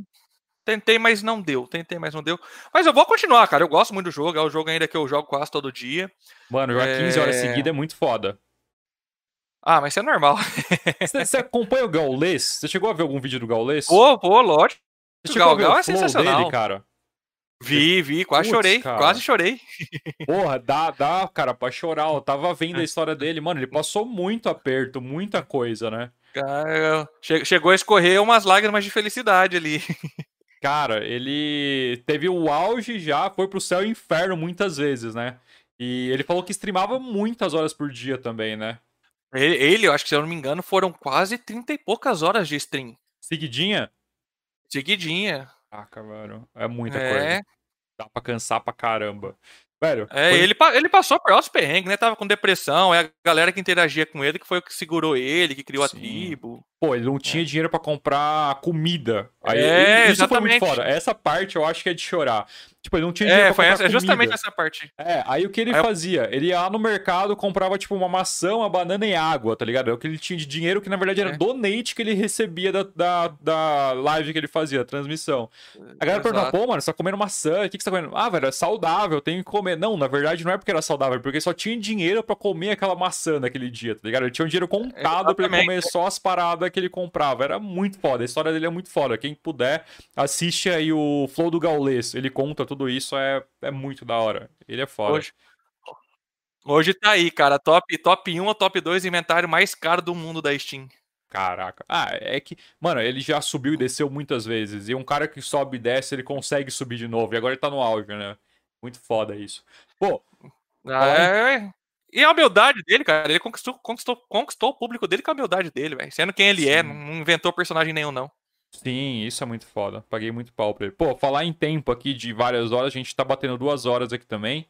Tentei, mas não deu. Tentei, mas não deu. Mas eu vou continuar, cara. Eu gosto muito do jogo. É o jogo ainda que eu jogo quase todo dia. Mano, jogar é... 15 horas seguidas é muito foda. Ah, mas isso é normal. Você, você acompanha o Gaules? Você chegou a ver algum vídeo do Gaules? Pô, pô, lógico. O Gal, Gal é sensacional. Dele, cara? Vi, vi, quase Puts, chorei, cara. quase chorei. Porra, dá, dá, cara, pra chorar. Eu tava vendo a história dele, mano, ele passou muito aperto, muita coisa, né? Cara, chegou a escorrer umas lágrimas de felicidade ali. Cara, ele teve o auge já, foi pro céu e inferno muitas vezes, né? E ele falou que streamava muitas horas por dia também, né? Ele, ele, eu acho que se eu não me engano, foram quase 30 e poucas horas de stream. Seguidinha? Seguidinha. Caraca, mano. É muita é. coisa. Dá pra cansar pra caramba. Velho. É, foi... ele, ele passou por altos perrengues, né? Tava com depressão, é a galera que interagia com ele que foi o que segurou ele, que criou Sim. a tribo. Pô, ele não tinha é. dinheiro para comprar comida. Aí, é, ele, isso exatamente. foi muito foda. Essa parte eu acho que é de chorar. Tipo, ele não tinha dinheiro é, pra comprar essa, É justamente essa parte. É, aí o que ele aí fazia? Eu... Ele ia lá no mercado, comprava, tipo, uma maçã, uma banana e água, tá ligado? É o que ele tinha de dinheiro, que na verdade era é. donate que ele recebia da, da, da live que ele fazia, a transmissão. A galera perguntou, pô, mano, você tá comendo maçã, o que, que você tá comendo? Ah, velho, é saudável, tem que comer. Não, na verdade não é porque era saudável, é porque só tinha dinheiro para comer aquela maçã naquele dia, tá ligado? Ele tinha um dinheiro contado é, pra ele comer só as paradas que ele comprava. Era muito foda, a história dele é muito foda. Quem puder, assiste aí o Flow do Gaules, ele conta tudo isso, é é muito da hora. Ele é foda. Hoje, hoje tá aí, cara. Top, top 1 ou top 2 inventário mais caro do mundo da Steam. Caraca. Ah, é que, mano, ele já subiu e desceu muitas vezes. E um cara que sobe e desce, ele consegue subir de novo. E agora ele tá no auge, né? Muito foda isso. Pô. Ah, é... E a humildade dele, cara, ele conquistou, conquistou, conquistou o público dele com a humildade dele, velho. Sendo quem ele é, Sim. é, não inventou personagem nenhum, não. Sim, isso é muito foda. Paguei muito pau pra ele. Pô, falar em tempo aqui de várias horas, a gente tá batendo duas horas aqui também.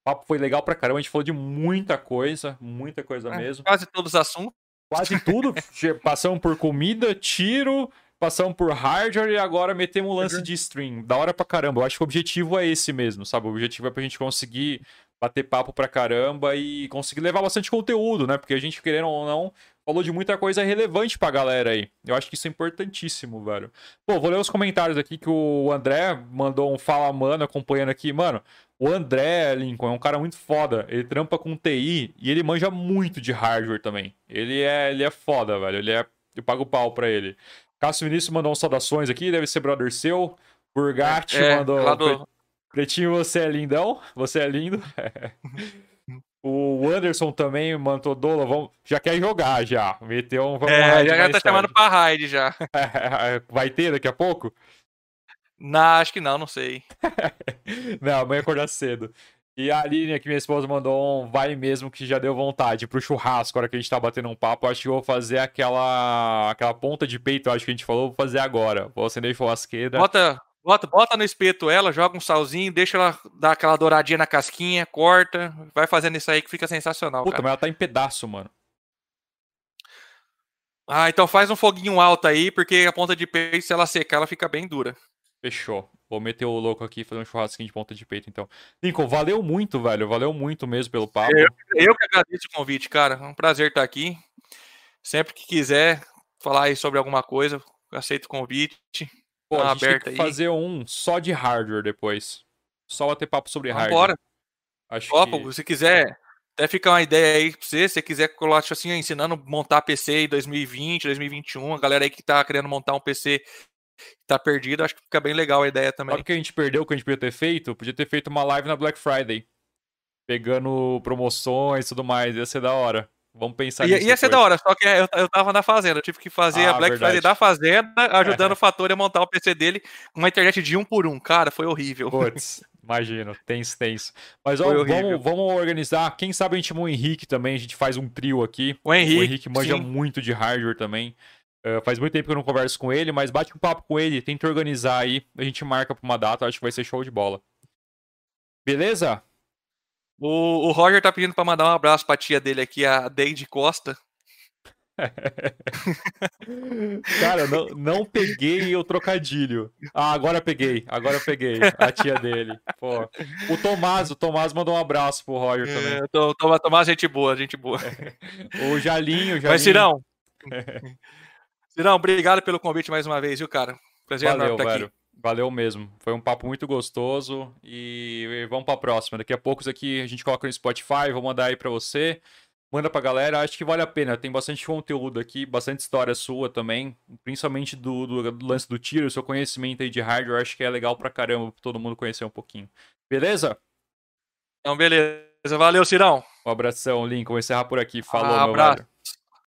O papo foi legal pra caramba, a gente falou de muita coisa, muita coisa é, mesmo. Quase todos os assuntos. Quase tudo. passamos por comida, tiro, passamos por hardware e agora metemos um lance uhum. de stream. Da hora pra caramba. Eu acho que o objetivo é esse mesmo, sabe? O objetivo é pra gente conseguir bater papo pra caramba e conseguir levar bastante conteúdo, né? Porque a gente, querendo ou não, falou de muita coisa relevante pra galera aí. Eu acho que isso é importantíssimo, velho. Pô, vou ler os comentários aqui que o André mandou um fala mano acompanhando aqui. Mano, o André Lincoln é um cara muito foda. Ele trampa com TI e ele manja muito de hardware também. Ele é, ele é foda, velho. Ele é. Eu pago pau pra ele. Cássio Vinícius mandou um saudações aqui, deve ser brother seu. Burgatti é, mandou. Do... Pretinho, você é lindão. Você é lindo. O Anderson também mandou Dola, vamos, já quer jogar já. Meteu um. Vamos é, já, já tá chamando pra raid já. Vai ter daqui a pouco? Não, acho que não, não sei. não, amanhã acordar cedo. E a Aline, aqui minha esposa, mandou um vai mesmo que já deu vontade pro churrasco, agora que a gente tá batendo um papo. Acho que vou fazer aquela aquela ponta de peito, acho que a gente falou, vou fazer agora. Vou acender a churrasqueira. Bota, Bota, bota no espeto ela, joga um salzinho, deixa ela dar aquela douradinha na casquinha, corta, vai fazendo isso aí que fica sensacional. Puta, cara. mas ela tá em pedaço, mano. Ah, então faz um foguinho alto aí, porque a ponta de peito, se ela secar, ela fica bem dura. Fechou. Vou meter o louco aqui e fazer um churrasquinho de ponta de peito, então. Lincoln, valeu muito, velho. Valeu muito mesmo pelo papo. Eu, eu que agradeço o convite, cara. É um prazer estar aqui. Sempre que quiser falar aí sobre alguma coisa, aceito o convite. Pô, a gente aberta tem que aí. fazer um só de hardware depois. Só bater papo sobre hardware. Acho Opa, que... se quiser, até ficar uma ideia aí pra você, se você quiser colocar tipo assim, ensinando a montar PC em 2020, 2021, a galera aí que tá querendo montar um PC que tá perdido, acho que fica bem legal a ideia também. Sabe o que a gente perdeu, o que a gente podia ter feito? Podia ter feito uma live na Black Friday. Pegando promoções e tudo mais, ia ser da hora. Vamos pensar nisso. Ia, ia ser da hora, só que eu, eu tava na fazenda. Eu tive que fazer ah, a Black verdade. Friday da fazenda, ajudando é. o Fator a montar o PC dele com uma internet de um por um. Cara, foi horrível. Putz, imagino. Tenso, tenso. Mas ó, vamos, vamos, organizar. Quem sabe a gente chama o Henrique também. A gente faz um trio aqui. O Henrique. O Henrique manja sim. muito de hardware também. Uh, faz muito tempo que eu não converso com ele, mas bate um papo com ele, tenta organizar aí. A gente marca pra uma data, acho que vai ser show de bola. Beleza? O, o Roger tá pedindo pra mandar um abraço pra tia dele aqui, a Deide Costa. Cara, não, não peguei o trocadilho. Ah, agora peguei, agora peguei a tia dele. Pô. O Tomás, o Tomás mandou um abraço pro Roger é, também. É, Tomás, gente boa, gente boa. O Jalinho, Jalinho. Mas, Cirão. Cirão, obrigado pelo convite mais uma vez, viu, cara? Prazer Valeu, estar velho. aqui. Valeu mesmo. Foi um papo muito gostoso e vamos para a próxima. Daqui a poucos aqui a gente coloca no Spotify, vou mandar aí para você. Manda pra galera, acho que vale a pena. Tem bastante conteúdo aqui, bastante história sua também, principalmente do, do, do lance do tiro, seu conhecimento aí de hardware, acho que é legal pra caramba pra todo mundo conhecer um pouquinho. Beleza? Então, beleza. Valeu, Cirão. Um abração, Lincoln. Vou encerrar por aqui. Falou, ah, meu abraço. velho.